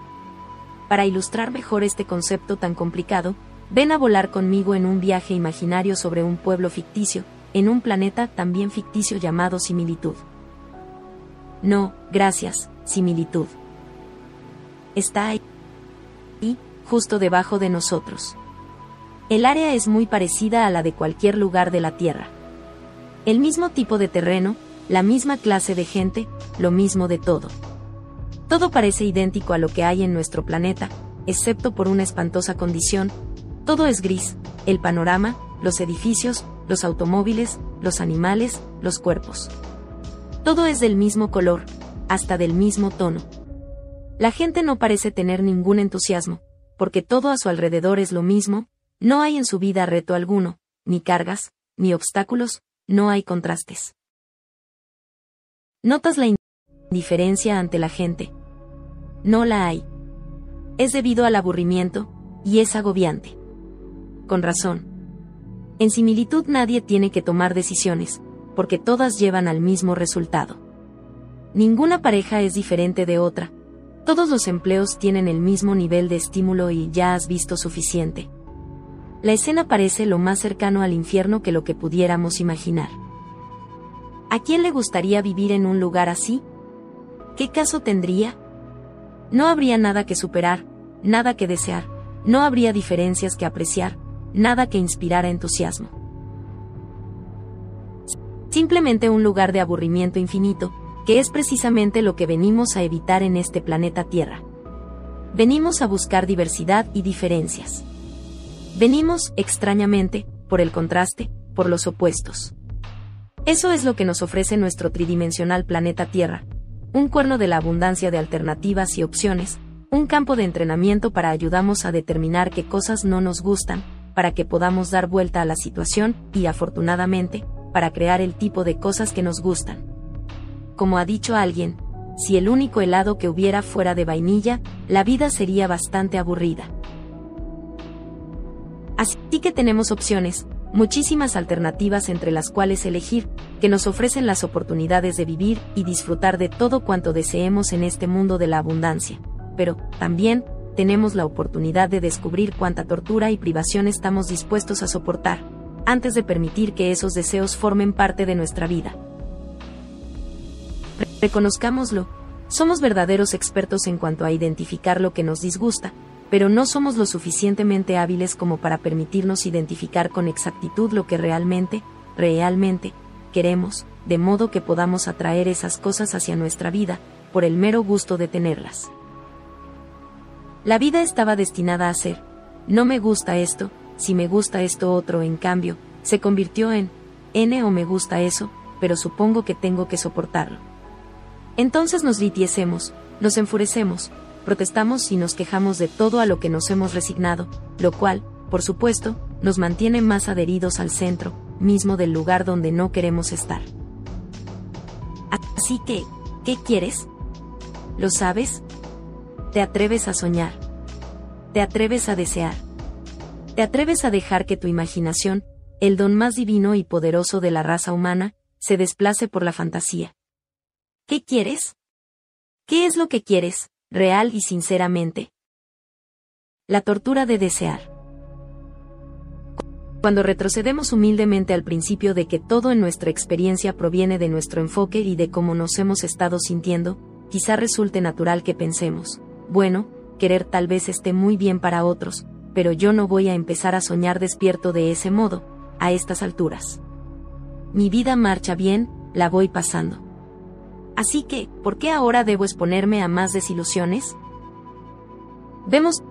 Para ilustrar mejor este concepto tan complicado, ven a volar conmigo en un viaje imaginario sobre un pueblo ficticio, en un planeta también ficticio llamado similitud. No, gracias, similitud. Está ahí, justo debajo de nosotros. El área es muy parecida a la de cualquier lugar de la Tierra. El mismo tipo de terreno, la misma clase de gente, lo mismo de todo. Todo parece idéntico a lo que hay en nuestro planeta, excepto por una espantosa condición, todo es gris, el panorama, los edificios, los automóviles, los animales, los cuerpos. Todo es del mismo color, hasta del mismo tono. La gente no parece tener ningún entusiasmo, porque todo a su alrededor es lo mismo, no hay en su vida reto alguno, ni cargas, ni obstáculos, no hay contrastes. ¿Notas la indiferencia ante la gente? No la hay. Es debido al aburrimiento, y es agobiante. Con razón. En similitud nadie tiene que tomar decisiones, porque todas llevan al mismo resultado. Ninguna pareja es diferente de otra. Todos los empleos tienen el mismo nivel de estímulo y ya has visto suficiente. La escena parece lo más cercano al infierno que lo que pudiéramos imaginar. ¿A quién le gustaría vivir en un lugar así? ¿Qué caso tendría? No habría nada que superar, nada que desear, no habría diferencias que apreciar, nada que inspirara entusiasmo. Simplemente un lugar de aburrimiento infinito, que es precisamente lo que venimos a evitar en este planeta Tierra. Venimos a buscar diversidad y diferencias. Venimos, extrañamente, por el contraste, por los opuestos. Eso es lo que nos ofrece nuestro tridimensional planeta Tierra, un cuerno de la abundancia de alternativas y opciones, un campo de entrenamiento para ayudarnos a determinar qué cosas no nos gustan, para que podamos dar vuelta a la situación y, afortunadamente, para crear el tipo de cosas que nos gustan. Como ha dicho alguien, si el único helado que hubiera fuera de vainilla, la vida sería bastante aburrida. Así que tenemos opciones, muchísimas alternativas entre las cuales elegir, que nos ofrecen las oportunidades de vivir y disfrutar de todo cuanto deseemos en este mundo de la abundancia. Pero, también, tenemos la oportunidad de descubrir cuánta tortura y privación estamos dispuestos a soportar, antes de permitir que esos deseos formen parte de nuestra vida. Reconozcámoslo, somos verdaderos expertos en cuanto a identificar lo que nos disgusta, pero no somos lo suficientemente hábiles como para permitirnos identificar con exactitud lo que realmente, realmente, queremos, de modo que podamos atraer esas cosas hacia nuestra vida, por el mero gusto de tenerlas. La vida estaba destinada a ser, no me gusta esto, si me gusta esto otro, en cambio, se convirtió en, N o me gusta eso, pero supongo que tengo que soportarlo. Entonces nos litiesemos, nos enfurecemos, protestamos y nos quejamos de todo a lo que nos hemos resignado, lo cual, por supuesto, nos mantiene más adheridos al centro, mismo del lugar donde no queremos estar. Así que, ¿qué quieres? ¿Lo sabes? Te atreves a soñar. Te atreves a desear. Te atreves a dejar que tu imaginación, el don más divino y poderoso de la raza humana, se desplace por la fantasía. ¿Qué quieres? ¿Qué es lo que quieres? Real y sinceramente. La tortura de desear. Cuando retrocedemos humildemente al principio de que todo en nuestra experiencia proviene de nuestro enfoque y de cómo nos hemos estado sintiendo, quizá resulte natural que pensemos, bueno, querer tal vez esté muy bien para otros, pero yo no voy a empezar a soñar despierto de ese modo, a estas alturas. Mi vida marcha bien, la voy pasando. Así que, ¿por qué ahora debo exponerme a más desilusiones? Vemos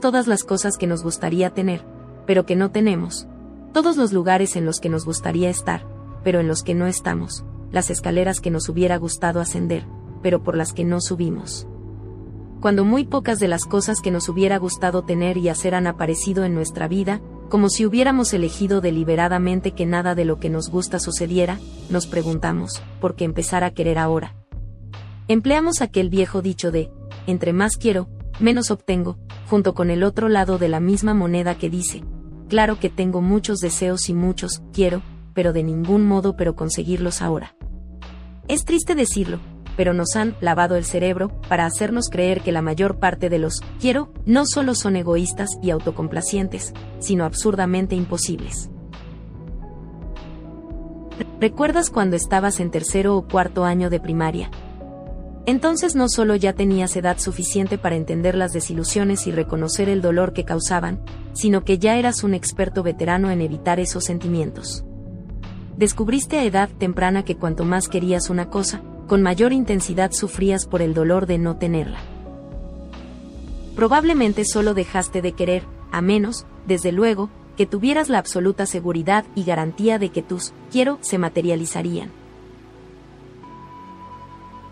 todas las cosas que nos gustaría tener, pero que no tenemos, todos los lugares en los que nos gustaría estar, pero en los que no estamos, las escaleras que nos hubiera gustado ascender, pero por las que no subimos. Cuando muy pocas de las cosas que nos hubiera gustado tener y hacer han aparecido en nuestra vida, como si hubiéramos elegido deliberadamente que nada de lo que nos gusta sucediera, nos preguntamos, ¿por qué empezar a querer ahora? Empleamos aquel viejo dicho de, entre más quiero, menos obtengo, junto con el otro lado de la misma moneda que dice, claro que tengo muchos deseos y muchos, quiero, pero de ningún modo pero conseguirlos ahora. Es triste decirlo, pero nos han lavado el cerebro para hacernos creer que la mayor parte de los quiero no solo son egoístas y autocomplacientes, sino absurdamente imposibles. ¿Recuerdas cuando estabas en tercero o cuarto año de primaria? Entonces no solo ya tenías edad suficiente para entender las desilusiones y reconocer el dolor que causaban, sino que ya eras un experto veterano en evitar esos sentimientos. Descubriste a edad temprana que cuanto más querías una cosa, con mayor intensidad sufrías por el dolor de no tenerla. Probablemente solo dejaste de querer, a menos, desde luego, que tuvieras la absoluta seguridad y garantía de que tus quiero se materializarían.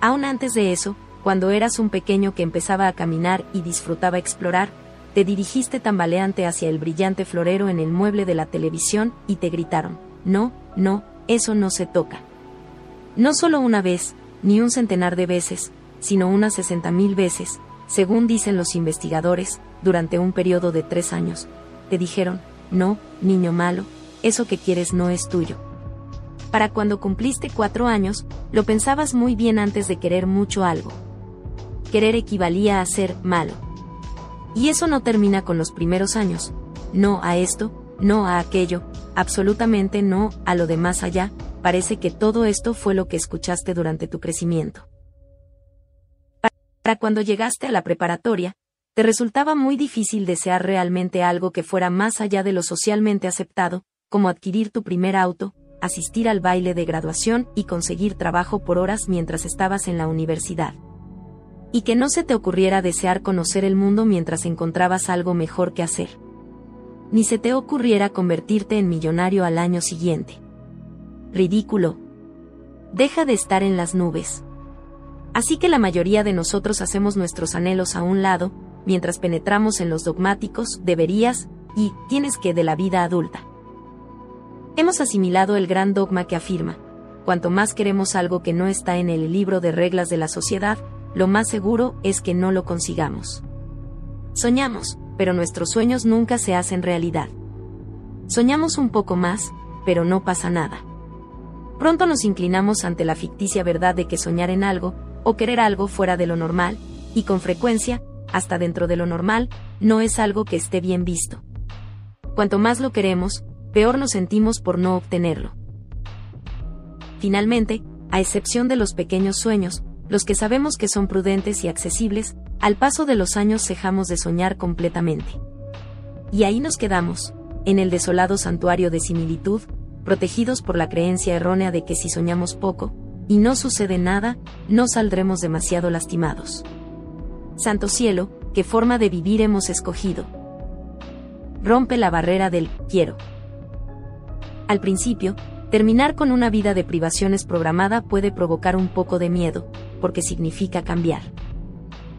Aún antes de eso, cuando eras un pequeño que empezaba a caminar y disfrutaba explorar, te dirigiste tambaleante hacia el brillante florero en el mueble de la televisión y te gritaron, no, no, eso no se toca. No solo una vez, ni un centenar de veces, sino unas sesenta mil veces, según dicen los investigadores, durante un periodo de tres años. Te dijeron, no, niño malo, eso que quieres no es tuyo. Para cuando cumpliste cuatro años, lo pensabas muy bien antes de querer mucho algo. Querer equivalía a ser malo. Y eso no termina con los primeros años. No a esto, no a aquello, absolutamente no a lo de más allá, parece que todo esto fue lo que escuchaste durante tu crecimiento. Para cuando llegaste a la preparatoria, te resultaba muy difícil desear realmente algo que fuera más allá de lo socialmente aceptado, como adquirir tu primer auto, asistir al baile de graduación y conseguir trabajo por horas mientras estabas en la universidad. Y que no se te ocurriera desear conocer el mundo mientras encontrabas algo mejor que hacer. Ni se te ocurriera convertirte en millonario al año siguiente. Ridículo. Deja de estar en las nubes. Así que la mayoría de nosotros hacemos nuestros anhelos a un lado, mientras penetramos en los dogmáticos, deberías, y, tienes que de la vida adulta. Hemos asimilado el gran dogma que afirma, cuanto más queremos algo que no está en el libro de reglas de la sociedad, lo más seguro es que no lo consigamos. Soñamos, pero nuestros sueños nunca se hacen realidad. Soñamos un poco más, pero no pasa nada. Pronto nos inclinamos ante la ficticia verdad de que soñar en algo, o querer algo fuera de lo normal, y con frecuencia, hasta dentro de lo normal, no es algo que esté bien visto. Cuanto más lo queremos, peor nos sentimos por no obtenerlo. Finalmente, a excepción de los pequeños sueños, los que sabemos que son prudentes y accesibles, al paso de los años cejamos de soñar completamente. Y ahí nos quedamos, en el desolado santuario de similitud, protegidos por la creencia errónea de que si soñamos poco, y no sucede nada, no saldremos demasiado lastimados. Santo cielo, ¿qué forma de vivir hemos escogido? Rompe la barrera del quiero. Al principio, terminar con una vida de privaciones programada puede provocar un poco de miedo, porque significa cambiar.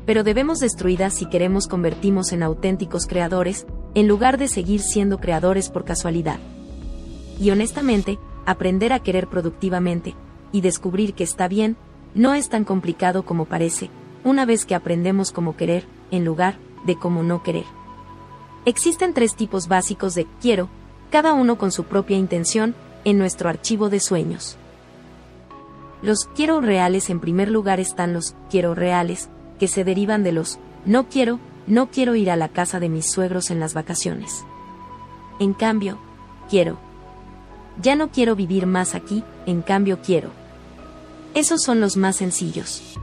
Pero debemos destruirla si queremos convertirnos en auténticos creadores, en lugar de seguir siendo creadores por casualidad. Y honestamente, aprender a querer productivamente, y descubrir que está bien, no es tan complicado como parece, una vez que aprendemos cómo querer, en lugar de cómo no querer. Existen tres tipos básicos de quiero, cada uno con su propia intención, en nuestro archivo de sueños. Los quiero reales en primer lugar están los quiero reales, que se derivan de los no quiero, no quiero ir a la casa de mis suegros en las vacaciones. En cambio, quiero. Ya no quiero vivir más aquí, en cambio quiero. Esos son los más sencillos.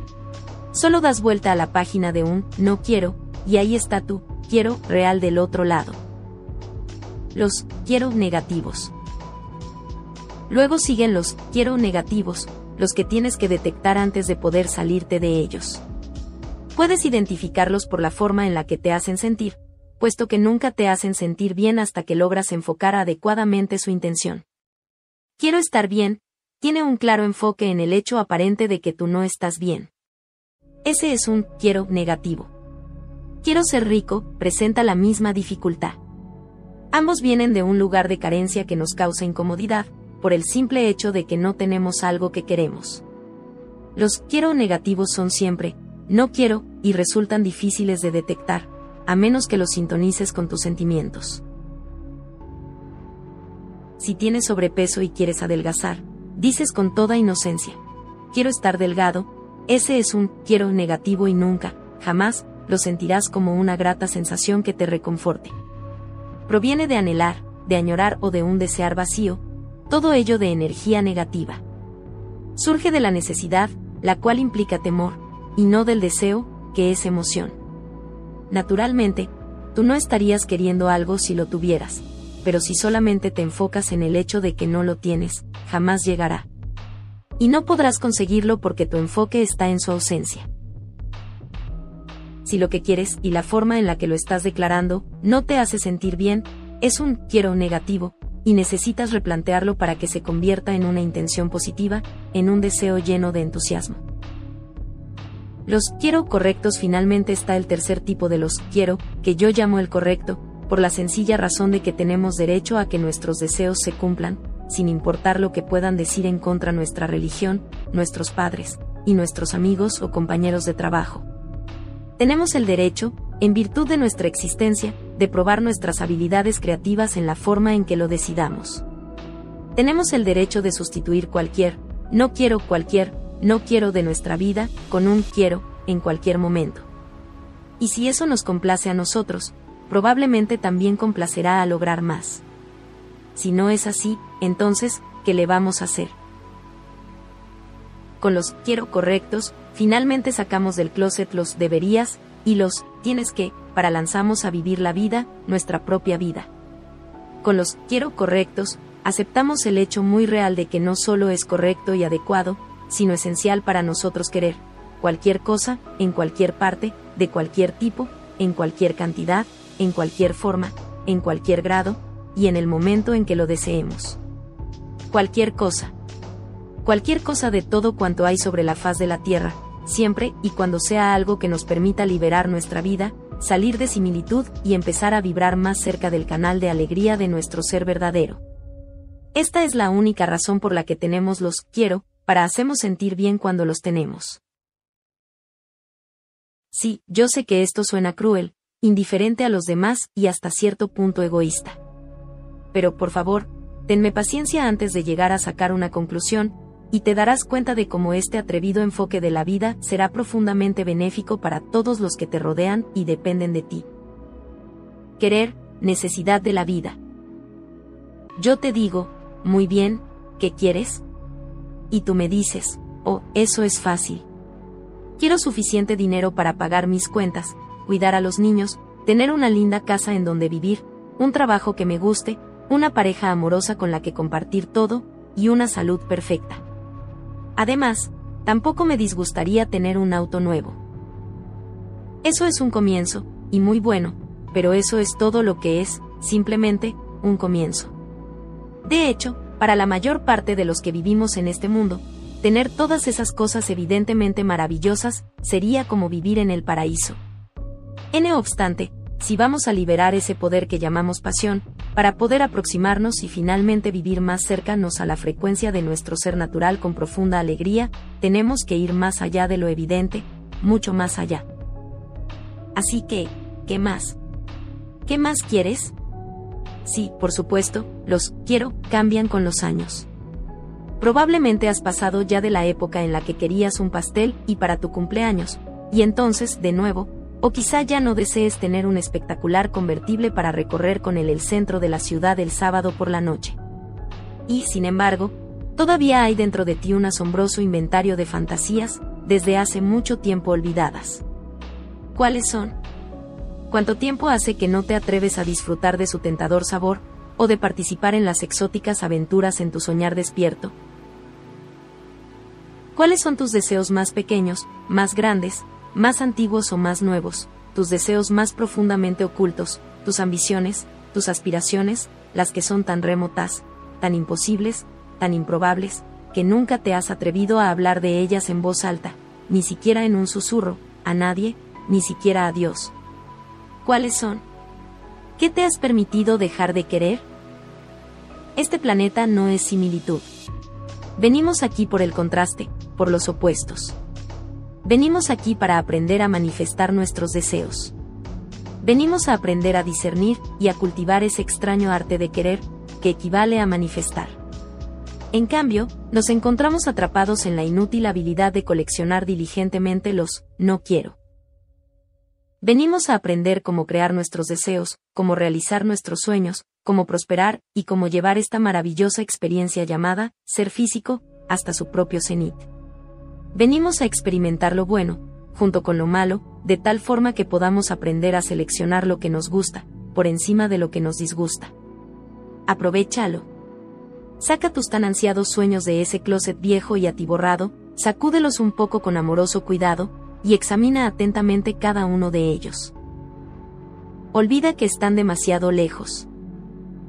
Solo das vuelta a la página de un no quiero, y ahí está tu quiero real del otro lado. Los quiero negativos. Luego siguen los quiero negativos, los que tienes que detectar antes de poder salirte de ellos. Puedes identificarlos por la forma en la que te hacen sentir, puesto que nunca te hacen sentir bien hasta que logras enfocar adecuadamente su intención. Quiero estar bien, tiene un claro enfoque en el hecho aparente de que tú no estás bien. Ese es un quiero negativo. Quiero ser rico presenta la misma dificultad. Ambos vienen de un lugar de carencia que nos causa incomodidad, por el simple hecho de que no tenemos algo que queremos. Los quiero negativos son siempre, no quiero, y resultan difíciles de detectar, a menos que los sintonices con tus sentimientos. si tienes sobrepeso y quieres adelgazar, dices con toda inocencia, quiero estar delgado, ese es un quiero negativo y nunca, jamás, lo sentirás como una grata sensación que te reconforte. Proviene de anhelar, de añorar o de un desear vacío, todo ello de energía negativa. Surge de la necesidad, la cual implica temor, y no del deseo, que es emoción. Naturalmente, tú no estarías queriendo algo si lo tuvieras, pero si solamente te enfocas en el hecho de que no lo tienes, jamás llegará. Y no podrás conseguirlo porque tu enfoque está en su ausencia. Si lo que quieres y la forma en la que lo estás declarando no te hace sentir bien, es un quiero negativo, y necesitas replantearlo para que se convierta en una intención positiva, en un deseo lleno de entusiasmo. Los quiero correctos finalmente está el tercer tipo de los quiero, que yo llamo el correcto, por la sencilla razón de que tenemos derecho a que nuestros deseos se cumplan, sin importar lo que puedan decir en contra nuestra religión, nuestros padres, y nuestros amigos o compañeros de trabajo. Tenemos el derecho, en virtud de nuestra existencia, de probar nuestras habilidades creativas en la forma en que lo decidamos. Tenemos el derecho de sustituir cualquier, no quiero cualquier, no quiero de nuestra vida, con un quiero, en cualquier momento. Y si eso nos complace a nosotros, probablemente también complacerá a lograr más. Si no es así, entonces, ¿qué le vamos a hacer? Con los quiero correctos, finalmente sacamos del closet los deberías y los tienes que, para lanzamos a vivir la vida, nuestra propia vida. Con los quiero correctos, aceptamos el hecho muy real de que no solo es correcto y adecuado, sino esencial para nosotros querer, cualquier cosa, en cualquier parte, de cualquier tipo, en cualquier cantidad, en cualquier forma, en cualquier grado, y en el momento en que lo deseemos. Cualquier cosa. Cualquier cosa de todo cuanto hay sobre la faz de la Tierra, siempre y cuando sea algo que nos permita liberar nuestra vida, salir de similitud y empezar a vibrar más cerca del canal de alegría de nuestro ser verdadero. Esta es la única razón por la que tenemos los quiero, para hacernos sentir bien cuando los tenemos. Sí, yo sé que esto suena cruel, indiferente a los demás y hasta cierto punto egoísta. Pero por favor, tenme paciencia antes de llegar a sacar una conclusión, y te darás cuenta de cómo este atrevido enfoque de la vida será profundamente benéfico para todos los que te rodean y dependen de ti. Querer, necesidad de la vida. Yo te digo, muy bien, ¿qué quieres? Y tú me dices, oh, eso es fácil. Quiero suficiente dinero para pagar mis cuentas, cuidar a los niños, tener una linda casa en donde vivir, un trabajo que me guste, una pareja amorosa con la que compartir todo, y una salud perfecta. Además, tampoco me disgustaría tener un auto nuevo. Eso es un comienzo, y muy bueno, pero eso es todo lo que es, simplemente, un comienzo. De hecho, para la mayor parte de los que vivimos en este mundo, tener todas esas cosas evidentemente maravillosas sería como vivir en el paraíso. No obstante, si vamos a liberar ese poder que llamamos pasión, para poder aproximarnos y finalmente vivir más cercanos a la frecuencia de nuestro ser natural con profunda alegría, tenemos que ir más allá de lo evidente, mucho más allá. Así que, ¿qué más? ¿Qué más quieres? Sí, por supuesto, los quiero cambian con los años. Probablemente has pasado ya de la época en la que querías un pastel y para tu cumpleaños, y entonces, de nuevo, o quizá ya no desees tener un espectacular convertible para recorrer con él el centro de la ciudad el sábado por la noche. Y, sin embargo, todavía hay dentro de ti un asombroso inventario de fantasías, desde hace mucho tiempo olvidadas. ¿Cuáles son? ¿Cuánto tiempo hace que no te atreves a disfrutar de su tentador sabor, o de participar en las exóticas aventuras en tu soñar despierto? ¿Cuáles son tus deseos más pequeños, más grandes, más antiguos o más nuevos, tus deseos más profundamente ocultos, tus ambiciones, tus aspiraciones, las que son tan remotas, tan imposibles, tan improbables, que nunca te has atrevido a hablar de ellas en voz alta, ni siquiera en un susurro, a nadie, ni siquiera a Dios. ¿Cuáles son? ¿Qué te has permitido dejar de querer? Este planeta no es similitud. Venimos aquí por el contraste, por los opuestos. Venimos aquí para aprender a manifestar nuestros deseos. Venimos a aprender a discernir y a cultivar ese extraño arte de querer, que equivale a manifestar. En cambio, nos encontramos atrapados en la inútil habilidad de coleccionar diligentemente los no quiero. Venimos a aprender cómo crear nuestros deseos, cómo realizar nuestros sueños, cómo prosperar y cómo llevar esta maravillosa experiencia llamada ser físico hasta su propio cenit. Venimos a experimentar lo bueno, junto con lo malo, de tal forma que podamos aprender a seleccionar lo que nos gusta, por encima de lo que nos disgusta. Aprovechalo. Saca tus tan ansiados sueños de ese closet viejo y atiborrado, sacúdelos un poco con amoroso cuidado, y examina atentamente cada uno de ellos. Olvida que están demasiado lejos.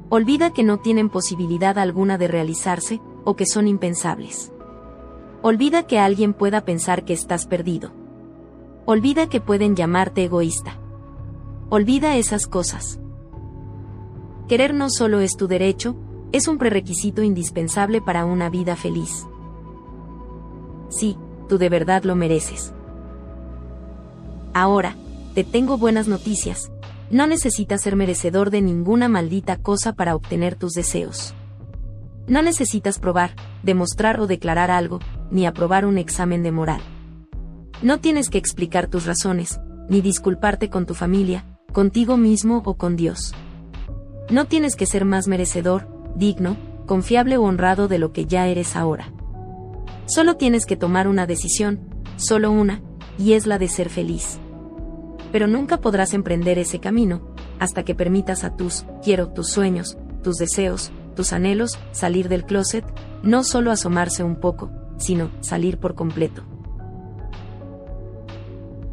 Olvida que no tienen posibilidad alguna de realizarse, o que son impensables. Olvida que alguien pueda pensar que estás perdido. Olvida que pueden llamarte egoísta. Olvida esas cosas. Querer no solo es tu derecho, es un prerequisito indispensable para una vida feliz. Sí, tú de verdad lo mereces. Ahora, te tengo buenas noticias. No necesitas ser merecedor de ninguna maldita cosa para obtener tus deseos. No necesitas probar, demostrar o declarar algo, ni aprobar un examen de moral. No tienes que explicar tus razones, ni disculparte con tu familia, contigo mismo o con Dios. No tienes que ser más merecedor, digno, confiable o honrado de lo que ya eres ahora. Solo tienes que tomar una decisión, solo una, y es la de ser feliz. Pero nunca podrás emprender ese camino, hasta que permitas a tus, quiero, tus sueños, tus deseos, tus anhelos, salir del closet, no solo asomarse un poco, sino salir por completo.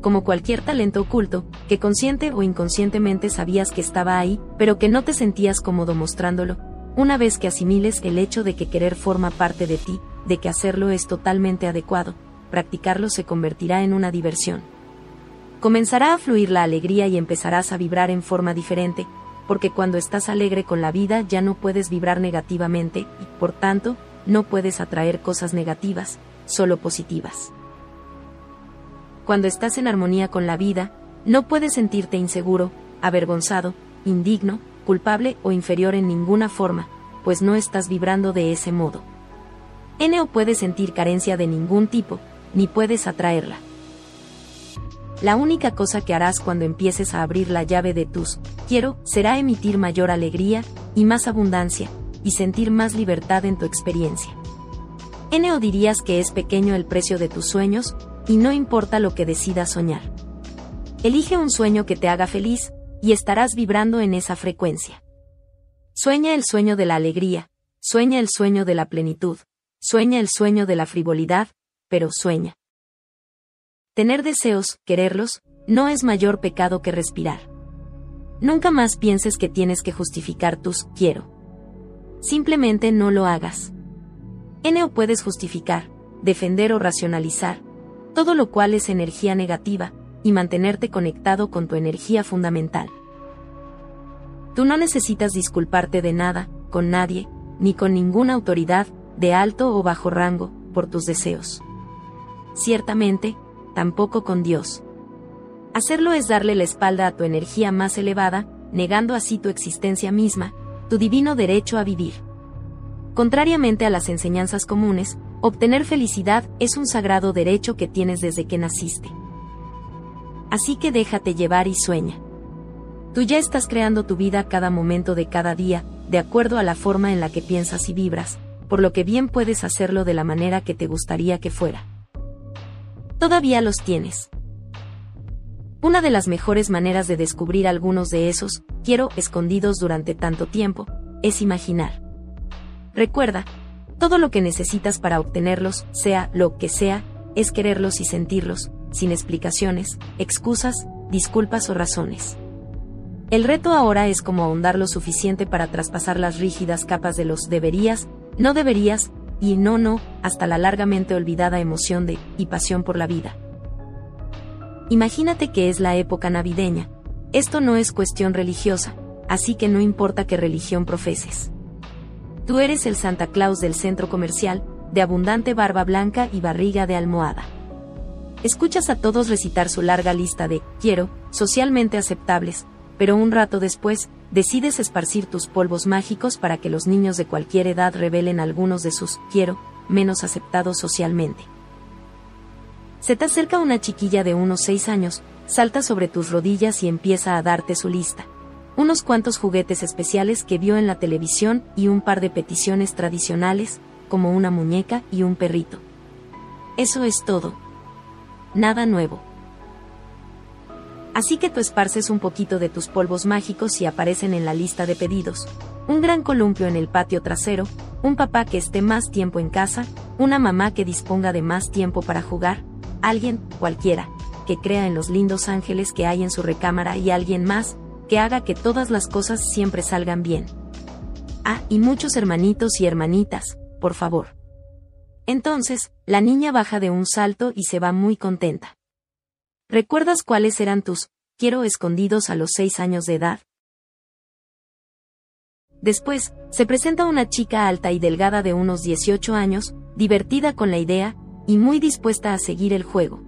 Como cualquier talento oculto, que consciente o inconscientemente sabías que estaba ahí, pero que no te sentías cómodo mostrándolo, una vez que asimiles el hecho de que querer forma parte de ti, de que hacerlo es totalmente adecuado, practicarlo se convertirá en una diversión. Comenzará a fluir la alegría y empezarás a vibrar en forma diferente, porque cuando estás alegre con la vida ya no puedes vibrar negativamente y, por tanto, no puedes atraer cosas negativas, solo positivas. Cuando estás en armonía con la vida, no puedes sentirte inseguro, avergonzado, indigno, culpable o inferior en ninguna forma, pues no estás vibrando de ese modo. No puede sentir carencia de ningún tipo, ni puedes atraerla. La única cosa que harás cuando empieces a abrir la llave de tus quiero será emitir mayor alegría y más abundancia, y sentir más libertad en tu experiencia. Neo dirías que es pequeño el precio de tus sueños, y no importa lo que decidas soñar. Elige un sueño que te haga feliz, y estarás vibrando en esa frecuencia. Sueña el sueño de la alegría, sueña el sueño de la plenitud, sueña el sueño de la frivolidad, pero sueña. Tener deseos, quererlos, no es mayor pecado que respirar. Nunca más pienses que tienes que justificar tus quiero. Simplemente no lo hagas. N o puedes justificar, defender o racionalizar, todo lo cual es energía negativa, y mantenerte conectado con tu energía fundamental. Tú no necesitas disculparte de nada, con nadie, ni con ninguna autoridad, de alto o bajo rango, por tus deseos. Ciertamente, tampoco con Dios. Hacerlo es darle la espalda a tu energía más elevada, negando así tu existencia misma, tu divino derecho a vivir. Contrariamente a las enseñanzas comunes, obtener felicidad es un sagrado derecho que tienes desde que naciste. Así que déjate llevar y sueña. Tú ya estás creando tu vida cada momento de cada día, de acuerdo a la forma en la que piensas y vibras, por lo que bien puedes hacerlo de la manera que te gustaría que fuera. Todavía los tienes. Una de las mejores maneras de descubrir algunos de esos, quiero, escondidos durante tanto tiempo, es imaginar. Recuerda, todo lo que necesitas para obtenerlos, sea lo que sea, es quererlos y sentirlos, sin explicaciones, excusas, disculpas o razones. El reto ahora es como ahondar lo suficiente para traspasar las rígidas capas de los deberías, no deberías, y no no, hasta la largamente olvidada emoción de, y pasión por la vida. Imagínate que es la época navideña. Esto no es cuestión religiosa, así que no importa qué religión profeses. Tú eres el Santa Claus del centro comercial, de abundante barba blanca y barriga de almohada escuchas a todos recitar su larga lista de quiero, socialmente aceptables, pero un rato después, decides esparcir tus polvos mágicos para que los niños de cualquier edad revelen algunos de sus quiero menos aceptados socialmente. Se te acerca una chiquilla de unos 6 años, salta sobre tus rodillas y empieza a darte su lista. Unos cuantos juguetes especiales que vio en la televisión y un par de peticiones tradicionales, como una muñeca y un perrito. Eso es todo. Nada nuevo. Así que tú esparces un poquito de tus polvos mágicos y aparecen en la lista de pedidos. Un gran columpio en el patio trasero, un papá que esté más tiempo en casa, una mamá que disponga de más tiempo para jugar, alguien, cualquiera, que crea en los lindos ángeles que hay en su recámara y alguien más, que haga que todas las cosas siempre salgan bien. Ah, y muchos hermanitos y hermanitas, por favor. Entonces, la niña baja de un salto y se va muy contenta. ¿Recuerdas cuáles eran tus quiero escondidos a los seis años de edad? Después, se presenta una chica alta y delgada de unos 18 años, divertida con la idea, y muy dispuesta a seguir el juego.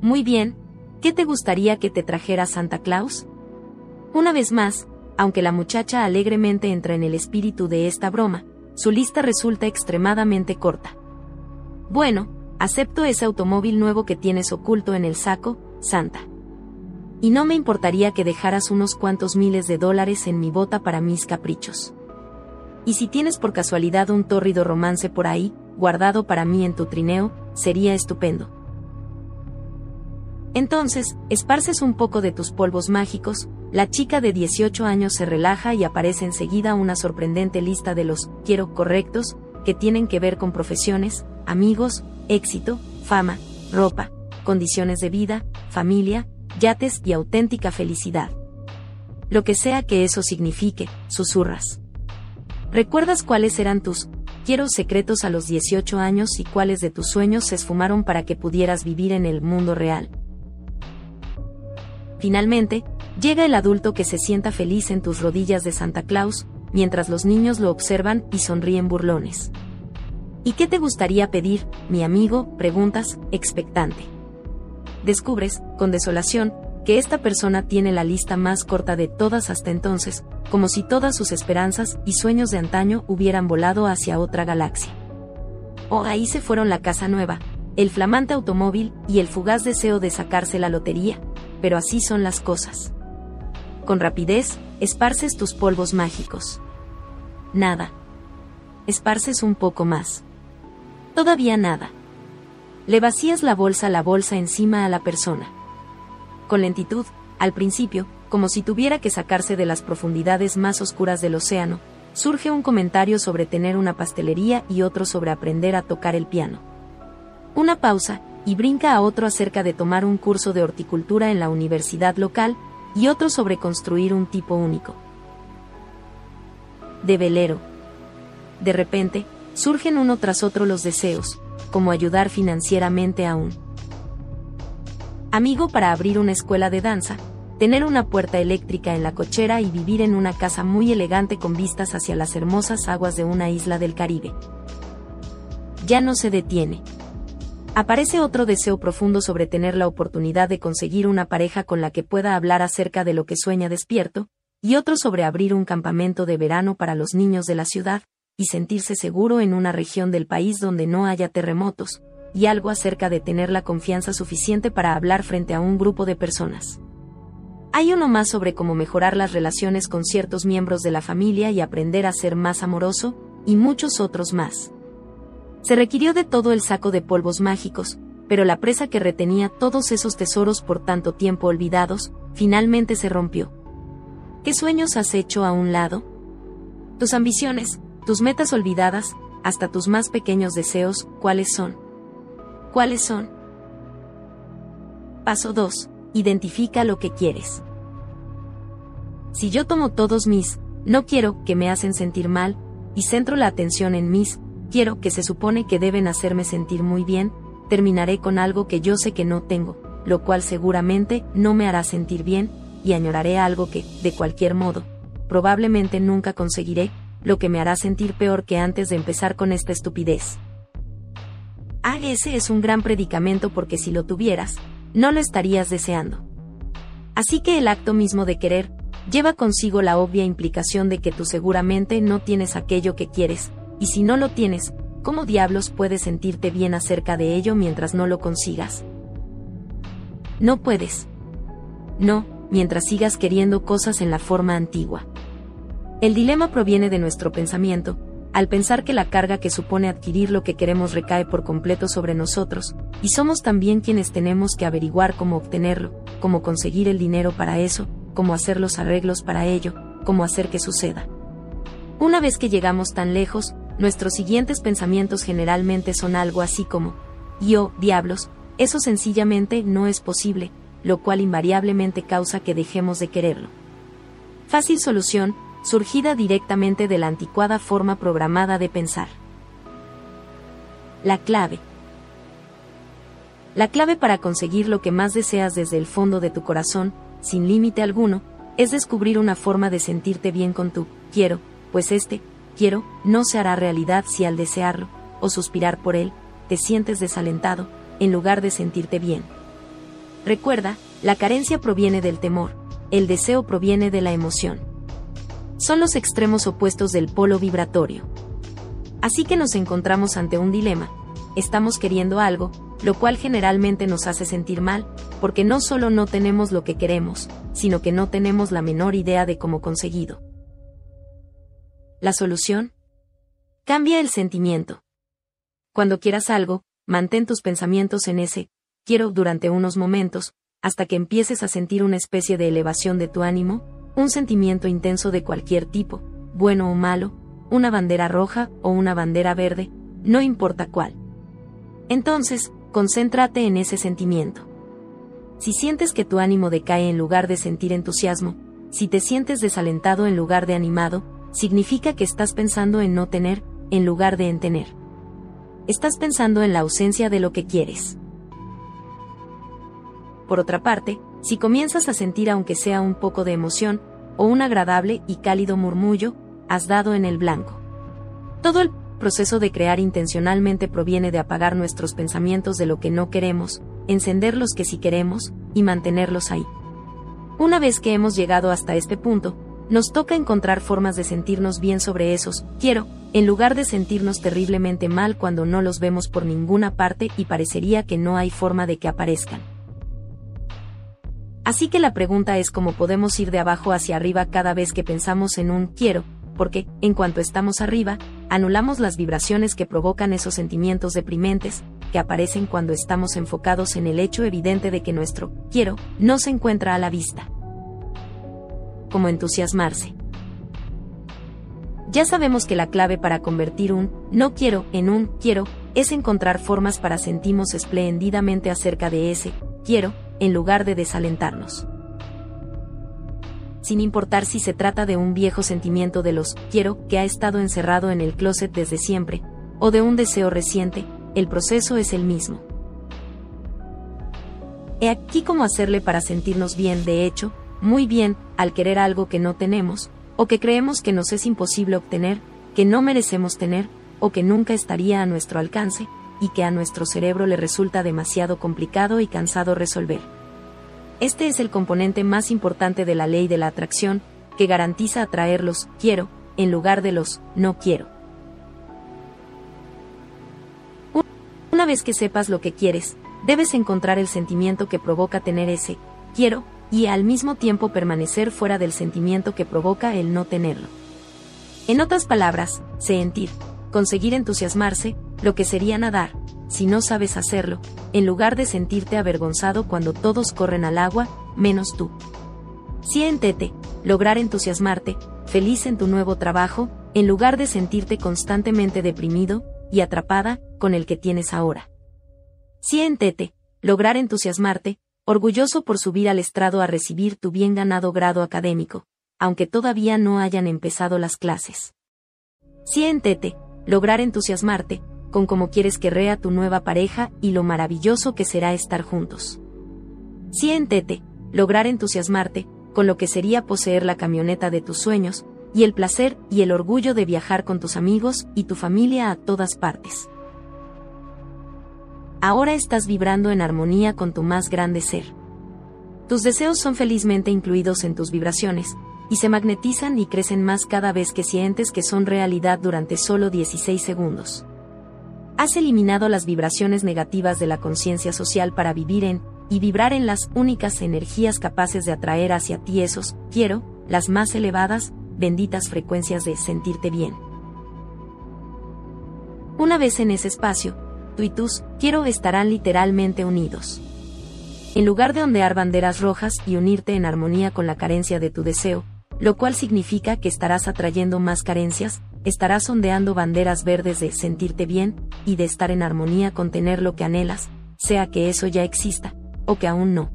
Muy bien, ¿qué te gustaría que te trajera Santa Claus? Una vez más, aunque la muchacha alegremente entra en el espíritu de esta broma, su lista resulta extremadamente corta. Bueno, Acepto ese automóvil nuevo que tienes oculto en el saco, Santa. Y no me importaría que dejaras unos cuantos miles de dólares en mi bota para mis caprichos. Y si tienes por casualidad un tórrido romance por ahí, guardado para mí en tu trineo, sería estupendo. Entonces, esparces un poco de tus polvos mágicos, la chica de 18 años se relaja y aparece enseguida una sorprendente lista de los quiero correctos, que tienen que ver con profesiones, amigos, éxito, fama, ropa, condiciones de vida, familia, yates y auténtica felicidad. Lo que sea que eso signifique, susurras. ¿Recuerdas cuáles eran tus quiero secretos a los 18 años y cuáles de tus sueños se esfumaron para que pudieras vivir en el mundo real? Finalmente, llega el adulto que se sienta feliz en tus rodillas de Santa Claus, mientras los niños lo observan y sonríen burlones. ¿Y qué te gustaría pedir, mi amigo? preguntas, expectante. Descubres, con desolación, que esta persona tiene la lista más corta de todas hasta entonces, como si todas sus esperanzas y sueños de antaño hubieran volado hacia otra galaxia. O oh, ahí se fueron la casa nueva, el flamante automóvil y el fugaz deseo de sacarse la lotería, pero así son las cosas. Con rapidez, esparces tus polvos mágicos. Nada. Esparces un poco más. Todavía nada. Le vacías la bolsa la bolsa encima a la persona. Con lentitud, al principio, como si tuviera que sacarse de las profundidades más oscuras del océano, surge un comentario sobre tener una pastelería y otro sobre aprender a tocar el piano. Una pausa, y brinca a otro acerca de tomar un curso de horticultura en la universidad local, y otro sobre construir un tipo único. De velero. De repente, surgen uno tras otro los deseos, como ayudar financieramente a un amigo para abrir una escuela de danza, tener una puerta eléctrica en la cochera y vivir en una casa muy elegante con vistas hacia las hermosas aguas de una isla del Caribe. Ya no se detiene. Aparece otro deseo profundo sobre tener la oportunidad de conseguir una pareja con la que pueda hablar acerca de lo que sueña despierto, y otro sobre abrir un campamento de verano para los niños de la ciudad, y sentirse seguro en una región del país donde no haya terremotos, y algo acerca de tener la confianza suficiente para hablar frente a un grupo de personas. Hay uno más sobre cómo mejorar las relaciones con ciertos miembros de la familia y aprender a ser más amoroso, y muchos otros más. Se requirió de todo el saco de polvos mágicos, pero la presa que retenía todos esos tesoros por tanto tiempo olvidados, finalmente se rompió. ¿Qué sueños has hecho a un lado? Tus ambiciones, tus metas olvidadas, hasta tus más pequeños deseos, ¿cuáles son? ¿Cuáles son? Paso 2. Identifica lo que quieres. Si yo tomo todos mis, no quiero que me hacen sentir mal, y centro la atención en mis, quiero que se supone que deben hacerme sentir muy bien, terminaré con algo que yo sé que no tengo, lo cual seguramente no me hará sentir bien, y añoraré algo que, de cualquier modo, probablemente nunca conseguiré, lo que me hará sentir peor que antes de empezar con esta estupidez. Ah, ese es un gran predicamento porque si lo tuvieras, no lo estarías deseando. Así que el acto mismo de querer, lleva consigo la obvia implicación de que tú seguramente no tienes aquello que quieres, y si no lo tienes, ¿cómo diablos puedes sentirte bien acerca de ello mientras no lo consigas? No puedes. No, mientras sigas queriendo cosas en la forma antigua. El dilema proviene de nuestro pensamiento, al pensar que la carga que supone adquirir lo que queremos recae por completo sobre nosotros, y somos también quienes tenemos que averiguar cómo obtenerlo, cómo conseguir el dinero para eso, cómo hacer los arreglos para ello, cómo hacer que suceda. Una vez que llegamos tan lejos, nuestros siguientes pensamientos generalmente son algo así como, yo, diablos, eso sencillamente no es posible, lo cual invariablemente causa que dejemos de quererlo. Fácil solución, surgida directamente de la anticuada forma programada de pensar. La clave. La clave para conseguir lo que más deseas desde el fondo de tu corazón, sin límite alguno, es descubrir una forma de sentirte bien con tu quiero, pues este quiero no se hará realidad si al desearlo, o suspirar por él, te sientes desalentado, en lugar de sentirte bien. Recuerda, la carencia proviene del temor, el deseo proviene de la emoción son los extremos opuestos del polo vibratorio. Así que nos encontramos ante un dilema. Estamos queriendo algo, lo cual generalmente nos hace sentir mal, porque no solo no tenemos lo que queremos, sino que no tenemos la menor idea de cómo conseguido. La solución? Cambia el sentimiento. Cuando quieras algo, mantén tus pensamientos en ese quiero durante unos momentos, hasta que empieces a sentir una especie de elevación de tu ánimo, un sentimiento intenso de cualquier tipo, bueno o malo, una bandera roja o una bandera verde, no importa cuál. Entonces, concéntrate en ese sentimiento. Si sientes que tu ánimo decae en lugar de sentir entusiasmo, si te sientes desalentado en lugar de animado, significa que estás pensando en no tener, en lugar de en tener. Estás pensando en la ausencia de lo que quieres. Por otra parte, si comienzas a sentir aunque sea un poco de emoción, o un agradable y cálido murmullo, has dado en el blanco. Todo el proceso de crear intencionalmente proviene de apagar nuestros pensamientos de lo que no queremos, encender los que sí queremos, y mantenerlos ahí. Una vez que hemos llegado hasta este punto, nos toca encontrar formas de sentirnos bien sobre esos, quiero, en lugar de sentirnos terriblemente mal cuando no los vemos por ninguna parte y parecería que no hay forma de que aparezcan. Así que la pregunta es cómo podemos ir de abajo hacia arriba cada vez que pensamos en un quiero, porque, en cuanto estamos arriba, anulamos las vibraciones que provocan esos sentimientos deprimentes, que aparecen cuando estamos enfocados en el hecho evidente de que nuestro quiero no se encuentra a la vista. Como entusiasmarse. Ya sabemos que la clave para convertir un no quiero en un quiero es encontrar formas para sentirnos espléndidamente acerca de ese quiero en lugar de desalentarnos. Sin importar si se trata de un viejo sentimiento de los quiero que ha estado encerrado en el closet desde siempre, o de un deseo reciente, el proceso es el mismo. He aquí cómo hacerle para sentirnos bien, de hecho, muy bien, al querer algo que no tenemos, o que creemos que nos es imposible obtener, que no merecemos tener, o que nunca estaría a nuestro alcance, y que a nuestro cerebro le resulta demasiado complicado y cansado resolver. Este es el componente más importante de la ley de la atracción, que garantiza atraer los quiero en lugar de los no quiero. Una vez que sepas lo que quieres, debes encontrar el sentimiento que provoca tener ese quiero y al mismo tiempo permanecer fuera del sentimiento que provoca el no tenerlo. En otras palabras, sentir, conseguir entusiasmarse, lo que sería nadar, si no sabes hacerlo, en lugar de sentirte avergonzado cuando todos corren al agua, menos tú. Siéntete, lograr entusiasmarte, feliz en tu nuevo trabajo, en lugar de sentirte constantemente deprimido y atrapada con el que tienes ahora. Siéntete, lograr entusiasmarte, orgulloso por subir al estrado a recibir tu bien ganado grado académico, aunque todavía no hayan empezado las clases. Siéntete, lograr entusiasmarte, con cómo quieres que rea tu nueva pareja y lo maravilloso que será estar juntos. Siéntete, lograr entusiasmarte, con lo que sería poseer la camioneta de tus sueños, y el placer y el orgullo de viajar con tus amigos y tu familia a todas partes. Ahora estás vibrando en armonía con tu más grande ser. Tus deseos son felizmente incluidos en tus vibraciones, y se magnetizan y crecen más cada vez que sientes que son realidad durante solo 16 segundos. Has eliminado las vibraciones negativas de la conciencia social para vivir en, y vibrar en las únicas energías capaces de atraer hacia ti esos, quiero, las más elevadas, benditas frecuencias de sentirte bien. Una vez en ese espacio, tú y tus quiero estarán literalmente unidos. En lugar de ondear banderas rojas y unirte en armonía con la carencia de tu deseo, lo cual significa que estarás atrayendo más carencias, estarás ondeando banderas verdes de sentirte bien y de estar en armonía con tener lo que anhelas, sea que eso ya exista, o que aún no.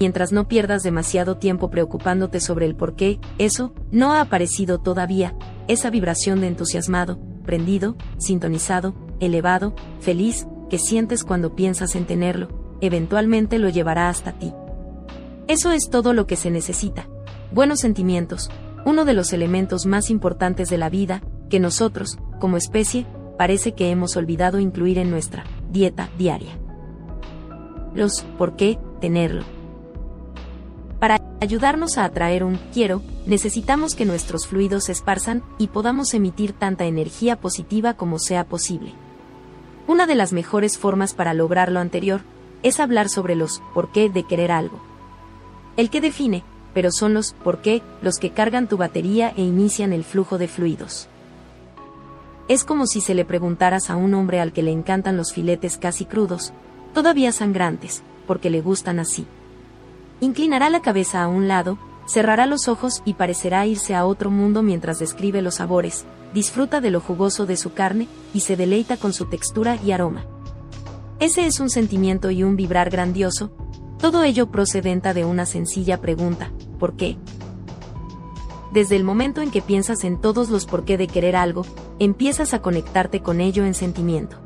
Mientras no pierdas demasiado tiempo preocupándote sobre el por qué, eso, no ha aparecido todavía, esa vibración de entusiasmado, prendido, sintonizado, elevado, feliz, que sientes cuando piensas en tenerlo, eventualmente lo llevará hasta ti. Eso es todo lo que se necesita. Buenos sentimientos, uno de los elementos más importantes de la vida, que nosotros, como especie, parece que hemos olvidado incluir en nuestra dieta diaria. Los por qué tenerlo. Para ayudarnos a atraer un quiero, necesitamos que nuestros fluidos se esparzan y podamos emitir tanta energía positiva como sea posible. Una de las mejores formas para lograr lo anterior es hablar sobre los por qué de querer algo. El que define, pero son los por qué los que cargan tu batería e inician el flujo de fluidos. Es como si se le preguntaras a un hombre al que le encantan los filetes casi crudos, todavía sangrantes, porque le gustan así. Inclinará la cabeza a un lado, cerrará los ojos y parecerá irse a otro mundo mientras describe los sabores, disfruta de lo jugoso de su carne y se deleita con su textura y aroma. Ese es un sentimiento y un vibrar grandioso, todo ello procedenta de una sencilla pregunta, ¿por qué? Desde el momento en que piensas en todos los por qué de querer algo, empiezas a conectarte con ello en sentimiento.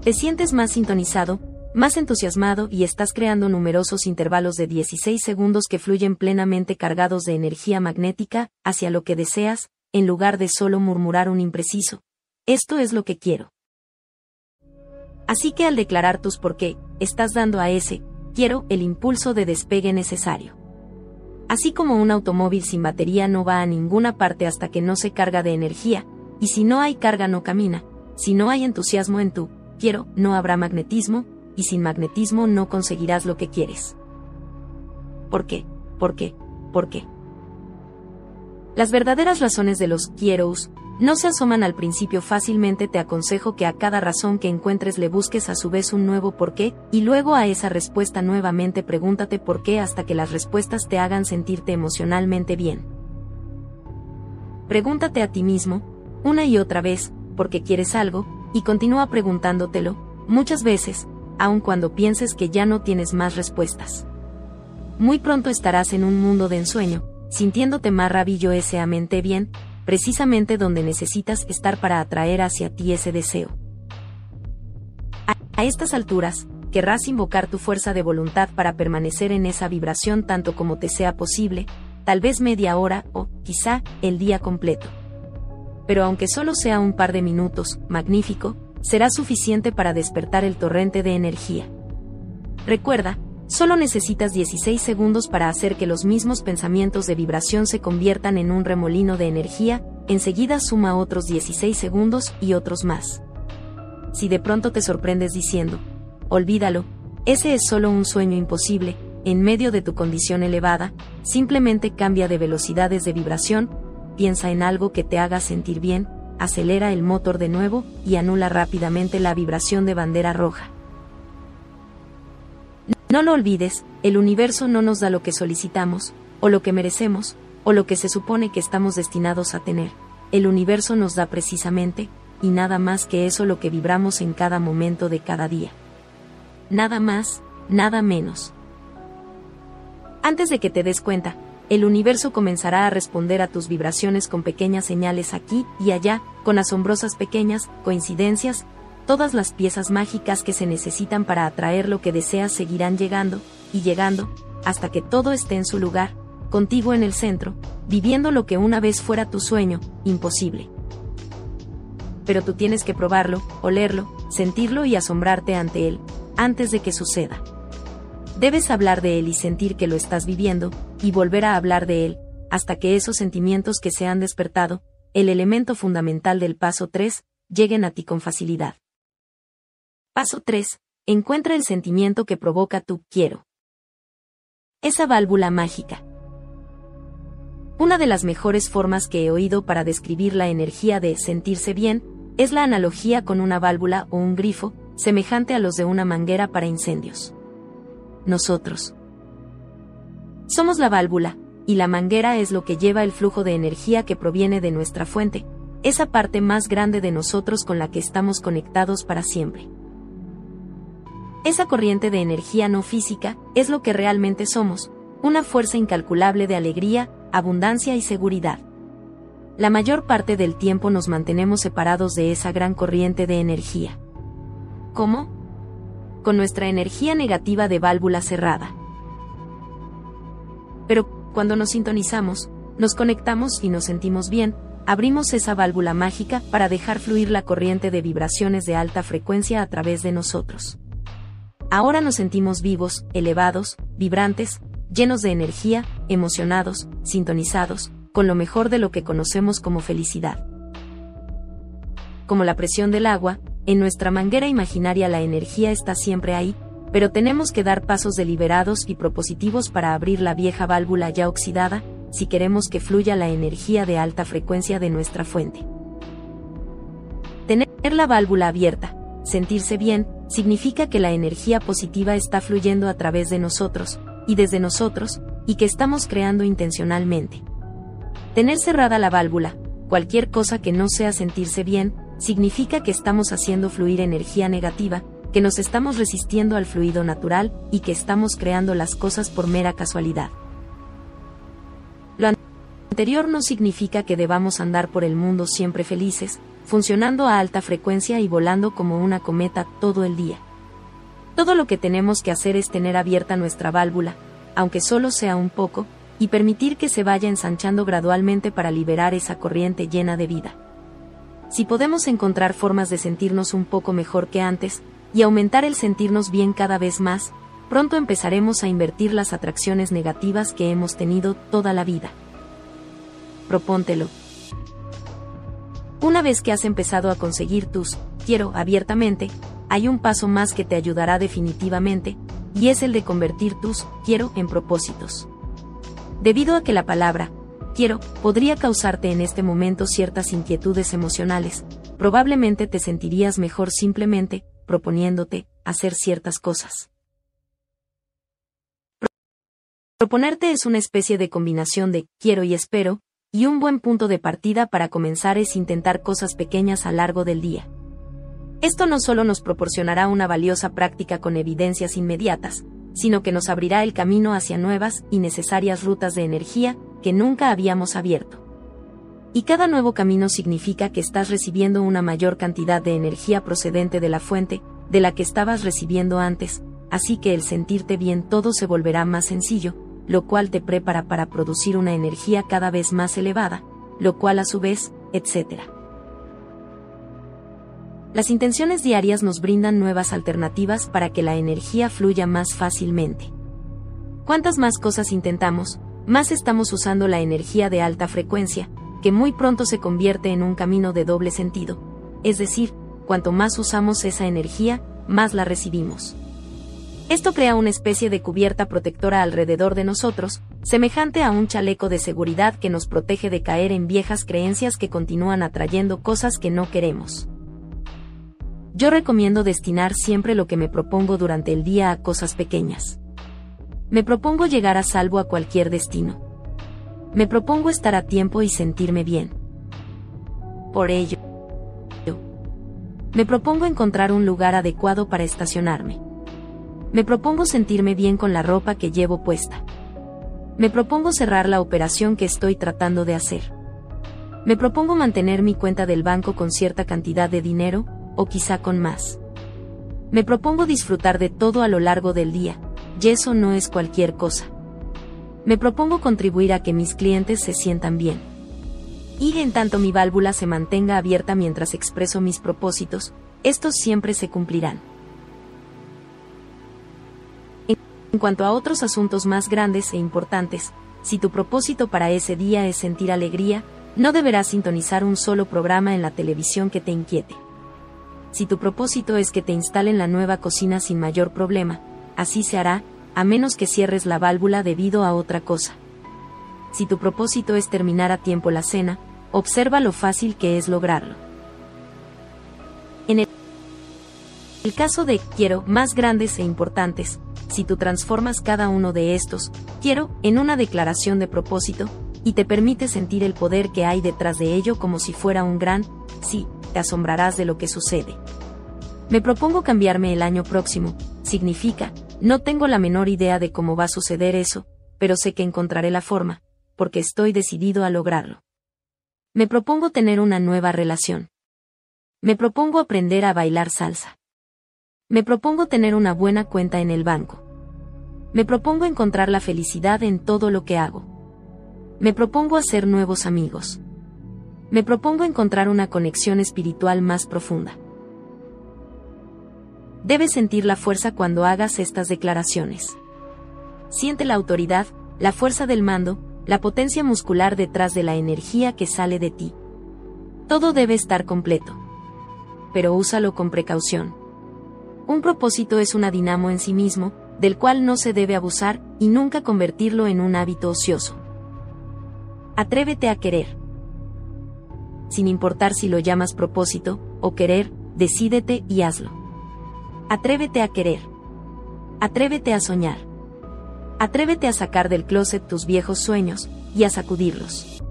Te sientes más sintonizado, más entusiasmado y estás creando numerosos intervalos de 16 segundos que fluyen plenamente cargados de energía magnética hacia lo que deseas, en lugar de solo murmurar un impreciso. Esto es lo que quiero. Así que al declarar tus por qué, estás dando a ese, quiero, el impulso de despegue necesario. Así como un automóvil sin batería no va a ninguna parte hasta que no se carga de energía, y si no hay carga no camina, si no hay entusiasmo en tu, quiero, no habrá magnetismo, y sin magnetismo no conseguirás lo que quieres. ¿Por qué? ¿Por qué? ¿Por qué? Las verdaderas razones de los quieros no se asoman al principio fácilmente te aconsejo que a cada razón que encuentres le busques a su vez un nuevo por qué, y luego a esa respuesta nuevamente pregúntate por qué hasta que las respuestas te hagan sentirte emocionalmente bien. Pregúntate a ti mismo, una y otra vez, por qué quieres algo, y continúa preguntándotelo, muchas veces, aun cuando pienses que ya no tienes más respuestas. Muy pronto estarás en un mundo de ensueño, sintiéndote maravillosamente bien, precisamente donde necesitas estar para atraer hacia ti ese deseo. A, estas alturas, querrás invocar tu fuerza de voluntad para permanecer en esa vibración tanto como te sea posible, tal vez media hora o, quizá, el día completo. Pero aunque solo sea un par de minutos, magnífico, será suficiente para despertar el torrente de energía. Recuerda, Solo necesitas 16 segundos para hacer que los mismos pensamientos de vibración se conviertan en un remolino de energía, enseguida suma otros 16 segundos y otros más. Si de pronto te sorprendes diciendo, olvídalo, ese es solo un sueño imposible, en medio de tu condición elevada, simplemente cambia de velocidades de vibración, piensa en algo que te haga sentir bien, acelera el motor de nuevo y anula rápidamente la vibración de bandera roja. No lo olvides, el universo no nos da lo que solicitamos, o lo que merecemos, o lo que se supone que estamos destinados a tener. El universo nos da precisamente, y nada más que eso lo que vibramos en cada momento de cada día. Nada más, nada menos. Antes de que te des cuenta, el universo comenzará a responder a tus vibraciones con pequeñas señales aquí y allá, con asombrosas pequeñas coincidencias, todas las piezas mágicas que se necesitan para atraer lo que deseas seguirán llegando, y llegando, hasta que todo esté en su lugar, contigo en el centro, viviendo lo que una vez fuera tu sueño, imposible. Pero tú tienes que probarlo, olerlo, sentirlo y asombrarte ante él, antes de que suceda. Debes hablar de él y sentir que lo estás viviendo, y volver a hablar de él, hasta que esos sentimientos que se han despertado, el elemento fundamental del paso 3, lleguen a ti con facilidad. Paso 3. Encuentra el sentimiento que provoca tu quiero. Esa válvula mágica. Una de las mejores formas que he oído para describir la energía de sentirse bien es la analogía con una válvula o un grifo, semejante a los de una manguera para incendios. Nosotros. Somos la válvula, y la manguera es lo que lleva el flujo de energía que proviene de nuestra fuente, esa parte más grande de nosotros con la que estamos conectados para siempre. Esa corriente de energía no física es lo que realmente somos, una fuerza incalculable de alegría, abundancia y seguridad. La mayor parte del tiempo nos mantenemos separados de esa gran corriente de energía. ¿Cómo? Con nuestra energía negativa de válvula cerrada. Pero, cuando nos sintonizamos, nos conectamos y nos sentimos bien, abrimos esa válvula mágica para dejar fluir la corriente de vibraciones de alta frecuencia a través de nosotros. Ahora nos sentimos vivos, elevados, vibrantes, llenos de energía, emocionados, sintonizados, con lo mejor de lo que conocemos como felicidad. Como la presión del agua, en nuestra manguera imaginaria la energía está siempre ahí, pero tenemos que dar pasos deliberados y propositivos para abrir la vieja válvula ya oxidada, si queremos que fluya la energía de alta frecuencia de nuestra fuente. Tener la válvula abierta, sentirse bien, significa que la energía positiva está fluyendo a través de nosotros, y desde nosotros, y que estamos creando intencionalmente. Tener cerrada la válvula, cualquier cosa que no sea sentirse bien, significa que estamos haciendo fluir energía negativa, que nos estamos resistiendo al fluido natural y que estamos creando las cosas por mera casualidad. Lo anterior no significa que debamos andar por el mundo siempre felices, funcionando a alta frecuencia y volando como una cometa todo el día. Todo lo que tenemos que hacer es tener abierta nuestra válvula, aunque solo sea un poco, y permitir que se vaya ensanchando gradualmente para liberar esa corriente llena de vida. Si podemos encontrar formas de sentirnos un poco mejor que antes, y aumentar el sentirnos bien cada vez más, pronto empezaremos a invertir las atracciones negativas que hemos tenido toda la vida. Propóntelo. Una vez que has empezado a conseguir tus quiero abiertamente, hay un paso más que te ayudará definitivamente, y es el de convertir tus quiero en propósitos. Debido a que la palabra quiero podría causarte en este momento ciertas inquietudes emocionales, probablemente te sentirías mejor simplemente proponiéndote hacer ciertas cosas. Proponerte es una especie de combinación de quiero y espero, y un buen punto de partida para comenzar es intentar cosas pequeñas a largo del día. Esto no solo nos proporcionará una valiosa práctica con evidencias inmediatas, sino que nos abrirá el camino hacia nuevas y necesarias rutas de energía que nunca habíamos abierto. Y cada nuevo camino significa que estás recibiendo una mayor cantidad de energía procedente de la fuente, de la que estabas recibiendo antes, así que el sentirte bien todo se volverá más sencillo, lo cual te prepara para producir una energía cada vez más elevada, lo cual a su vez, etc. Las intenciones diarias nos brindan nuevas alternativas para que la energía fluya más fácilmente. Cuantas más cosas intentamos, más estamos usando la energía de alta frecuencia, que muy pronto se convierte en un camino de doble sentido, es decir, cuanto más usamos esa energía, más la recibimos. Esto crea una especie de cubierta protectora alrededor de nosotros, semejante a un chaleco de seguridad que nos protege de caer en viejas creencias que continúan atrayendo cosas que no queremos. Yo recomiendo destinar siempre lo que me propongo durante el día a cosas pequeñas. Me propongo llegar a salvo a cualquier destino. Me propongo estar a tiempo y sentirme bien. Por ello, me propongo encontrar un lugar adecuado para estacionarme. Me propongo sentirme bien con la ropa que llevo puesta. Me propongo cerrar la operación que estoy tratando de hacer. Me propongo mantener mi cuenta del banco con cierta cantidad de dinero, o quizá con más. Me propongo disfrutar de todo a lo largo del día, y eso no es cualquier cosa. Me propongo contribuir a que mis clientes se sientan bien. Y en tanto mi válvula se mantenga abierta mientras expreso mis propósitos, estos siempre se cumplirán. En cuanto a otros asuntos más grandes e importantes, si tu propósito para ese día es sentir alegría, no deberás sintonizar un solo programa en la televisión que te inquiete. Si tu propósito es que te instalen la nueva cocina sin mayor problema, así se hará, a menos que cierres la válvula debido a otra cosa. Si tu propósito es terminar a tiempo la cena, observa lo fácil que es lograrlo. En el, el caso de quiero más grandes e importantes, si tú transformas cada uno de estos, quiero, en una declaración de propósito, y te permite sentir el poder que hay detrás de ello como si fuera un gran, sí, te asombrarás de lo que sucede. Me propongo cambiarme el año próximo, significa, no tengo la menor idea de cómo va a suceder eso, pero sé que encontraré la forma, porque estoy decidido a lograrlo. Me propongo tener una nueva relación. Me propongo aprender a bailar salsa. Me propongo tener una buena cuenta en el banco. Me propongo encontrar la felicidad en todo lo que hago. Me propongo hacer nuevos amigos. Me propongo encontrar una conexión espiritual más profunda. Debes sentir la fuerza cuando hagas estas declaraciones. Siente la autoridad, la fuerza del mando, la potencia muscular detrás de la energía que sale de ti. Todo debe estar completo. Pero úsalo con precaución. Un propósito es una dinamo en sí mismo, del cual no se debe abusar, y nunca convertirlo en un hábito ocioso. Atrévete a querer. Sin importar si lo llamas propósito, o querer, decídete y hazlo. Atrévete a querer. Atrévete a soñar. Atrévete a sacar del closet tus viejos sueños, y a sacudirlos.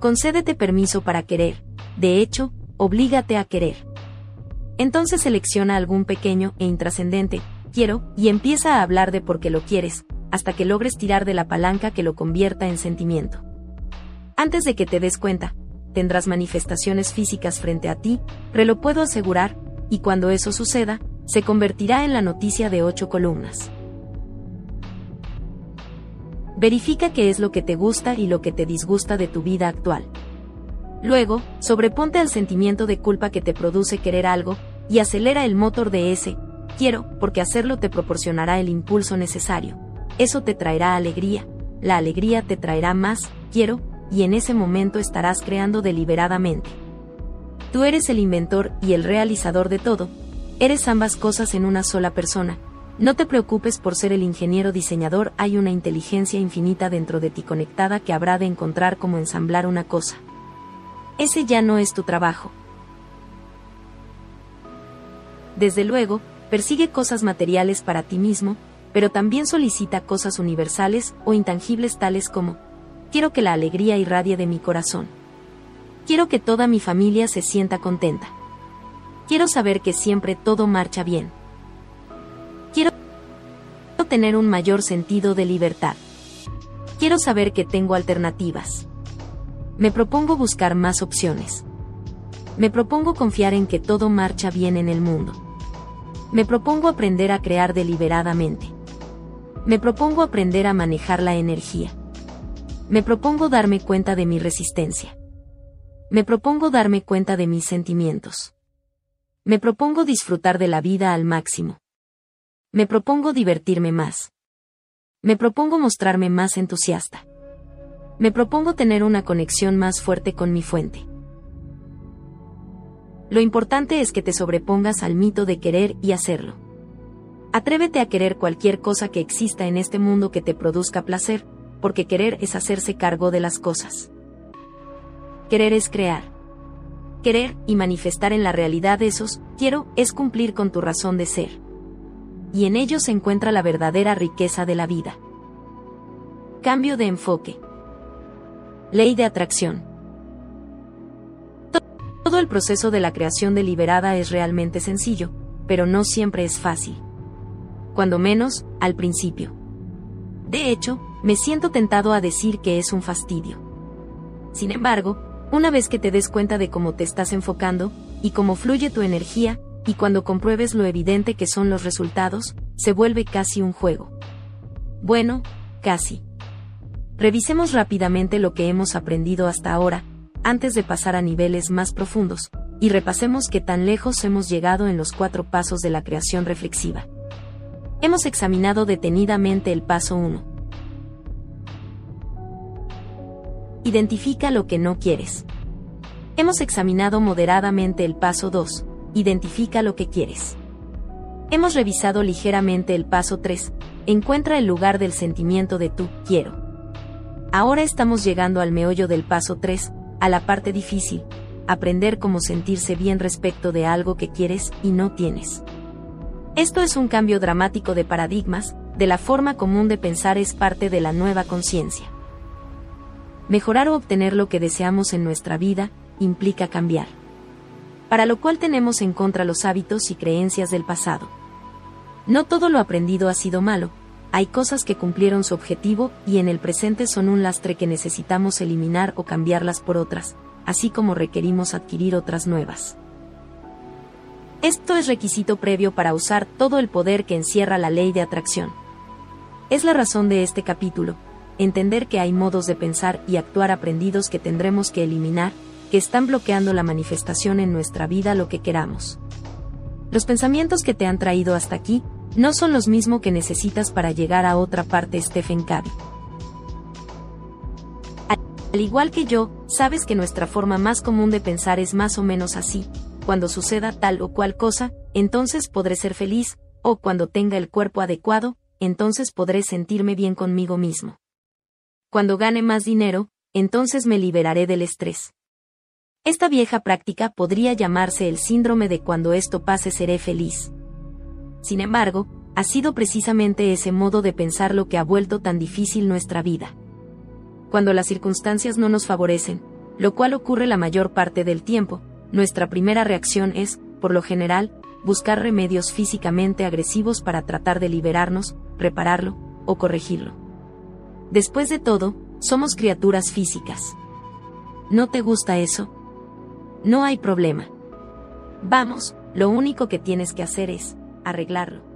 Concédete permiso para querer, de hecho, oblígate a querer. Entonces selecciona algún pequeño e intrascendente, quiero, y empieza a hablar de por qué lo quieres, hasta que logres tirar de la palanca que lo convierta en sentimiento. Antes de que te des cuenta, tendrás manifestaciones físicas frente a ti, pero lo puedo asegurar, y cuando eso suceda, se convertirá en la noticia de ocho columnas. Verifica qué es lo que te gusta y lo que te disgusta de tu vida actual. Luego, sobreponte al sentimiento de culpa que te produce querer algo, y acelera el motor de ese, quiero, porque hacerlo te proporcionará el impulso necesario. Eso te traerá alegría, la alegría te traerá más, quiero, y en ese momento estarás creando deliberadamente. Tú eres el inventor y el realizador de todo, eres ambas cosas en una sola persona. No te preocupes por ser el ingeniero diseñador, hay una inteligencia infinita dentro de ti conectada que habrá de encontrar cómo ensamblar una cosa ese ya no es tu trabajo. Desde luego, persigue cosas materiales para ti mismo, pero también solicita cosas universales o intangibles tales como, quiero que la alegría irradie de mi corazón. Quiero que toda mi familia se sienta contenta. Quiero saber que siempre todo marcha bien. Quiero tener un mayor sentido de libertad. Quiero saber que tengo alternativas. Me propongo buscar más opciones. Me propongo confiar en que todo marcha bien en el mundo. Me propongo aprender a crear deliberadamente. Me propongo aprender a manejar la energía. Me propongo darme cuenta de mi resistencia. Me propongo darme cuenta de mis sentimientos. Me propongo disfrutar de la vida al máximo. Me propongo divertirme más. Me propongo mostrarme más entusiasta. Me propongo tener una conexión más fuerte con mi fuente. Lo importante es que te sobrepongas al mito de querer y hacerlo. Atrévete a querer cualquier cosa que exista en este mundo que te produzca placer, porque querer es hacerse cargo de las cosas. Querer es crear. Querer y manifestar en la realidad esos, quiero, es cumplir con tu razón de ser. Y en ello se encuentra la verdadera riqueza de la vida. Cambio de enfoque. Ley de atracción. Todo el proceso de la creación deliberada es realmente sencillo, pero no siempre es fácil. Cuando menos, al principio. De hecho, me siento tentado a decir que es un fastidio. Sin embargo, una vez que te des cuenta de cómo te estás enfocando, y cómo fluye tu energía, y cuando compruebes lo evidente que son los resultados, se vuelve casi un juego. Bueno, casi. Revisemos rápidamente lo que hemos aprendido hasta ahora, antes de pasar a niveles más profundos, y repasemos qué tan lejos hemos llegado en los cuatro pasos de la creación reflexiva. Hemos examinado detenidamente el paso 1. Identifica lo que no quieres. Hemos examinado moderadamente el paso 2. Identifica lo que quieres. Hemos revisado ligeramente el paso 3. Encuentra el lugar del sentimiento de tú, quiero. Ahora estamos llegando al meollo del paso 3, a la parte difícil, aprender cómo sentirse bien respecto de algo que quieres y no tienes. Esto es un cambio dramático de paradigmas, de la forma común de pensar es parte de la nueva conciencia. Mejorar o obtener lo que deseamos en nuestra vida implica cambiar. Para lo cual tenemos en contra los hábitos y creencias del pasado. No todo lo aprendido ha sido malo, hay cosas que cumplieron su objetivo y en el presente son un lastre que necesitamos eliminar o cambiarlas por otras, así como requerimos adquirir otras nuevas. Esto es requisito previo para usar todo el poder que encierra la ley de atracción. Es la razón de este capítulo, entender que hay modos de pensar y actuar aprendidos que tendremos que eliminar, que están bloqueando la manifestación en nuestra vida lo que queramos. Los pensamientos que te han traído hasta aquí, no son los mismos que necesitas para llegar a otra parte Stephen Covey. Al igual que yo, sabes que nuestra forma más común de pensar es más o menos así, cuando suceda tal o cual cosa, entonces podré ser feliz, o cuando tenga el cuerpo adecuado, entonces podré sentirme bien conmigo mismo. Cuando gane más dinero, entonces me liberaré del estrés. Esta vieja práctica podría llamarse el síndrome de cuando esto pase seré feliz. Sin embargo, ha sido precisamente ese modo de pensar lo que ha vuelto tan difícil nuestra vida cuando las circunstancias no nos favorecen, lo cual ocurre la mayor parte del tiempo, nuestra primera reacción es, por lo general, buscar remedios físicamente agresivos para tratar de liberarnos, repararlo o corregirlo. Después de todo, somos criaturas físicas. ¿No te gusta eso? No hay problema. Vamos, lo único que tienes que hacer es arreglarlo.